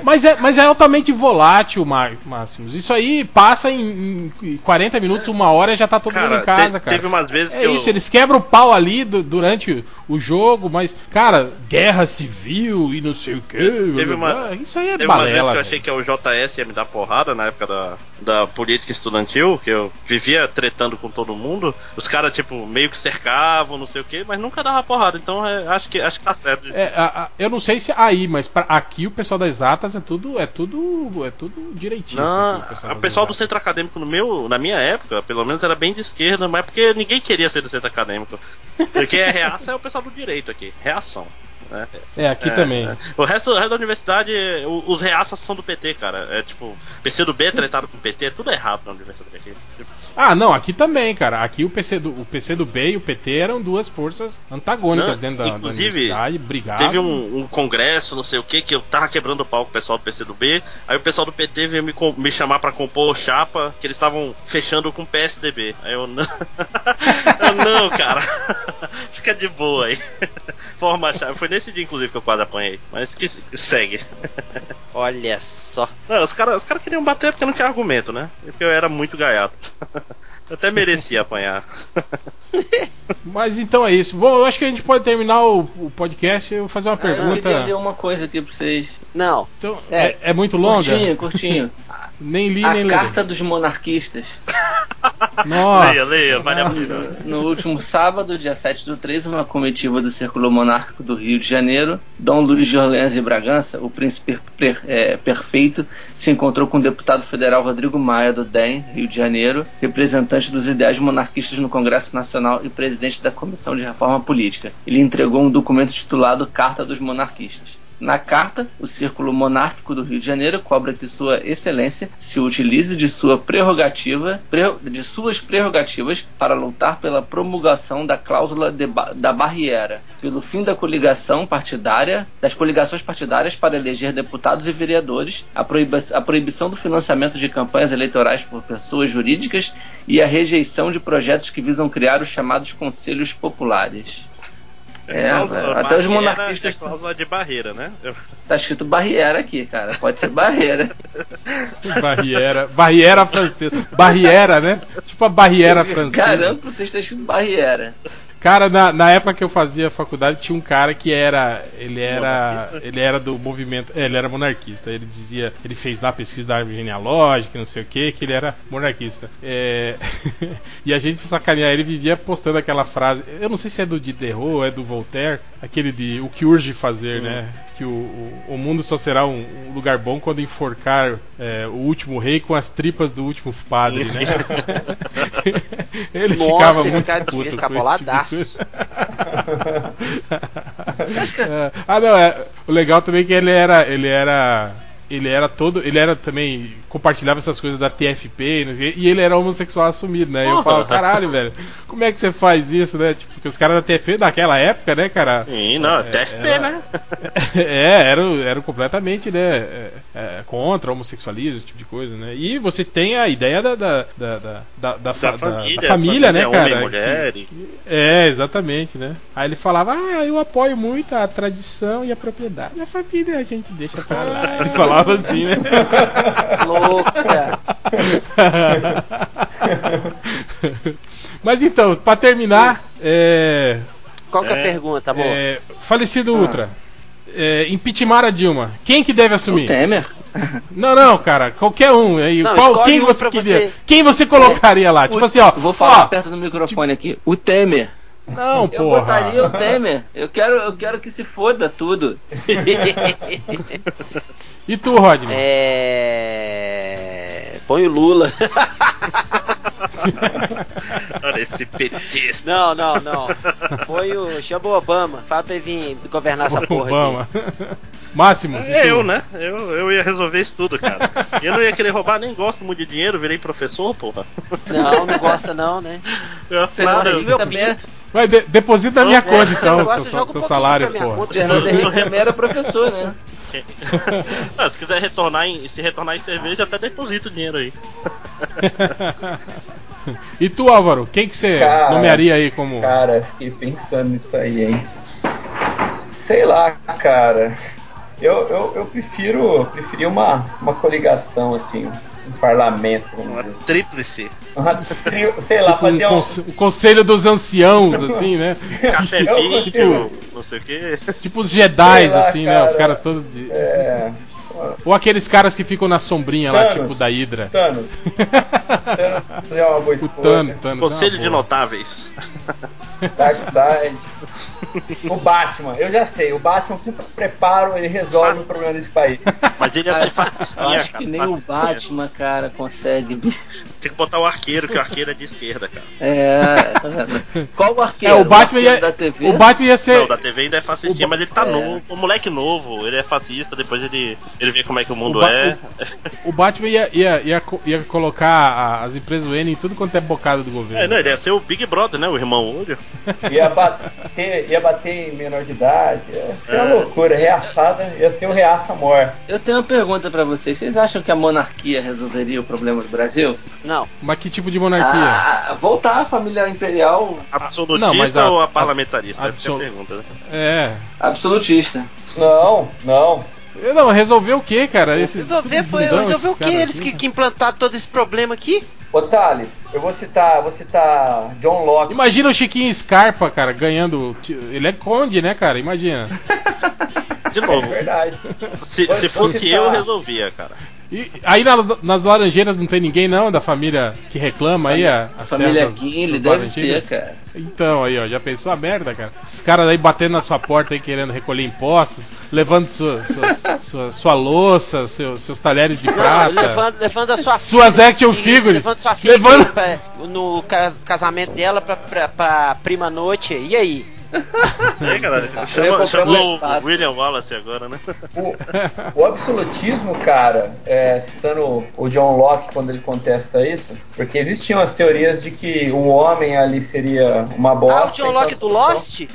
mas, é, mas é altamente volátil, Máximos. Isso aí passa em, em 40 minutos, uma hora já tá todo mundo em casa, te- cara. Teve umas vezes É que eu. isso, eles quebram o pau ali du- durante o jogo, mas, cara, guerra civil e não sei o que. Teve uma- Isso aí é Teve uma vez que balela. eu achei que o JS ia me dar porrada na época da, da política estudantil, que eu vivia tretando com todo mundo. Os caras, tipo, meio que cercavam, não sei o que, mas nunca dava porrada. Então é, acho, que, acho que tá certo isso. É, a- a- eu não sei se aí, mas pra- aqui o pessoal das exatas é tudo, é tudo, é tudo direitinho. Não, aqui, o pessoal do das centro acadêmico no meu, na minha época, pelo menos era bem de esquerda, mas porque ninguém queria ser do centro acadêmico. Porque é reaça é o pessoal do direito aqui, reação. Né? É, aqui É, também. é. O, resto, o resto da universidade, o- os reaças são do PT, cara. É tipo, PC do B é tratado com PT, é tudo errado na universidade aqui. Tipo, Ah, não, aqui também, cara. Aqui o PC do, o PC do B e o PT eram duas forças antagônicas Não, dentro da, da inclusive, universidade, brigavam. Teve um, um congresso, não sei o que, que eu tava quebrando o pau com o pessoal do PC do B. Aí o pessoal do PT veio me, me chamar pra compor chapa, que eles estavam fechando com o PSDB. Aí eu não. eu não, cara. Fica de boa aí. Forma chapa. Foi nesse dia, inclusive, que eu quase apanhei. Mas que que segue. Olha só. Não, os caras os cara queriam bater porque não tinha argumento, né? Porque eu era muito gaiato. Eu até merecia apanhar. Mas então é isso. Bom, eu acho que a gente pode terminar o, o podcast. Eu vou fazer uma Ah, eu pergunta. queria ler uma coisa aqui pra vocês. Não. Então, É. é, é muito longa? Curtinho, curtinho. Nem li, A nem li. Carta dos Monarquistas. Nossa. leia, leia, vale a Não. pena. No último sábado, dia 7 do 3, uma comitiva do Círculo Monárquico do Rio de Janeiro, Dom Luiz de Orleans e Bragança, o príncipe per- é, perfeito, se encontrou com o deputado federal Rodrigo Maia, do DEM, Rio de Janeiro, representante dos ideais monarquistas no Congresso Nacional e presidente da Comissão de Reforma Política. Ele entregou um documento titulado Carta dos Monarquistas. Na carta, o Círculo Monárquico do Rio de Janeiro cobra que Sua Excelência se utilize de sua prerrogativa, pre- de suas prerrogativas para lutar pela promulgação da cláusula ba- da barriera, pelo fim da coligação partidária, das coligações partidárias para eleger deputados e vereadores, a, proibi- a proibição do financiamento de campanhas eleitorais por pessoas jurídicas e a rejeição de projetos que visam criar os chamados conselhos populares. É, até os barreira monarquistas- É cláusula de barreira, né? Eu- Tá escrito barriera aqui, cara. Pode ser barreira. Barriera. Barriera francesa. Barriera, né? Tipo a barriera francesa. Garanto pra vocês tá escrito barriera. Cara, na, na época que eu fazia faculdade, tinha um cara que era. Ele era. Ele era do movimento. é, Ele era monarquista. Ele dizia. Ele fez lá pesquisa da árvore genealógica, não sei o que, que ele era monarquista. É, e a gente, pra sacanear, ele vivia postando aquela frase. Eu não sei se é do Diderot é do Voltaire. Aquele de o que urge fazer, né? Que o, o, o mundo só será um, um lugar bom quando enforcar é, o último rei com as tripas do último padre, né? ele Nossa, ficava ele muito fica- puto tipo boladaço. É, ah não, é, o legal também é que ele era, ele era, ele era todo, ele era também compartilhava essas coisas da TFP e ele era homossexual assumido, né? E eu falo, caralho, velho, como é que você faz isso, né? Tipo, porque os caras da TFP daquela época, né, cara? Sim, não, É, TFP, era- né? é, eram era completamente, né, é, é, contra homossexualismo, esse tipo de coisa, né? E você tem a ideia da da, da, da, da, da fa- Da da- família, da família, né, homem cara? e mulher. e- É, exatamente, né? Aí ele falava, ah, eu apoio muito a tradição e a propriedade. A família a gente deixa pra lá. Ele falava assim, né? Louca. Mas então, pra terminar, é, Qual que é a É, pergunta, amor? é, falecido Ultra, é, impeachment a Dilma, quem que deve O assumir? Temer. Não, não, cara, qualquer um. Aí, Não, qual, quem você queria? você. Quem você colocaria lá? Tipo O- assim, ó. Vou falar ó, perto do microfone aqui. O Temer. Não, Eu porra. botaria o Temer. Eu quero, eu quero que se foda tudo. E tu, Rodney? É. Põe o Lula. Olha esse petista. Não, não, não. Põe o. Chama o Obama. Fala pra ele vir governar essa porra Obama. Máximo. e É eu, né? Eu, eu ia resolver isso tudo, cara. Eu não ia querer roubar, nem gosto muito de dinheiro, virei professor, porra. aqui. Não, não gosta não, né? Eu, Henrique meu também, é- Vai, de- deposita na minha É, conta então, não gosta, seu, um seu pouquinho salário, conta. Fernando Henrique também era professor, né? Ah, se quiser retornar em, se retornar em cerveja, até deposita o dinheiro aí. E tu, Álvaro, quem que você Cara, nomearia aí como. Cara, fiquei pensando nisso aí, hein? Sei lá, cara. Eu, eu, eu prefiro preferia uma, uma coligação, assim, um parlamento, Uma dizer. tríplice. Uma sei lá, Tipo fazer um. conse- um conselho dos anciãos, assim, né? Café Eu vídeo, consigo- não sei o que. Tipo os Jedi, assim, né? Os cara. caras todos de. É. Ou aqueles caras que ficam na sombrinha lá, Thanos. tipo da Hydra. Thanos. Thanos é uma boa O. Thanos, Thanos. é Conselho uma de notáveis. Darkseid. O Batman, eu já sei. O Batman sempre prepara, ele resolve Sabe? o problema desse país. Mas ele ia ser Eu fascistinha, acho cara. que nem o. Batman, cara, consegue. Tem que botar o arqueiro, que o arqueiro é de esquerda, cara. É, tá vendo? Qual o É, arqueiro? o Batman arqueiro ia. da TV? O Batman ia ser. Não, da TV ainda é fascistinha, o- mas ele tá é. novo, um moleque novo, ele é fascista, depois ele, ele vê como é que o mundo O é. O Batman ia, ia, ia, ia colocar a- as empresas N em tudo quanto é bocado do governo. É, não, ele ia ser o Big Brother, né? O irmão olho. Ia bater, ia bater em menor de idade. Ia ser uma É. loucura. Reaçada, ia ser o reaça mor. Eu tenho uma pergunta pra vocês. Vocês acham que a monarquia resolveria o problema do Brasil? Não. Mas que tipo de monarquia? Ah, voltar à família imperial Absolutista Não, mas a- ou a- a parlamentarista? É a absol- pergunta, né? É. absolutista. Não, não. Eu Não, resolver o que, cara? Esse, Resolver tudo foi. bundão, Resolver o caras Eles aqui, que, que implantaram todo esse problema aqui? Ô Thales, eu vou citar, vou citar John Locke. Imagina o Chiquinho Scarpa, cara, ganhando. Ele é conde, né, cara? Imagina. De É novo, verdade. se, Vou- se fosse citar- eu, resolvia, cara. E aí na- nas Laranjeiras não tem ninguém, não, da família que reclama aí a, A família Guinle deve ter, cara. Então, aí, ó, já pensou a merda, cara? Esses caras aí batendo na sua porta aí querendo recolher impostos, levando sua, sua, sua, sua louça, seu- seus talheres de Não, prata. levando, levando a sua Suas action Isso, figures. Levando sua filha Levando- pra- no cas- casamento dela pra, pra, pra prima noite. E aí? É, cara, chama, chama o. William Wallace agora, né? O, o absolutismo, cara, é, citando o John Locke quando ele contesta isso, porque existiam as teorias de que o homem ali seria uma bosta. ah, o John então Locke do Lost?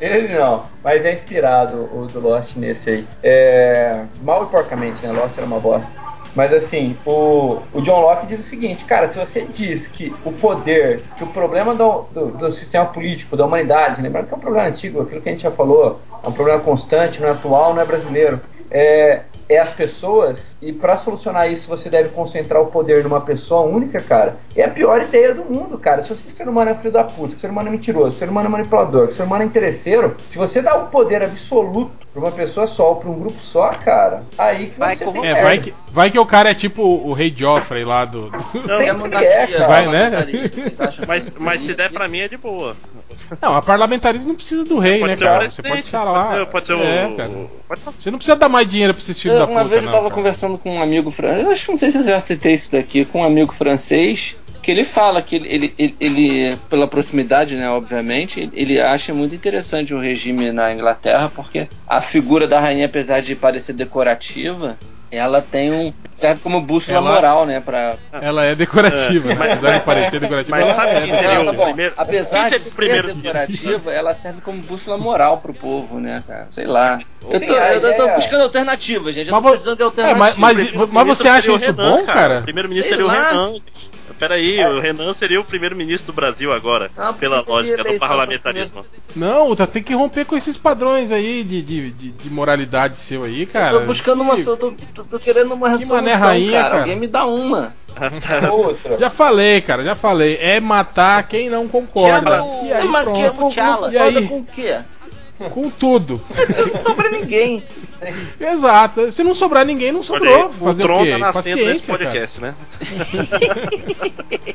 Ele não, mas é inspirado o do Lost nesse aí. É, mal e porcamente, né? Lost era uma bosta. Mas assim, o, o John Locke diz o seguinte, cara, se você diz que o poder, que o problema do, do, do sistema político, da humanidade, lembrando que é um problema antigo, aquilo que a gente já falou, é um problema constante, não é atual, não é brasileiro, é, é as pessoas, e para solucionar isso você deve concentrar o poder numa pessoa única, cara, é a pior ideia do mundo, cara. Se você ser humano é filho da puta, que o ser humano é mentiroso, que o ser humano é manipulador, que o ser humano é interesseiro, se você dá o poder absoluto pra uma pessoa só ou pra um grupo só, cara, aí que Vai você tem É, vai que, vai que o cara é tipo o rei Joffrey lá do. do- Não, Sempre é, cara. Vai, né? Mas, mas se der pra mim é de boa. Não, a parlamentarismo não precisa do rei, Pode né, ser cara? Você pode estar lá. Pode ser, pode ser é, o. cara. Você não precisa dar mais dinheiro pra esses filhos da Eu, uma puta, vez eu não, tava cara. conversando com um amigo francês, acho que não sei se eu já citei isso daqui, com um amigo francês, que ele fala que ele, ele, ele- ele, pela proximidade, né, obviamente, ele- acha muito interessante o regime na Inglaterra, porque a figura da rainha, apesar de parecer decorativa, ela tem um. serve como bússola Ela- moral, né, pra, Ela é decorativa, É, né? mas- Apesar de parecer decorativa, mas ela sabe é. quem né? seria o tá bom. primeiro- Apesar de ser decorativa, ela serve como bússola moral pro povo, né, cara? Sei lá. Eu Sim, tô, a eu tô ideia- buscando alternativas, gente. Eu Mas tô precisando de É, alternativas. mas, mas, primeiro-ministro mas você acha isso Renan, bom, cara? O primeiro-ministro seria o. Renan. Peraí, o Renan seria o primeiro-ministro do Brasil agora, Ah, pela lógica do parlamentarismo. Não, tá, tem que romper com esses padrões aí de, de, de, de moralidade seu aí, cara. Eu tô buscando uma Que- eu tô, tô, tô querendo uma Que resolução, mané rainha, cara. cara. Alguém me dá uma. Outra. Já falei, cara, já falei. É matar quem não concorda. Chama o- E aí que pronto. Chama o T'Challa. E aí? com o quê? Com tudo. Não sobra ninguém. Exato. Se não sobrar ninguém, não sobrou. aí, o Fazer o, Tron quê? tá nascendo nesse Paciência, cara. podcast, né?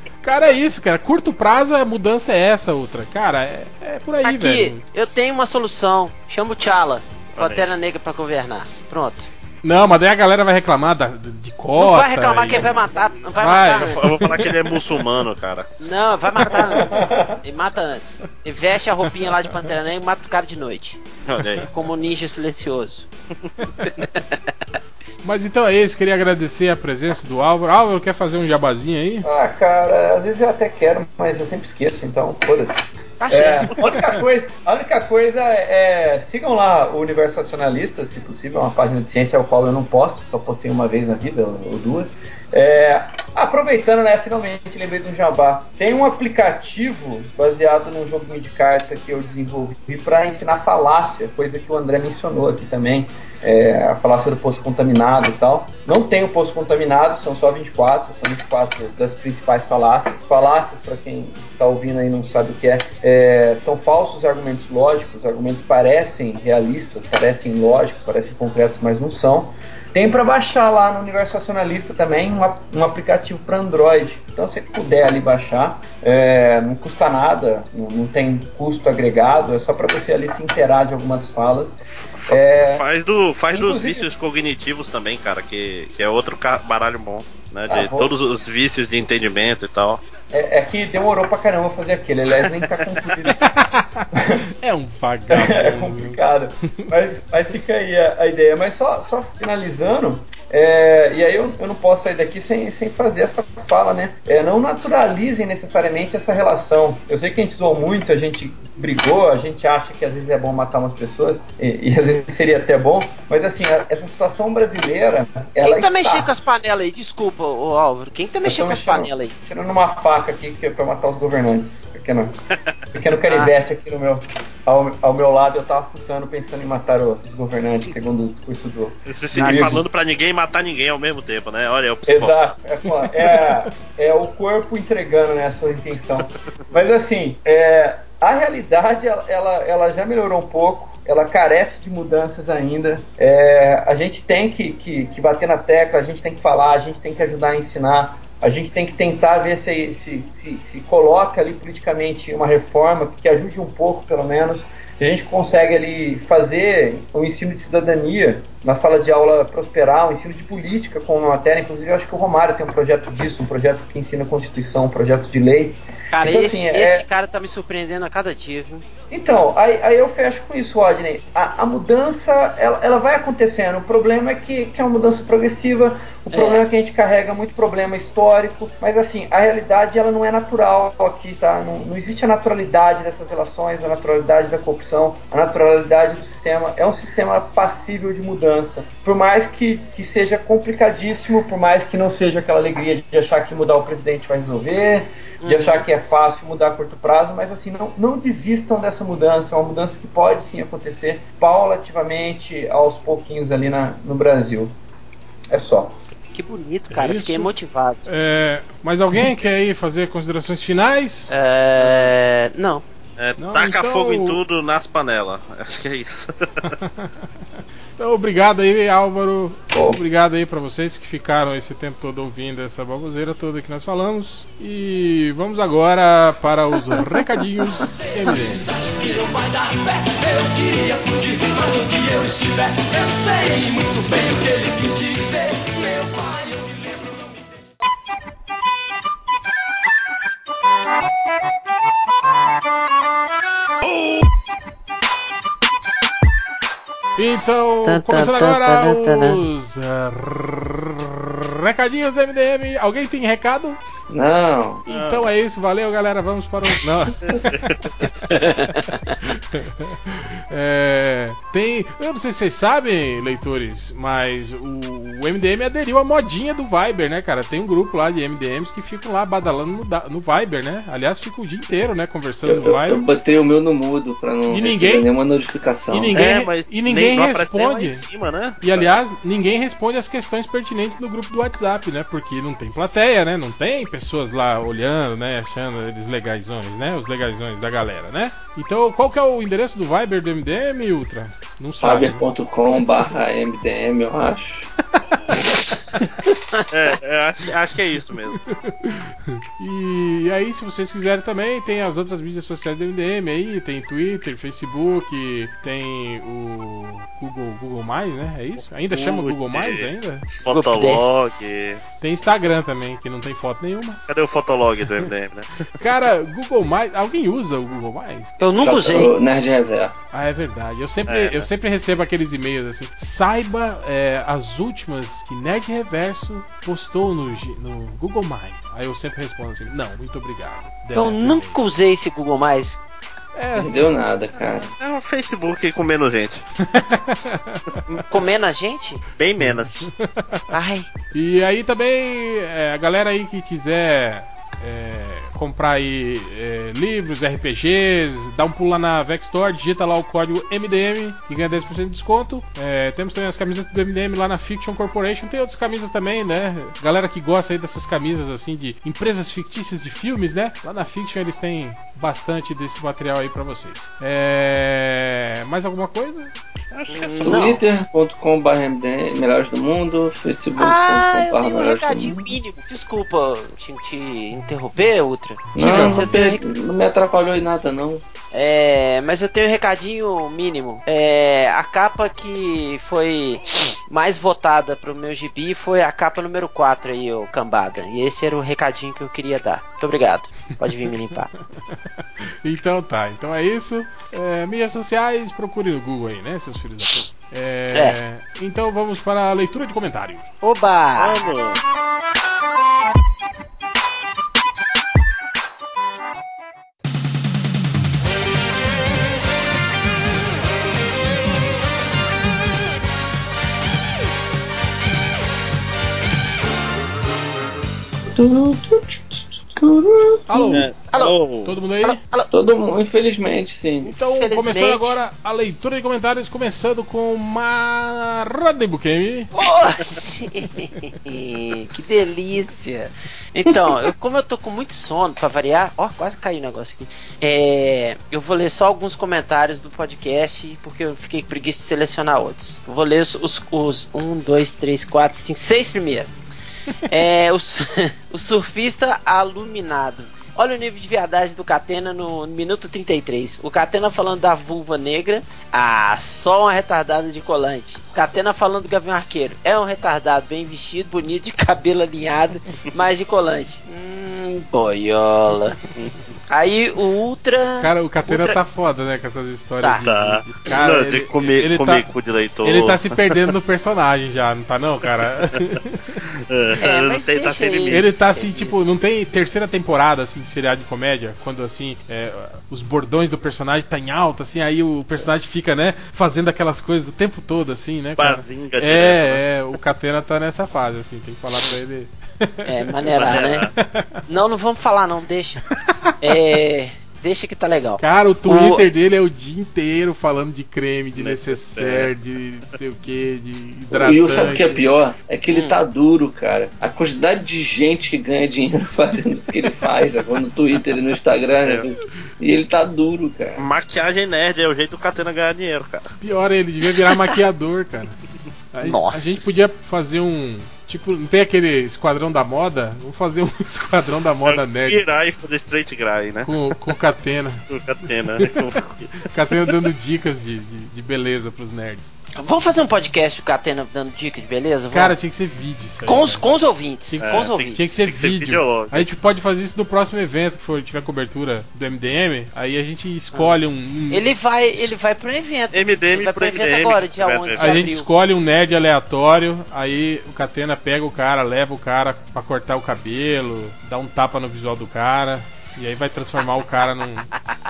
Cara, é isso, cara. Curto prazo, a mudança é essa, outra. Cara, é, é por aí, Aqui, velho. eu tenho uma solução. Chama o T'Challa. Pantera Negra pra governar. Pronto. Não, mas daí a galera vai reclamar da, de Costa. não vai reclamar e- quem vai matar. Não vai, Vai, matar Eu antes. vou- eu vou falar que ele é muçulmano, cara. Não, vai matar antes. Ele mata antes. Ele veste a roupinha lá de Pantera Negra e mata o cara de noite. Olha aí. Como um ninja silencioso. Mas então é isso, queria agradecer a presença do Álvaro. Álvaro, quer fazer um jabazinho aí? Ah, cara, às vezes eu até quero, mas eu sempre esqueço, então foda-se. Tá É, a, única coisa, a única coisa é, sigam lá o Universo Racionalista, se possível, é uma página de ciência ao qual eu não posto, só postei uma vez na vida, ou duas. É, aproveitando, né, finalmente lembrei um jabá. Tem um aplicativo baseado num jogo de carta que eu desenvolvi para ensinar falácia, coisa que o André mencionou aqui também. É, a falácia do poço contaminado e tal. Não tem o poço contaminado, são só 24, são 24 das principais falácias. Falácias, para quem está ouvindo aí não sabe o que é, é, são falsos argumentos lógicos, argumentos parecem realistas, parecem lógicos, parecem concretos, mas não são. Tem para baixar lá no Universo Racionalista também um, um aplicativo para Android. Então, se puder ali baixar, é, não custa nada, não, não tem custo agregado, é só para você ali se inteirar de algumas falas. É, Faz, do, faz dos vícios cognitivos também, cara, que, que é outro baralho bom, né? De Ah, todos os vícios de entendimento e tal. É, é que demorou pra caramba fazer aquele, aliás, nem tá concluído. É um é vagabundo. complicado. Mas, mas fica aí a, a ideia. Mas só, só finalizando, é, e aí eu, eu não posso sair daqui sem, sem fazer essa fala, né? É, não naturalizem necessariamente essa relação. Eu sei que a gente zoou muito, a gente brigou, a gente acha que às vezes é bom matar umas pessoas, e, e às vezes seria até bom, mas assim, a- essa situação brasileira. Ela Quem tá está... mexendo com as panelas aí? Desculpa, ô Álvaro. Quem tá mexendo com as panelas aí? Tirando uma faca aqui que é pra matar os governantes. Pequeno, pequeno canivete aqui no meu, ao, ao meu lado, eu tava fuçando pensando em matar o- os governantes, segundo o discurso do. Você se Amigo. falando pra ninguém matar ninguém ao mesmo tempo, né? Olha, é o psicopata. Exato, é, é, é o corpo entregando né, a sua intenção. Mas assim, é, a realidade ela, ela, ela já melhorou um pouco. Ela carece de mudanças ainda. É, a gente tem que, que, que bater na tecla, a gente tem que falar, a gente tem que ajudar a ensinar. A gente tem que tentar ver se, se, se, se coloca ali politicamente uma reforma que ajude um pouco, pelo menos. Se a gente consegue ali fazer o ensino de cidadania na sala de aula prosperar, o ensino de política com uma matéria, inclusive eu acho que o Romário tem um projeto disso, um projeto que ensina a Constituição, um projeto de lei. Cara, Então, esse, assim, é- esse cara tá me surpreendendo a cada dia, viu? Então, aí, aí eu fecho com isso, Rodney. A, a mudança, ela, ela vai acontecendo. O problema é que, que é uma mudança progressiva. O É. problema é que a gente carrega muito problema histórico. Mas, assim, a realidade, ela não é natural aqui, tá? Não, não existe a naturalidade dessas relações, a naturalidade da corrupção, a naturalidade do sistema. É um sistema passível de mudança. Por mais que, que seja complicadíssimo, por mais que não seja aquela alegria de achar que mudar o presidente vai resolver, de Uhum. achar que é fácil mudar a curto prazo, mas assim, não, não desistam dessa mudança, é uma mudança que pode sim acontecer paulativamente, aos pouquinhos ali na, no Brasil. É só. Que bonito, cara. É Fiquei motivado. É, mais alguém quer aí fazer considerações finais? É. Não. É, Não, taca então- fogo em tudo nas panelas. Acho que é isso. Então, obrigado aí, Álvaro. Obrigado aí pra vocês que ficaram esse tempo todo ouvindo essa baboseira toda que nós falamos. E vamos agora para os recadinhos MDM. Então, Tan, tan, começando tan, agora os uh, recadinhos MDM. Alguém tem recado? Não. Então é isso, valeu galera, vamos para o. Não. É, tem. Eu não sei se vocês sabem, leitores, mas o, o MDM aderiu à modinha do Viber, né, cara? Tem um grupo lá de MDMs que ficam lá badalando no, no Viber, né? Aliás, fica o dia inteiro, né, conversando Eu, no eu, eu Viber. botei o meu no mudo pra não E receber ninguém- nenhuma notificação. e ninguém- é, mas e ninguém não responde. em cima, né? E aliás, ninguém responde as questões pertinentes no grupo do WhatsApp, né? Porque não tem plateia, né? Não tem pessoas lá olhando, né? Achando eles legaisões, né? Os legaisões da galera, né? Então, qual que é o endereço do Viber do MDM, Ultra? Não sabe. Faber.com barra MDM, eu acho. É, é, acho, acho que é isso mesmo. E aí, se vocês quiserem também, tem as outras mídias sociais do MDM aí, tem Twitter, Facebook, tem o Google, Google Mais, né? É isso? Ainda chama Putz. Google Mais ainda? Fotolog. Tem Instagram também, que não tem foto nenhuma. Cadê o fotolog do MDM, né? Cara, Google Mais, alguém usa o Google Mais? Eu nunca usei. o Nerd Reverso. Ah, é verdade. Eu sempre, É, né? eu sempre recebo aqueles e-mails assim. Saiba é, as últimas que Nerd Reverso postou no, no Google Mais. Aí eu sempre respondo assim: Não, muito obrigado. Eu Deleta o nunca usei esse Google Mais. É. Não deu nada, cara. É um Facebook com menos gente. Comendo a gente? Bem menos. Ai. E aí também, é, a galera aí que quiser é, comprar aí é, livros, RPGs, dá um pulo lá na Vex Store, digita lá o código MDM que ganha 10% de desconto. É, temos também as camisetas do MDM lá na Fiction Corporation, tem outras camisas também, né? Galera que gosta aí dessas camisas assim de empresas fictícias de filmes, né? Lá na Fiction eles têm bastante desse material aí pra vocês. É, mais alguma coisa? Acho que é só. Não. Twitter.com barra MDM, melhores do mundo. Ah, Facebook.com eu barra tenho um melhores do recadinho mundo. mínimo. Desculpa te, te interromper, Ultra. Não, não, tem rec- não me atrapalhou em nada, não. É, mas eu tenho um recadinho mínimo. É, a capa que foi mais votada pro meu gibi foi a capa número 4 aí, ô cambada. E esse era o recadinho que eu queria dar. Muito obrigado. Pode vir me limpar. Então tá, então é isso. É, mídias sociais, procure no Google aí, né, seus filhos da puta. É, Então vamos para a leitura de comentários. Oba! Vamos. Alô, É, Alô. alô. todo mundo aí? Alô, alô. Todo mundo, infelizmente, sim. Então, Infelizmente. começando agora a leitura de comentários, começando com Marade Bukemi. Oxi, que delícia! Então, eu- como eu tô com muito sono, pra variar, ó, quase caiu o negócio aqui. É, eu vou ler só alguns comentários do podcast, porque eu fiquei com preguiça de selecionar outros. Eu vou ler os, os, os 1, 2, 3, 4, 5, 6 primeiros. É, o, o surfista aluminado. Olha o nível de viadagem do Catena no minuto 33. O Catena falando da vulva negra. Ah, só uma retardada de colante. O Catena falando do Gavião Arqueiro. É um retardado bem vestido, bonito, de cabelo alinhado, mas de colante. Hum, boiola. Aí o Ultra. Cara, o Catena Ultra- tá foda, né, com essas histórias. Tá. de- Tá. de- Cara, Não, ele, de comer, ele comer tá, cu de leitor. ele tá se perdendo no personagem já, não tá não, cara? É, não mas sei, tá deixa sem ele. limite. Ele tá assim, tipo, não tem terceira temporada assim seriado de comédia, quando assim, é, os bordões do personagem tá em alta, assim, aí o personagem fica, né, fazendo aquelas coisas o tempo todo, assim, né, cara? Bazinga direto, né? É, é, o Catena tá nessa fase, assim, tem que falar pra ele. É, maneirar, né? Não, não vamos falar não, deixa. É, deixa que tá legal. Cara, o Twitter dele é o dia inteiro falando de creme, de necessaire, de não sei o que, de hidratante. E o sabe o que é pior? É que ele Hum. tá duro, cara. A quantidade de gente que ganha dinheiro fazendo isso que ele faz, né? no Twitter e no Instagram, né? E ele tá duro, cara. Maquiagem nerd é o jeito do Catena ganhar dinheiro, cara. Pior, ele devia virar maquiador, cara. A, Nossa. a gente podia fazer um. Tipo, não tem aquele esquadrão da moda? Vamos fazer um esquadrão da moda nerd Virar e fazer straight guy, né? com, com Catena. Com Catena. né? Com- Catena dando dicas de, de, de beleza pros nerds. Vamos fazer um podcast com a Atena dando dica de beleza? Vamos? Cara, tinha que ser vídeo isso aí. com, os, né? com os ouvintes. Tinha que, com os ouvintes. tinha que ser Tem que ser vídeo. A gente pode fazer isso no próximo evento que for tiver cobertura do MDM. Aí a gente escolhe um. um- Ele vai, ele vai pro evento. MDM ele vai pro pro evento MDM, agora, dia vai 11 de A gente abril. escolhe um nerd aleatório, aí o Catena pega o cara, leva o cara pra cortar o cabelo, dá um tapa no visual do cara, e aí vai transformar o cara num,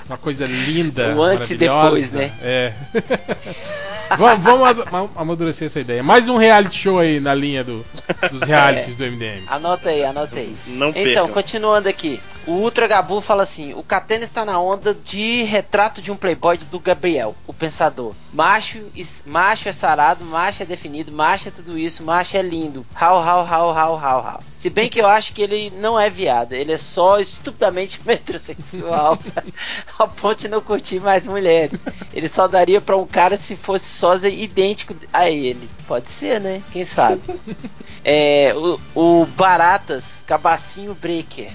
numa coisa linda. O antes e depois, né? É. vamos vamos adu- ma- amadurecer essa ideia. Mais um reality show aí na linha do, dos realities do MDM. Anota aí, anota aí. Não Então, percam. continuando aqui. O Ultra Gabu fala assim: o Catena está na onda de retrato de um playboy do Gabriel, o pensador. Macho, is- macho é sarado, macho é definido, macho é tudo isso, macho é lindo. Hau, hau, hau, hau, hau, hau. Se bem que eu acho que ele não é viado, ele é só estupidamente metrosexual. ao ponto de não curtir mais mulheres. Ele só daria pra um cara se fosse sósia idêntico a ele. Pode ser, né? Quem sabe? É, o, o Baratas, Cabacinho Breaker.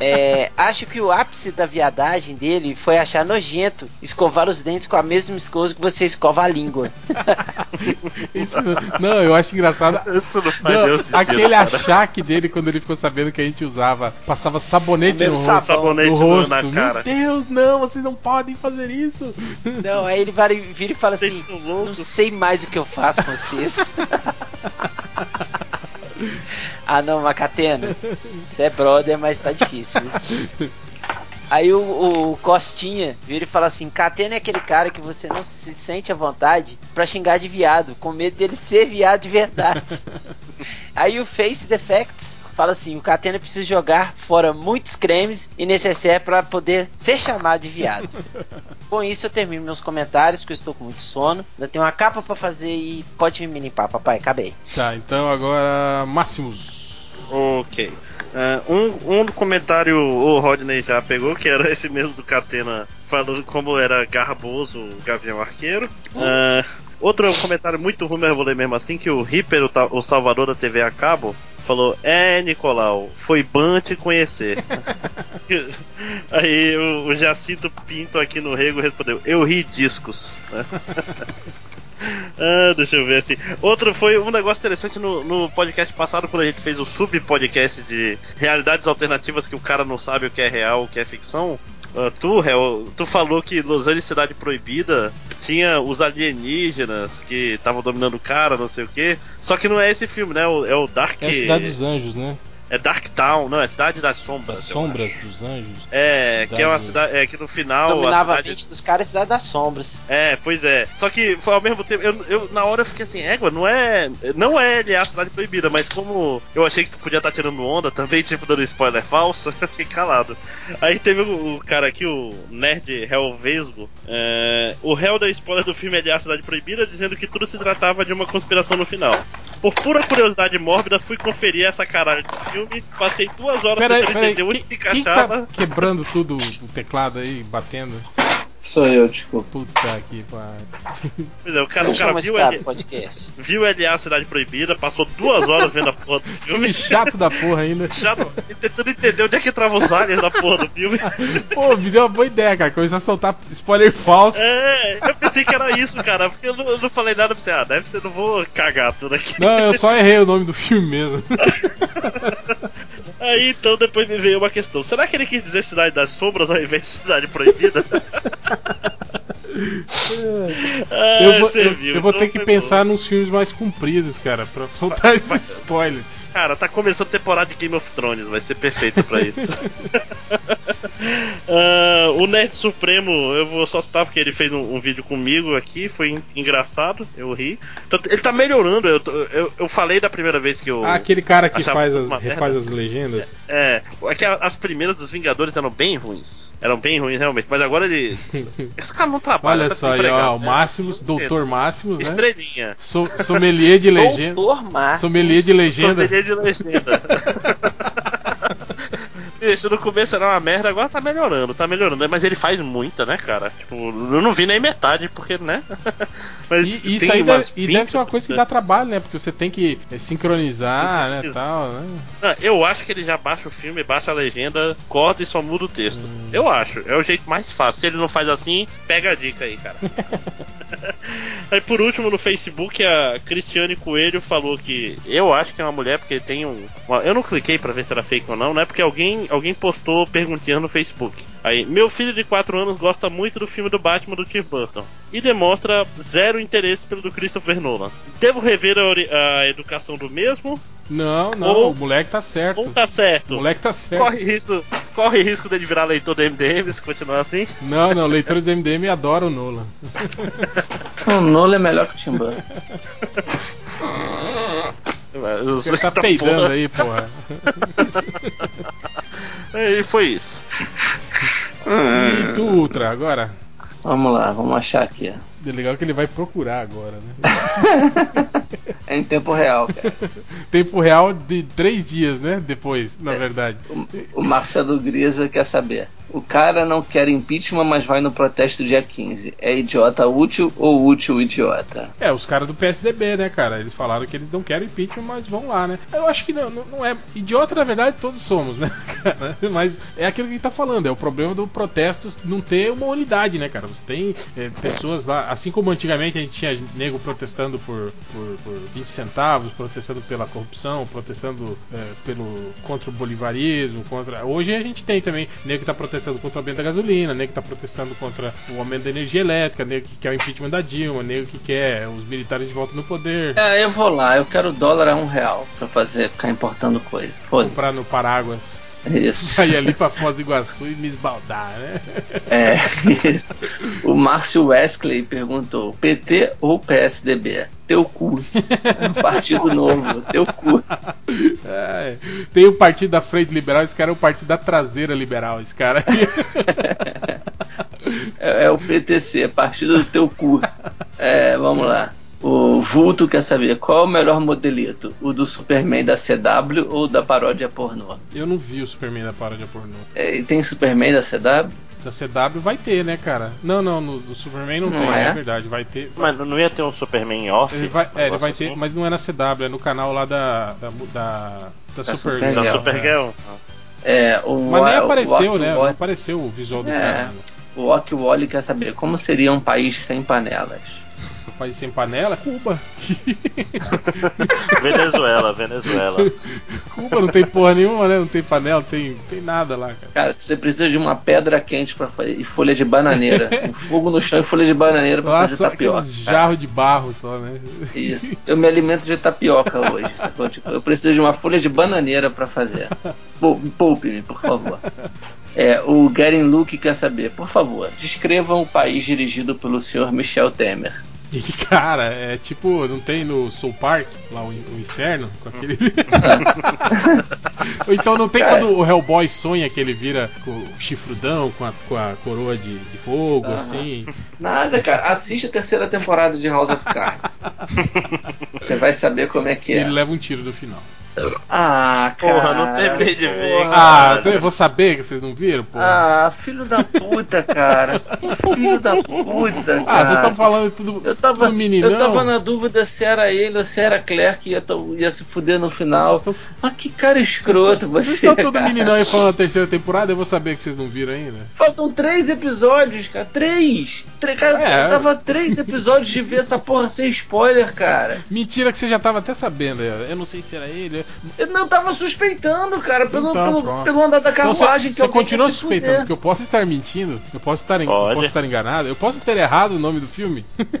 É, acho que o ápice da viadagem dele foi achar nojento escovar os dentes com a mesma escova que você escova a língua. Isso não, não, eu acho engraçado. Isso não faz Não, sentido, aquele cara. achaque dele quando ele ficou sabendo que a gente usava, passava sabonete no rosto. sabonete no rosto. na cara. Meu Deus, não, vocês não podem fazer isso. Não, aí ele vai, vira e fala Vocês assim: Não sei mais o que eu faço com vocês. ah não, Macatena. Você é brother, mas tá difícil. viu? Aí o, o Costinha vira e fala assim: Catena é aquele cara que você não se sente à vontade pra xingar de viado, com medo dele ser viado de verdade. Aí o Face Defects fala assim: o Catena precisa jogar fora muitos cremes e necessaire para poder ser chamado de viado. Com isso eu termino meus comentários, porque eu estou com muito sono. Ainda tenho uma capa pra fazer e pode me limpar, papai. Acabei. Tá, então agora Máximos. Ok. Ah, um, um comentário o Rodney já pegou, que era esse mesmo do Catena, falando como era garboso o Gavião Arqueiro. Ah, outro comentário muito ruim, eu vou ler mesmo assim, que o Ripper, o, o salvador da TV a cabo, falou, é Nicolau, foi bom te conhecer. Aí o, o Jacinto Pinto aqui no Rego respondeu, eu ri discos. Ah, deixa eu ver assim. Outro foi um negócio interessante no, no podcast passado, quando a gente fez o sub-podcast de realidades alternativas que o cara não sabe o que é real, o que é ficção. Ah, tu, Hel, tu falou que Los Angeles Cidade Proibida tinha os alienígenas que estavam dominando o cara, não sei o que. Só que não é esse filme, né? É o Dark. É a Cidade dos Anjos, né? É Dark Town, não, é Cidade das Sombras. Das eu Sombras acho. dos Anjos. É, que é uma Cidade-. É que no final. a Dominava a cidade- mente dos caras e cidade das sombras. é, pois é. Só que foi ao mesmo tempo, eu, eu- na hora eu fiquei assim, égua, não é. Não é ele é a cidade proibida, mas como eu achei que tu podia estar tirando onda também, tipo, dando spoiler falso, eu fiquei calado. Aí teve o, o cara aqui, o Nerd Helvesgo. É, o réu deu spoiler do filme é a Cidade Proibida, dizendo que tudo se tratava de uma conspiração no final. Por pura curiosidade mórbida, fui conferir essa caralho de filme, passei duas horas tentando peraí. entender onde se Quem, quem encaixava. tá quebrando tudo o teclado aí, batendo? Sou eu, desculpa. Puta que pariu. Pois é, o cara, o cara viu cara ele. podcast? viu LA Cidade Proibida, passou duas horas vendo a porra do filme. Filme chato da porra ainda. Chato, tentando entender onde é que trava os aliens da porra do filme. Pô, me deu uma boa ideia, cara. Começar a soltar spoiler falso. É, eu pensei que era isso, cara, porque eu não, eu não falei nada, eu pensei, ah, deve ser, não vou cagar tudo aqui. Não, eu só errei o nome do filme mesmo. Aí então depois me veio uma questão: será que ele quis dizer Cidade das Sombras ao invés de Cidade Proibida? Ah, eu vou, eu, serviu, eu vou então ter que pensar nos filmes mais compridos, cara, pra soltar esses spoilers. Cara, tá começando a temporada de Game of Thrones, vai ser perfeito pra isso. Ah, o Nerd Supremo, eu vou só citar porque ele fez um, um vídeo comigo aqui, foi en- engraçado, eu ri. Tanto- ele tá melhorando, eu, eu, eu falei da primeira vez que eu. Ah, aquele cara que faz as, refaz as legendas. É, é que a- as primeiras dos Vingadores eram bem ruins. Eram bem ruins, realmente. Mas agora ele. Esse cara não trabalha. Olha tá só aí, desempregado, ó, o? Máximos, Doutor Máximos, né? Estrelinha. So, sommelier de legenda. Doutor Márcio. Sommelier de legenda. Sommelier de legenda. Bicho, no começo era uma merda, agora tá melhorando, tá melhorando. Mas ele faz muita, né, cara? Tipo, eu não vi nem metade, porque, né? Mas E isso aí deve, e 20 deve ser uma coisa que dá trabalho, né? Porque você tem que eh, sincronizar, né, tal, né? Não, eu acho que ele já baixa o filme, baixa a legenda, corta e só muda o texto. Eu acho, é o jeito mais fácil. Se ele não faz assim, pega a dica aí, cara. aí por último no Facebook a Cristiane Coelho falou que eu acho que é uma mulher porque tem um. uma- eu não cliquei pra ver se era fake ou não, né? Porque alguém, alguém postou perguntinha no Facebook. Aí, meu filho de 4 anos gosta muito do filme do Batman do Tim Burton e demonstra zero interesse pelo do Christopher Nolan. Devo rever a, a educação do mesmo? Não, não, Ou- o moleque tá certo. Ou tá certo? O moleque tá certo. Corre risco, corre risco dele virar leitor do MDM se continuar assim. Não, não, leitores do MDM adoram o Nolan. O Nolan é melhor que o Tim Burton. Ele tá peidando aí, porra. E foi isso. E tu, Ultra, agora? Vamos lá, vamos achar aqui. É legal que ele vai procurar agora, né? É em tempo real, cara. Tempo real de três dias, né? Depois, na É. verdade. O, o Marcelo Grisa quer saber. O cara não quer impeachment, mas vai no protesto dia 15. É idiota útil ou útil idiota? É, os caras do PSDB, né, cara? Eles falaram que eles não querem impeachment, mas vão lá, né? Eu acho que não, não, é. Idiota, na verdade, todos somos, né, cara? Mas é aquilo que gente tá falando, é o problema do protesto não ter uma unidade, né, cara? Você tem é, pessoas lá, assim como antigamente a gente tinha nego protestando por, por, por 20 centavos, protestando pela corrupção, protestando é, pelo contra o bolivarismo, contra. Hoje a gente tem também nego que tá protestando contra o aumento da gasolina, nego que tá protestando contra o aumento da energia elétrica, nego que quer o impeachment da Dilma, nego que quer os militares de volta no poder. É, eu vou lá, eu quero dólar a um real pra fazer, ficar importando coisa. Foda-se. Comprar no Paráguas, Isso. sair ali pra Foz do Iguaçu e me esbaldar, né? É, isso. O Márcio Wesley perguntou: PT ou PSDB? Teu cu. Um partido novo, teu cu. É, tem o partido da frente liberal, esse cara é o partido da traseira liberal, esse cara aí. É, é o PTC, partido do teu cu. É, vamos lá. O Vulto quer saber qual é o melhor modelito? O do Superman da CW ou da paródia pornô? Eu não vi o Superman da paródia pornô. É, e tem Superman da CW? Da CW vai ter, né, cara? Não, não, no, do Superman não, Não tem, é? é verdade, vai ter. Mas não ia ter um Superman off? Ele vai, Um é, ele vai ter, assim? mas não é na CW, é no canal lá da. da. da, da Da Supergirl. Da Supergirl. É, o Mas nem o- o apareceu, Ock né? Não apareceu o visual do É. cara. né? O Ock Wally quer saber como seria um país sem panelas. País sem panela, Cuba. Venezuela, Venezuela. Cuba não tem porra nenhuma, né? Não tem panela, não tem, tem nada lá, cara. Cara, você precisa de uma pedra quente para fazer e folha de bananeira. assim, fogo no chão e folha de bananeira pra Lá fazer só tapioca. jarros de barro só, né? Isso. Eu me alimento de tapioca hoje. sacou? Tipo, eu preciso de uma folha de bananeira para fazer. Pou- Poupe-me, por favor. É, o Garen Luke quer saber, por favor, descrevam o país dirigido pelo senhor Michel Temer. E cara, é tipo, não tem no Soul Park, lá o, o inferno, com aquele. Então não tem Cara. quando o Hellboy sonha que ele vira com o chifrudão, com a, com a coroa de, de fogo, Aham. assim. Nada, cara. Assiste a terceira temporada de House of Cards. Você vai saber como é que E ele é. leva um tiro do final. Ah, cara. Porra, não terminei de ver, porra. Ah, eu vou saber que vocês não viram, pô. Ah, filho da puta, cara. Filho da puta, cara. Ah, vocês estão falando tudo, Eu tava, tudo meninão. eu tava na dúvida se era ele ou se era Claire que ia, ia se fuder no final. Vocês Mas que cara escroto Vocês você. estão todo meninão aí falando da terceira temporada, eu vou saber que vocês não viram ainda. Faltam três episódios, cara. Três! Tre- cara, É. eu tava três episódios de ver essa porra sem spoiler, cara. Mentira que você já tava até sabendo. Eu não sei se era ele. Eu não tava suspeitando, cara, pelo, Então, pelo, pronto. pelo andar da Então, carruagem que você alguém continua suspeitando fuder. que eu posso estar mentindo, eu posso estar, en- eu posso estar enganado, eu posso ter errado o nome do filme.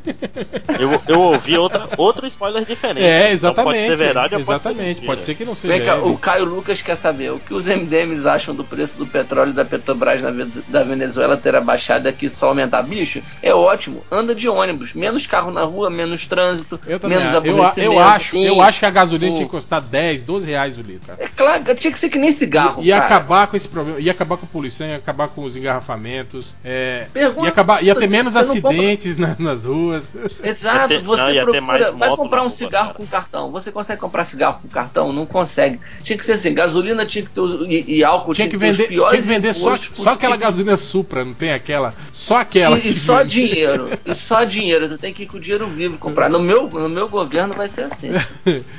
Eu, eu ouvi outra, outro spoiler diferente. É, Então exatamente. pode ser verdade ou exatamente. pode ser, pode ser que não seja. Vem cá, o Caio Lucas quer saber o que os MDMs acham do preço do petróleo da Petrobras na da Venezuela ter abaixado e aqui só aumentar. Bicho, é ótimo. Anda de ônibus, menos carro na rua, menos trânsito, Eu também menos acho. Eu, aborrecimento. eu acho, Sim, eu acho que a gasolina sim. tinha que custar 10, 12 reais o litro. cara. É claro, tinha que ser que nem cigarro. Ia cara. acabar com esse problema, ia acabar com a poluição, ia acabar com os engarrafamentos, é, Pergunta ia, acabar, ia ter menos não compra- acidentes na- nas ruas. Exato, ter- você não, procura, vai comprar um rua, cigarro cara. com cartão. Você consegue comprar cigarro com cartão? Não consegue. Tinha que ser assim, gasolina tinha que ter e, e álcool Tinha tinha, que ter os vender, piores tinha que vender só, só aquela gasolina Supra, não tem aquela? Só aquela. E, que e só. Dinheiro, e só dinheiro. Tu tem que ir com o dinheiro vivo comprar. No meu, no meu governo vai ser assim.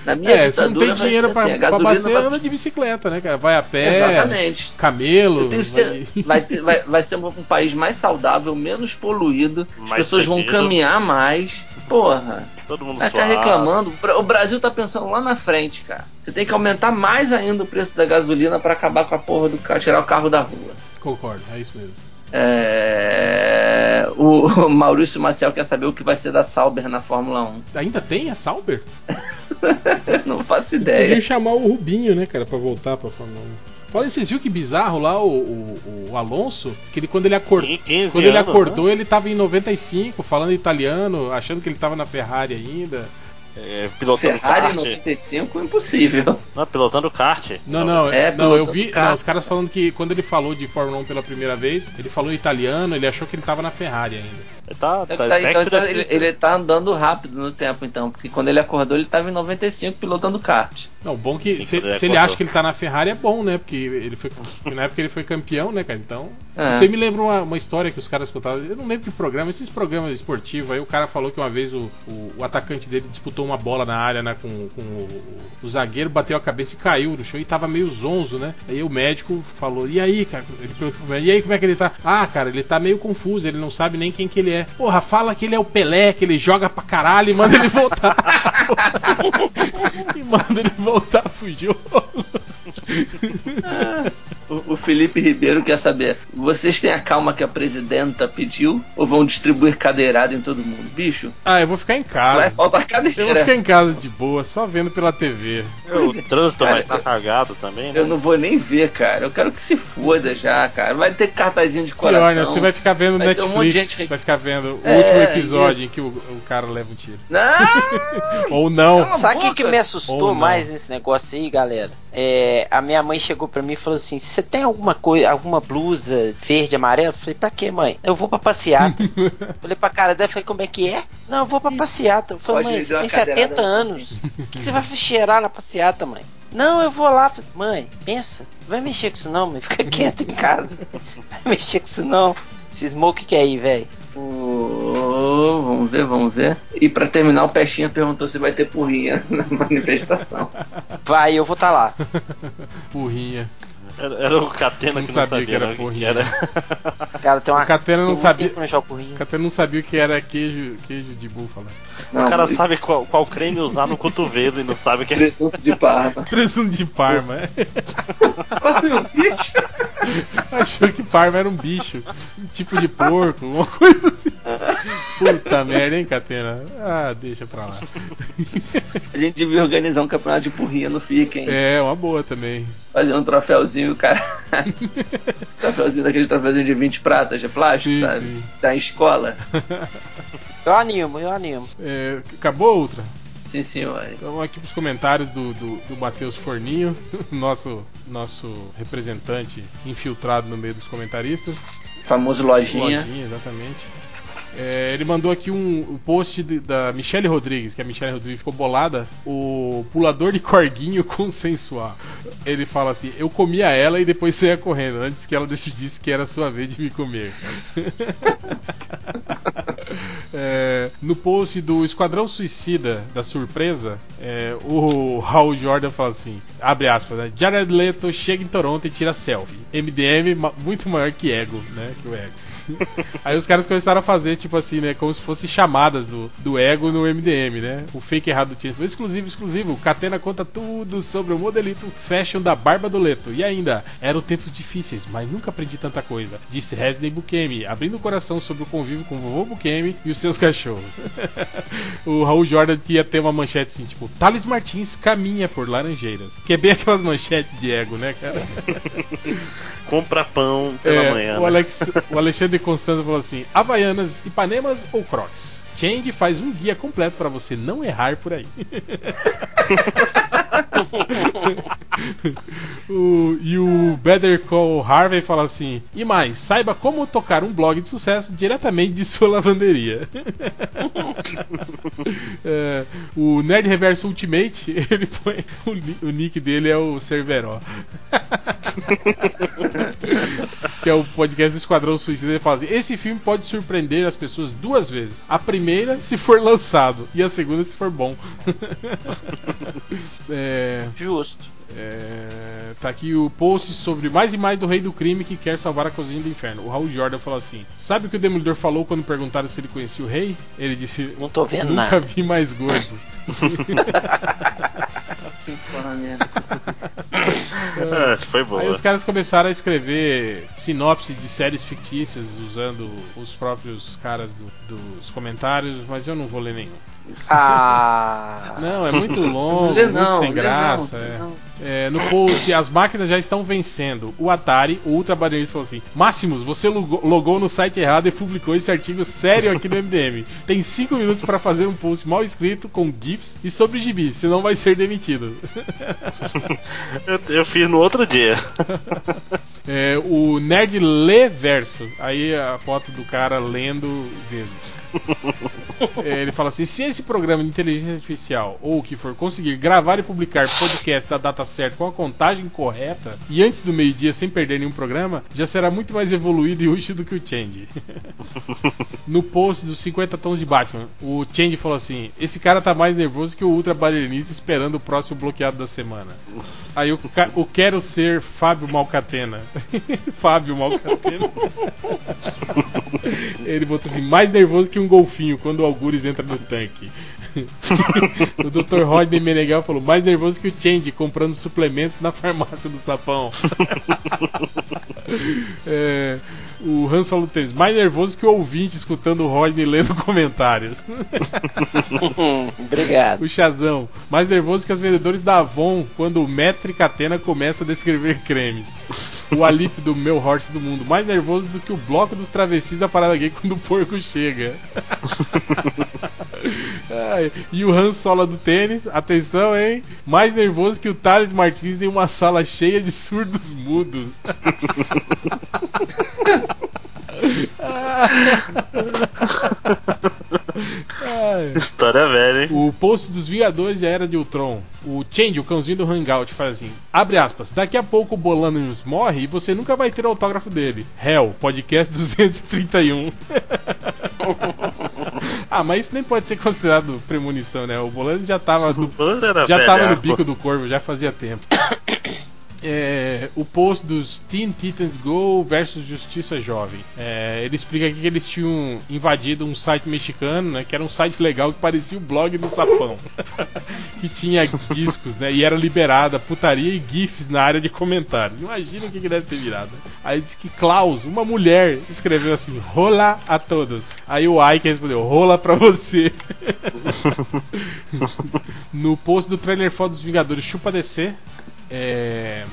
Na minha é, você não ditadura tem vai dinheiro ser pra, assim. A pra vai... anda de bicicleta, né, cara? Vai a pé, Exatamente. camelo. Vai- cer- vai, ter- vai, vai ser um, um país mais saudável, menos poluído, as Mais pessoas vão seguido. caminhar mais. Porra, Todo mundo vai ficar reclamando. O Bra- O Brasil tá pensando lá na frente, cara. Você tem que aumentar mais ainda o preço da gasolina pra acabar com a porra do carro, tirar o carro da rua. Concordo, é isso mesmo. É, O Maurício Maciel quer saber o que vai ser da Sauber na Fórmula 1. Ainda tem a Sauber? Não faço ideia. chamar o Rubinho, né, cara, pra voltar pra Fórmula 1. Olha, vocês viram que bizarro lá o, o, o Alonso? Que ele, quando ele acordou. Sim, 15 Quando ele anos, acordou, né? ele tava em 95, falando italiano, achando que ele tava na Ferrari ainda. É, pilotando Ferrari kart. 95, impossível. Não, pilotando kart. Não, não, É, não, eu vi. não, os caras falando que quando ele falou de Fórmula 1 pela primeira vez, ele falou italiano, ele achou que ele tava na Ferrari ainda. Ele tá, tá, Tá, back então, então, ele, ele tá andando rápido no tempo, então, porque quando ele acordou, ele tava em 95 pilotando kart. Não, bom que Sim, se, ele se ele acha que ele tá na Ferrari é bom, né? Porque ele foi na época ele foi campeão, né, cara? Então, É. você me lembra uma, uma história que os caras contavam. Eu não lembro que programa, esses programas esportivos. Aí o cara falou que uma vez o, o, o atacante dele disputou uma bola na área, né, com, com o, o zagueiro, bateu a cabeça e caiu no chão e tava meio zonzo, né? Aí o médico falou: "E aí, cara?" Ele perguntou "E aí, como é que ele tá?" "Ah, cara, ele tá meio confuso, ele não sabe nem quem que ele é." "Porra, fala que ele é o Pelé, que ele joga pra caralho e manda ele voltar." e manda ele voltar jogo. O, o Felipe Ribeiro quer saber: vocês têm a calma que a presidenta pediu ou vão distribuir cadeirada em todo mundo? Bicho, Ah, eu vou ficar em vai casa. faltar Eu vou ficar cadeira. em casa de boa, só vendo pela TV. O trânsito Cara, vai estar cagado também, né? Eu não vou nem ver, cara. Eu quero que se foda já, cara. Vai ter cartazinho de Pior, né? coração. Você vai ficar vendo Vai ter um Netflix, monte de gente- vai ficar vendo o É, último episódio isso. em que o, o cara leva um tiro. Não! Ou não. Sabe o que, que me Ou assustou mais nesse negócio aí, galera? É, a minha mãe chegou pra mim e falou assim: Você tem alguma coisa, alguma blusa verde, amarela? Eu falei, pra quê, mãe? Eu vou pra passeata. falei pra cara dela, falei, como é que é? Não, eu vou pra passeata. Eu falei, Pode mãe, você tem uma cadeirada 70 no anos. O que você vai cheirar na passeata, mãe? Não, eu vou lá. Falei, Mãe, pensa, vai mexer com isso não, mãe. Fica quieto em casa. Vai mexer com isso não. Esse smoke que é aí, velho. Ô, vamos ver, vamos ver. E pra terminar, o Pestinha perguntou se vai ter porrinha na manifestação. Vai, eu vou tá lá. Porrinha. Era, era o Catena que não sabia sabia, que era né, que porrinha. era. Cara, tem uma. O Catena não sabia- não jogo porrinho. O Catena não sabia o que era queijo, queijo de búfala. Não, o cara e- sabe qual, qual creme usar no cotovelo e não sabe o que é. Presunto de parma. Presunto de Parma. é. Achou que Parma era um bicho. Um tipo de porco, uma coisa assim. Puta merda, hein, Catena? Ah, deixa pra lá. A gente devia organizar um campeonato de porrinha no FIC, hein? É, uma boa também. Fazer um troféuzinho, cara. troféuzinho daquele troféuzinho de 20 pratas de plástico, Sim, sabe? sim. Da escola. Eu animo, eu animo. É, acabou outra? Sim, senhor. Então vamos aqui pros comentários do, do, do Matheus Forninho, nosso, nosso representante infiltrado no meio dos comentaristas. Famoso lojinha. Lojinha, exatamente. É, ele mandou aqui um, um post de- da Michelle Rodrigues, que a Michelle Rodrigues ficou bolada. O pulador de corguinho consensual. Ele fala assim: Eu comia ela e depois saía correndo, antes que ela decidisse que era sua vez de me comer. É, no post do Esquadrão Suicida da Surpresa, É, o Raul Jordan fala assim: abre aspas, né? Jared Leto chega em Toronto e tira selfie. MDM ma- muito maior que ego, né? Que o ego. Aí os caras começaram a fazer, tipo assim, né? Como se fossem chamadas do, do ego no MDM, né? O fake errado do título. Exclusivo, exclusivo. Catena conta tudo sobre o modelito fashion da barba do Leto. E ainda, eram tempos difíceis, mas nunca aprendi tanta coisa. Disse Resney Bukemi, abrindo o coração sobre o convívio com o vovô Bukemi e os seus cachorros. o Raul Jordan ia ter uma manchete assim, tipo, Thales Martins caminha por Laranjeiras. Que é bem aquelas manchetes de ego, né, cara? Compra pão pela É, manhã. o, né? Alex, o Alexandre Constanza falou assim: Havaianas, Ipanemas ou Crocs? Change faz um guia completo para você não errar por aí. O- e o Better Call Harvey fala assim: e mais, saiba como tocar um blog de sucesso diretamente de sua lavanderia. É, o Nerd Reverso Ultimate, ele põe o, o nick dele é o Cerveró. que é o podcast do Esquadrão Suicida. Ele fala assim: esse filme pode surpreender as pessoas duas vezes. A primeira, se for lançado, e a segunda, se for bom. é, Justo. é, tá aqui o post sobre mais e mais do Rei do Crime que quer salvar a cozinha do inferno. O Raul Jordan falou assim: Sabe o que o Demolidor falou quando perguntaram se ele conhecia o rei? Ele disse: Não tô vendo Nunca nada. vi mais gordo. É, foi boa. Aí os caras começaram a escrever sinopse de séries fictícias usando os próprios caras do- dos comentários, mas eu não vou ler nenhum. Ah. Não, é muito longo, Lê muito não, sem graça. não, é. não. É, no post, as máquinas já estão vencendo. O Atari, o Ultra Badenista falou assim: Máximos, você logou, logou no site errado e publicou esse artigo sério aqui no MDM. Tem 5 minutos para fazer um post mal escrito com GIFs e sobre gibi, senão vai ser demitido. Eu, eu fiz no outro dia. É, o Nerd lê verso. Aí a foto do cara lendo mesmo. Ele fala assim: se esse programa de inteligência artificial ou o que for conseguir gravar e publicar podcast da data certa com a contagem correta e antes do meio-dia sem perder nenhum programa, já será muito mais evoluído e útil do que o Change. no post dos 50 tons de Batman, o Change falou assim: esse cara tá mais nervoso que o Ultra Bailarista esperando o próximo bloqueado da semana. Aí o, o quero ser Fábio Malcatena. Fábio Malcatena. Ele botou assim, mais nervoso que um golfinho quando o Algures entra no tanque. o Dr. Rodney Meneghel falou, mais nervoso que o Change comprando suplementos na farmácia do sapão. É, o Han Solo Tênis, mais nervoso que o ouvinte escutando o Rodney lendo comentários. Obrigado. O Chazão, mais nervoso que os vendedores da Avon quando o Metri Catena começa a descrever cremes. O Alip do meu horse do mundo, mais nervoso do que o bloco dos travestis da parada gay quando o porco chega. Ai, e o Han Sola do tênis, atenção, hein? Mais nervoso que o Thales Martins em uma sala cheia de surdos mudos. História velha, hein? O post dos Vingadores já era de Ultron. O Change, o cãozinho do Hangout, faz assim: abre aspas, daqui a pouco o Bolanos morre e você nunca vai ter o autógrafo dele. Hell, podcast 231. ah, mas isso nem pode ser considerado premonição, né? O Bolanos já tava era já tava no velhaco. bico do corvo, já fazia tempo. É, o post dos Teen Titans Go versus Justiça Jovem. É, ele explica aqui que eles tinham invadido um site mexicano, né? Que era um site legal que parecia o blog do Sapão. que tinha discos, né? E era liberada putaria e GIFs na área de comentários. Imagina o que, que deve ter virado. Aí diz que Klaus, uma mulher, escreveu assim: rola a todos. Aí o Ike respondeu: rola pra você. no post do trailer foto dos Vingadores Chupa DC. É.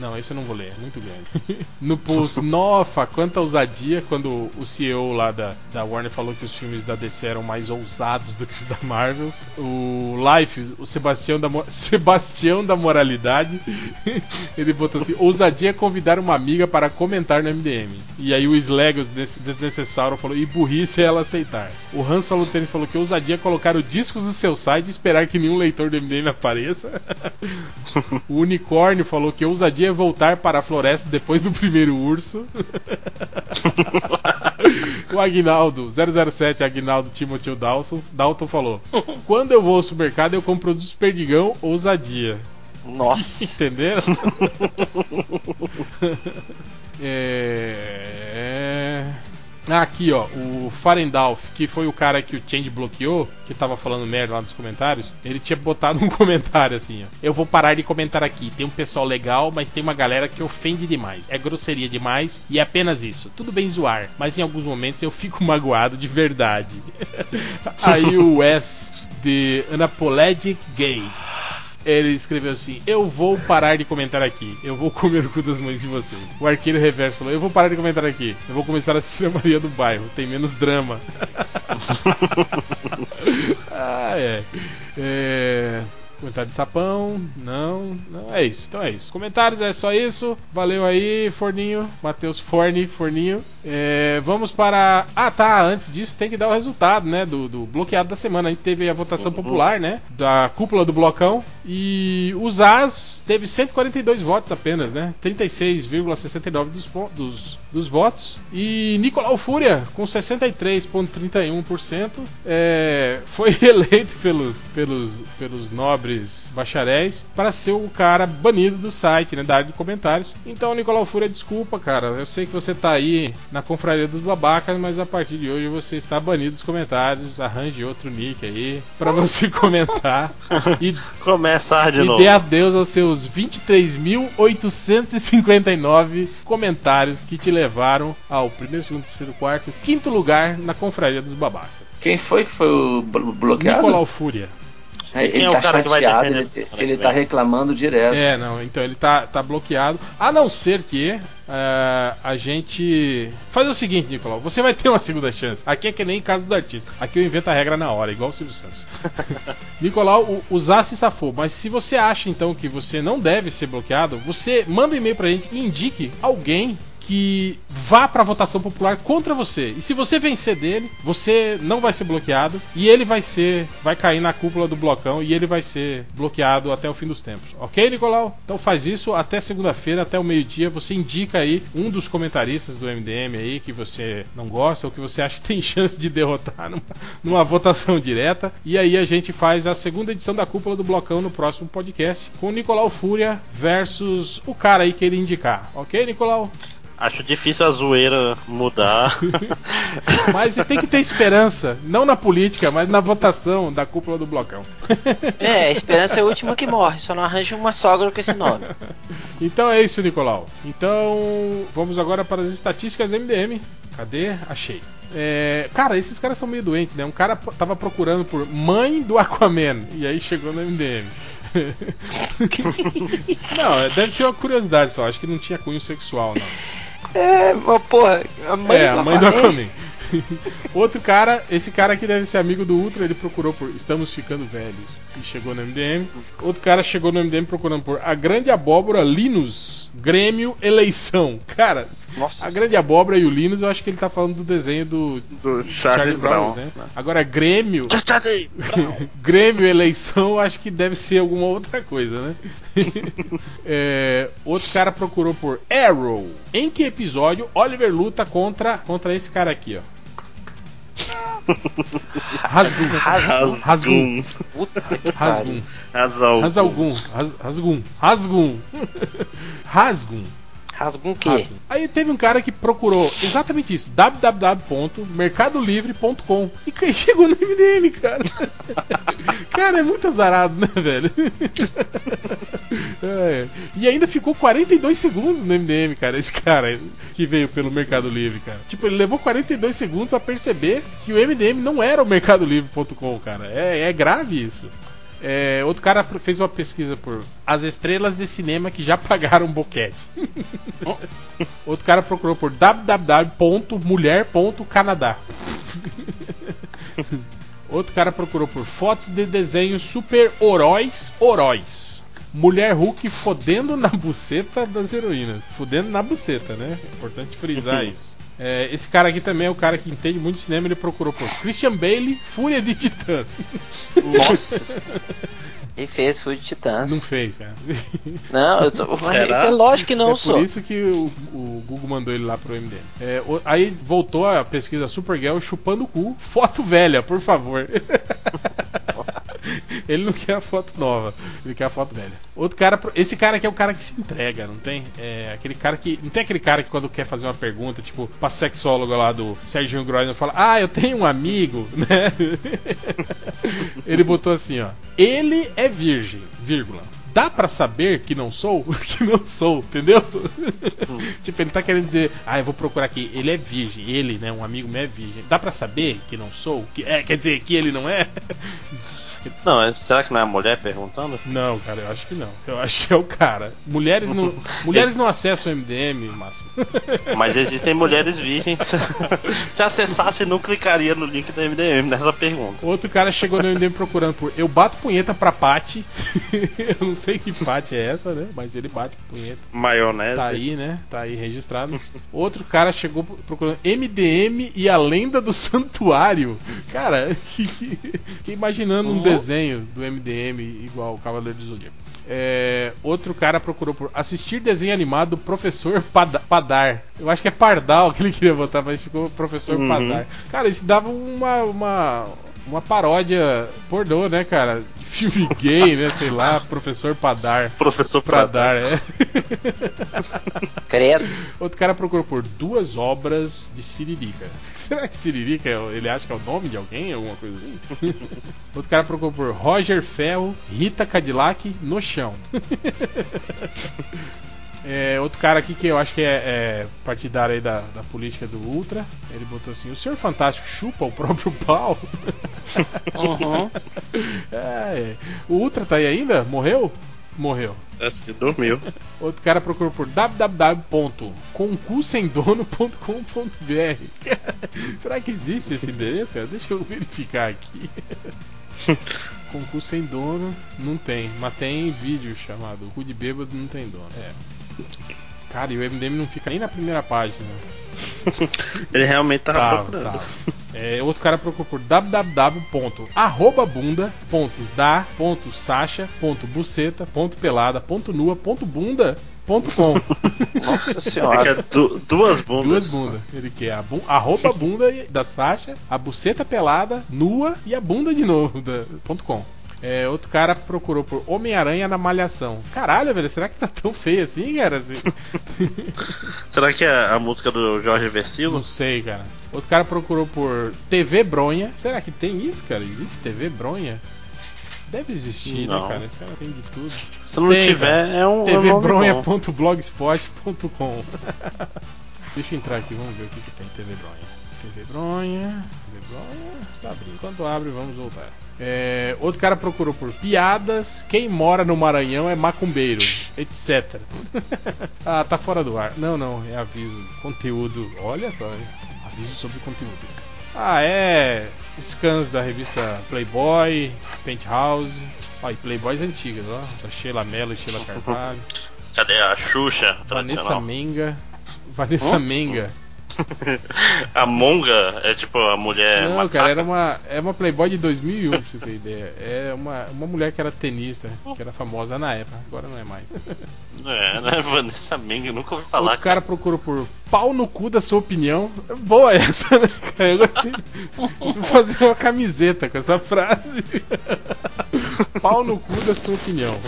Não, esse eu não vou ler, é muito grande. no post, nossa, quanta ousadia quando o CEO lá da, da Warner falou que os filmes da DC eram mais ousados do que os da Marvel. O Life, o Sebastião da, Sebastião da Moralidade, ele botou assim: ousadia é convidar uma amiga para comentar no MDM. E aí o Slegos des- Desnecessauro falou: e burrice é ela aceitar. O Hans falou Tênis falou que ousadia é colocar os discos no seu site e esperar que nenhum leitor do MDM apareça. o Unicórnio falou que ousadia deveria voltar para a floresta depois do primeiro urso. o Agnaldo, 007 Agnaldo Timothy Dalton, Dalton falou: Quando eu vou ao supermercado, eu compro produtos perdigão ousadia. Nossa. Entenderam? é... Ah, aqui ó, o Farendalf, que foi o cara que o Change bloqueou, que tava falando merda lá nos comentários, ele tinha botado um comentário assim, ó. Eu vou parar de comentar aqui. Tem um pessoal legal, mas tem uma galera que ofende demais. É grosseria demais e é apenas isso. Tudo bem zoar, mas em alguns momentos eu fico magoado de verdade. Aí o Wes de Anapologic Gay. Ele escreveu assim: Eu vou parar de comentar aqui. Eu vou comer o cu das mães de vocês. O arqueiro reverso falou: Eu vou parar de comentar aqui. Eu vou começar a assistir a Maria do Bairro. Tem menos drama. ah, é. é. Comentário de sapão, não, não, é isso, então é isso. Comentários é só isso, valeu aí, Forninho, Matheus Forne, Forninho. É, vamos para. Ah, tá, antes disso tem que dar o resultado, né, do, do bloqueado da semana. A gente teve a votação popular, né, da cúpula do blocão, e os As teve 142 votos apenas, né, 36,69 dos, dos, dos votos, e Nicolau Fúria, com 63,31%, é, foi eleito pelos, pelos, pelos nobres bacharéis para ser o cara banido do site, né, da área de comentários. Então, Nicolau Fúria, desculpa, cara, eu sei que você tá aí na confraria dos babacas, mas a partir de hoje você está banido dos comentários. Arranje outro nick aí para você comentar. E Começar de e novo. dê adeus aos seus 23.859 comentários que te levaram ao primeiro, segundo, terceiro, quarto, quinto lugar na confraria dos babacas. Quem foi que foi o blo- bloqueado? Nicolau Fúria. É, Quem ele é o tá cara que vai chateado, ele, ele tá reclamando direto. É, não, então ele tá, tá bloqueado. A não ser que eh, a gente. Faz o seguinte, Nicolau, você vai ter uma segunda chance. Aqui é que nem em caso dos artistas. Aqui eu invento a regra na hora, igual o Silvio Santos. Nicolau, o, Zá se safou, mas se você acha então que você não deve ser bloqueado, você manda um e-mail pra gente e indique alguém que vá pra votação popular contra você. E se você vencer dele, você não vai ser bloqueado e ele vai ser, vai cair na cúpula do blocão e ele vai ser bloqueado até o fim dos tempos. OK, Nicolau? Então faz isso até segunda-feira, até o meio-dia, você indica aí um dos comentaristas do MDM aí que você não gosta ou que você acha que tem chance de derrotar numa, numa votação direta e aí a gente faz a segunda edição da cúpula do blocão no próximo podcast com o Nicolau Fúria versus o cara aí que ele indicar. OK, Nicolau? Acho difícil a zoeira mudar. Mas você tem que ter esperança, não na política, mas na votação da cúpula do blocão. É, a esperança é a última que morre, só não arranja uma sogra com esse nome. Então é isso, Nicolau. Então vamos agora para as estatísticas MDM. Cadê? Achei. É, cara, esses caras são meio doentes, né? Um cara tava procurando por mãe do Aquaman e aí chegou no MDM. não, é, deve ser uma curiosidade só. Acho que não tinha cunho sexual, não. É, mas porra, a mãe é, do a mãe do Aquaman. Outro cara, esse cara aqui deve ser amigo do Ultra, ele procurou por Estamos Ficando Velhos e chegou no MDM. Outro cara chegou no MDM procurando por A Grande Abóbora Linus, Grêmio Eleição. Cara, Nossa. a Grande Abóbora e o Linus, eu acho que ele tá falando do desenho do Do Charlie, Brown. né? Agora, Grêmio. Brown. Grêmio eleição, eu acho que deve ser alguma outra coisa, né? É, outro cara procurou por Arrow. Em que episódio Oliver luta contra contra esse cara aqui, ó? Rasgum. Rasgum. Rasgum. Puta que Rasgum. Rasgum. Ras- Rasgum. Rasgum. Rasgum. Rasgum o quê? Aí teve um cara que procurou exatamente isso: www.mercadolivre.com e chegou no MDM, cara. cara, é muito azarado, né, velho? É. E ainda ficou 42 segundos no MDM, cara, esse cara que veio pelo Mercado Livre, cara. Tipo, ele levou 42 segundos pra perceber que o MDM não era o mercadolivre.com, cara. É, é grave isso. É, outro cara fez uma pesquisa por as estrelas de cinema que já pagaram boquete. outro cara procurou por www.mulher.canadá. outro cara procurou por fotos de desenhos super-heróis, heróis. Mulher Hulk fodendo na buceta das heroínas. Fodendo na buceta, né? É importante frisar isso. É, esse cara aqui também é o cara que entende muito de cinema. Ele procurou por Christian Bale, Fúria de Titãs. Nossa. Ele fez Fúria de Titãs. Não fez, cara. Não, eu tô. Será? É lógico que não, é sou. por isso que o, o Google mandou ele lá pro MDM. É, o- aí voltou a pesquisa Supergirl chupando o cu. Foto velha, por favor. ele não quer a foto nova, ele quer a foto velha. Outro cara, esse cara aqui é o cara que se entrega, não tem? É aquele cara que. Não tem aquele cara que quando quer fazer uma pergunta, tipo, pra sexóloga lá do Serginho Groisman fala: Ah, eu tenho um amigo, né? ele botou assim, ó. Ele é virgem, vírgula. Dá pra saber que não sou? que não sou, entendeu? tipo, ele tá querendo dizer, ah, eu vou procurar aqui. Ele é virgem, ele, né? Um amigo meu é virgem. Dá pra saber que não sou? Que, é, quer dizer, que ele não é? Não, é- será que não é a mulher perguntando? Não, cara, eu acho que não. Eu acho que é o cara. Mulheres não, mulheres não acessam o MDM, Máximo. Mas existem mulheres virgens. Se acessasse, não clicaria no link da MDM nessa pergunta. Outro cara chegou no MDM procurando por Eu bato punheta pra Pati. eu não sei que Pati é essa, né? Mas ele bate punheta. Maionese. Tá aí, né? Tá aí registrado. Outro cara chegou procurando MDM e a lenda do santuário. Cara, que, que- que imaginando um desenho do MDM igual o Cavaleiro do Zodíaco. É, outro cara procurou por assistir desenho animado do professor Pada- Padar. Eu acho que é Pardal que ele queria botar, mas ficou professor Uhum. Padar. Cara, isso dava uma, uma, uma paródia pornô, né, cara? De filme gay, né? Sei lá, professor Padar. Professor Pra Pradar. dar, é. Credo. Outro cara procurou por duas obras de Siririca. Será que Siririca ele acha que é o nome de alguém? Alguma coisa assim? Outro cara procurou por Roger Ferro, Rita Cadillac no chão. É, outro cara aqui que eu acho que é, é partidário aí da, da política do Ultra. Ele botou assim: O senhor Fantástico chupa o próprio pau? Uhum. É, o Ultra tá aí ainda? Morreu? Morreu. Acho que dormiu. Outro cara procurou por www.concursendono.com.br Será que existe esse endereço, cara? Deixa eu verificar aqui. Concurso sem dono não tem, mas tem vídeo chamado Cu de Bêbado não tem dono. É. Cara, e o MDM não fica nem na primeira página. Ele realmente tava Tava, procurando. tava. É, outro cara procurou por www.arrobabunda.da.sacha.buceta.pelada.nua.bunda.com Nossa Ele senhora. quer du- duas bundas. Duas bundas. Ele quer a bu arroba bunda da Sasha, a buceta pelada, nua e a bunda de novo da, ponto .com. É, outro cara procurou por Homem-Aranha na Malhação. Caralho, velho, será que tá tão feio assim, cara? Assim? Será que é a música do Jorge Não Versilo? sei, cara. Outro cara procurou por TV Bronha. Será que tem isso, cara? Existe TV Bronha? Deve existir, Não. né, cara? Esse cara tem de tudo. Se não Tem, tiver, cara. é um, é tvbronha.blogspot.com Deixa eu entrar aqui, vamos ver o que, que tem TV Bronha. TV Bronha, TV Bronha, está abrindo. Enquanto abre, vamos voltar. É, outro cara procurou por piadas, quem mora no Maranhão é macumbeiro, etc. ah, tá fora do ar. Não, não, é aviso. Conteúdo, olha só, hein? aviso sobre conteúdo. Ah, é scans da revista Playboy, Penthouse, ó, e Playboys antigas, ó, da Sheila Mello e Sheila Carvalho. Cadê a Xuxa Vanessa? Menga. Vanessa Menga. A Monga é tipo a mulher. Não, macaca? cara, era uma, é uma Playboy de 2001, pra você ter ideia. É uma, uma mulher que era tenista, que era famosa na época, agora não é mais. É, né? Vanessa Menga, nunca ouvi falar. Outro cara procurou por pau no cu da sua opinião. Boa essa, né, cara? Eu gostei. Vou fazer uma camiseta com essa frase. pau no cu da sua opinião.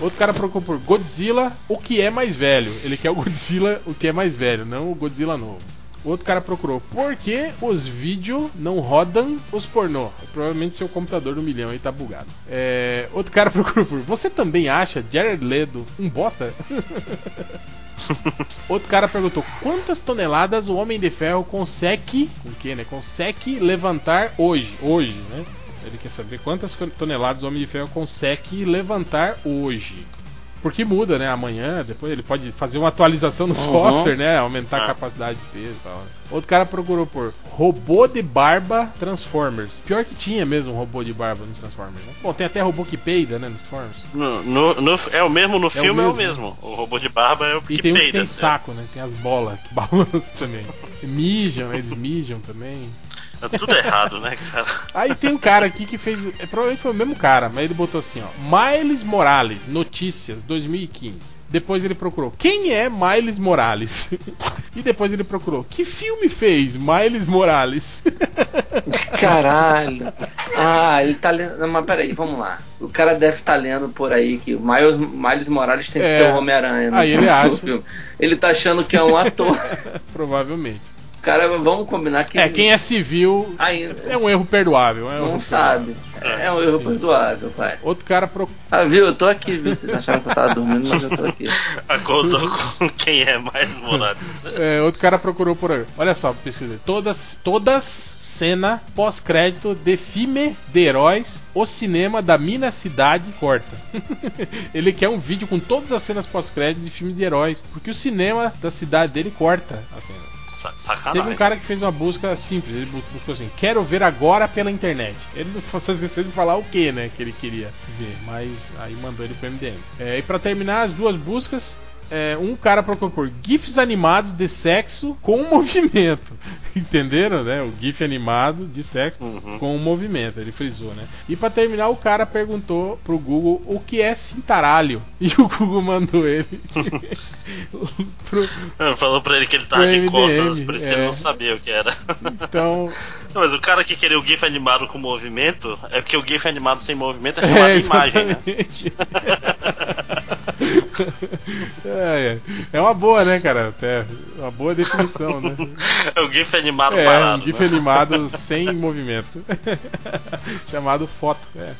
Outro cara procurou por Godzilla, o que é mais velho. Ele quer o Godzilla, o que é mais velho, não o Godzilla novo. Outro cara procurou por que os vídeos não rodam os pornô. Provavelmente seu computador do milhão aí tá bugado. É, outro cara procurou por você também acha Jared Leto um bosta? Outro cara perguntou quantas toneladas o Homem de Ferro consegue, com que, né? Consegue levantar hoje, hoje, né? Ele quer saber quantas toneladas o Homem de Ferro consegue levantar hoje. Porque muda, né? Amanhã, depois ele pode fazer uma atualização no Uhum. software, né? Aumentar a Ah. capacidade de peso e tal. né? Outro cara procurou por robô de barba Transformers. Pior que tinha mesmo um robô de barba nos Transformers, né? Bom, tem até robô que peida, né? Nos Transformers. No, no- no- é o mesmo no o filme, é o mesmo, mesmo. O robô de barba é o E que tem um que peida. tem né? saco, né? Tem as bolas que balançam também. E mijam, eles mijam também. É tudo errado, né, cara? Aí tem um cara aqui que fez. é, provavelmente foi o mesmo cara, mas ele botou assim, ó. Miles Morales, notícias, 2015. Depois ele procurou, quem é Miles Morales? e depois ele procurou, que filme fez Miles Morales? Caralho. Ah, ele tá lendo. Não, mas peraí, vamos lá. O cara deve estar lendo por aí que o Miles, Miles Morales tem que É. ser o Homem-Aranha. no Aí ele acha. filme. Ele tá achando que é um ator. Provavelmente. Cara, vamos combinar que. É, quem é civil Ainda. é um erro perdoável. É um Não erro sabe. É um erro Sim, perdoável, pai. Outro cara procurou. Ah, viu? Eu tô aqui, viu? Vocês acharam que eu tava dormindo, mas eu tô aqui. Acordou com quem é mais Morales. É, outro cara procurou por aí. Olha só, pesquisa. Todas, todas cena pós-crédito de filme de heróis, o cinema da minha cidade corta. Ele quer um vídeo com todas as cenas pós-crédito de filme de heróis, porque o cinema da cidade dele corta a cena. Sa- Sacanagem. Teve um cara que fez uma busca simples, ele bu- buscou assim, quero ver agora pela internet. Ele não só esqueceu de falar o que, né, que ele queria ver, mas aí mandou ele pro MDM. É, e pra terminar as duas buscas, é, um cara procurou por GIFs animados de sexo com movimento. Entenderam, né? O GIF animado de sexo Uhum. com movimento, ele frisou, né? E pra terminar, o cara perguntou pro Google o que é cintaralho. E o Google mandou ele pro, Ah, Falou pra ele que ele tava de MDM, costas, por isso que ele é. não sabia o que era. Então, Não, Mas o cara que queria o GIF animado com movimento é porque o GIF animado sem movimento é chamado É, imagem, né? É, é. Uma boa, né, cara? Até uma boa definição, né? É o GIF animado É, parado. um GIF né? animado sem movimento. Chamado foto. é.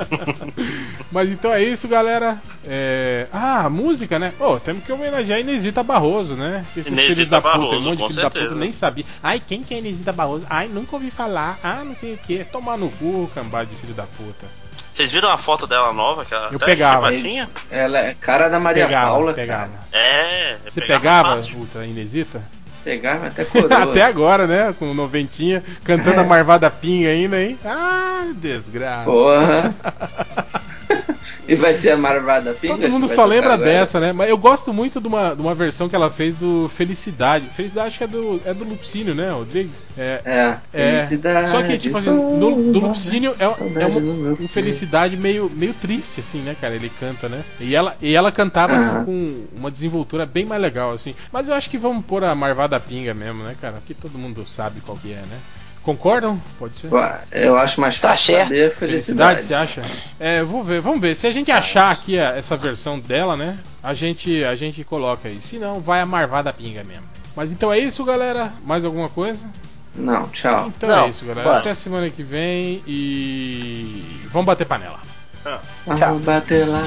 Mas então é isso, galera. É... Ah, música, né? Ô, temos que homenagear a Inesita Barroso, né? Esses Inesita filhos da puta, Barroso, um monte de filho da puta certeza. nem sabia. Ai, quem que é Inesita Barroso? Ai, nunca ouvi falar. Ah, não sei o que. Tomar no cu, cambada de filho da puta. Vocês viram a foto dela nova? Que ela Eu até pegava. achei baixinha? Ela é cara da Maria pegava, Paula, pegava. cara. É. Você pegava pegava. Ultra Inesita? Pegava até coroa. Até agora, né? Com noventinha, cantando É. a Marvada Pinga ainda, hein? Ah, desgraça. Porra. e vai ser a Marvada Pinga? Todo mundo só lembra agora? dessa, né? Mas eu gosto muito de uma, de uma versão que ela fez do Felicidade. Felicidade acho que é do, é do Lupicínio, né, Rodrigues? É. É, É, felicidade. só que, tipo assim, no, do Lupicínio é, é uma, um felicidade meio, meio triste, assim, né, cara? Ele canta, né? E ela, e ela cantava, assim, Aham. com uma desenvoltura bem mais legal, assim. Mas eu acho que vamos pôr a Marvada Pinga mesmo, né, cara? Que todo mundo sabe qual que é, né? Concordam? Pode ser? Eu acho mais Tá fácil certo. saber Felicidade, felicidade. você acha? É, vou ver, vamos ver. Se a gente achar aqui a- essa versão dela, né? A gente, a gente coloca aí. Se não, vai a Marvada Pinga mesmo. Mas então é isso, galera. Mais alguma coisa? Não, tchau. Então Não, é isso, galera. bora. Até semana que vem e vamos bater panela. Vamos bater lá.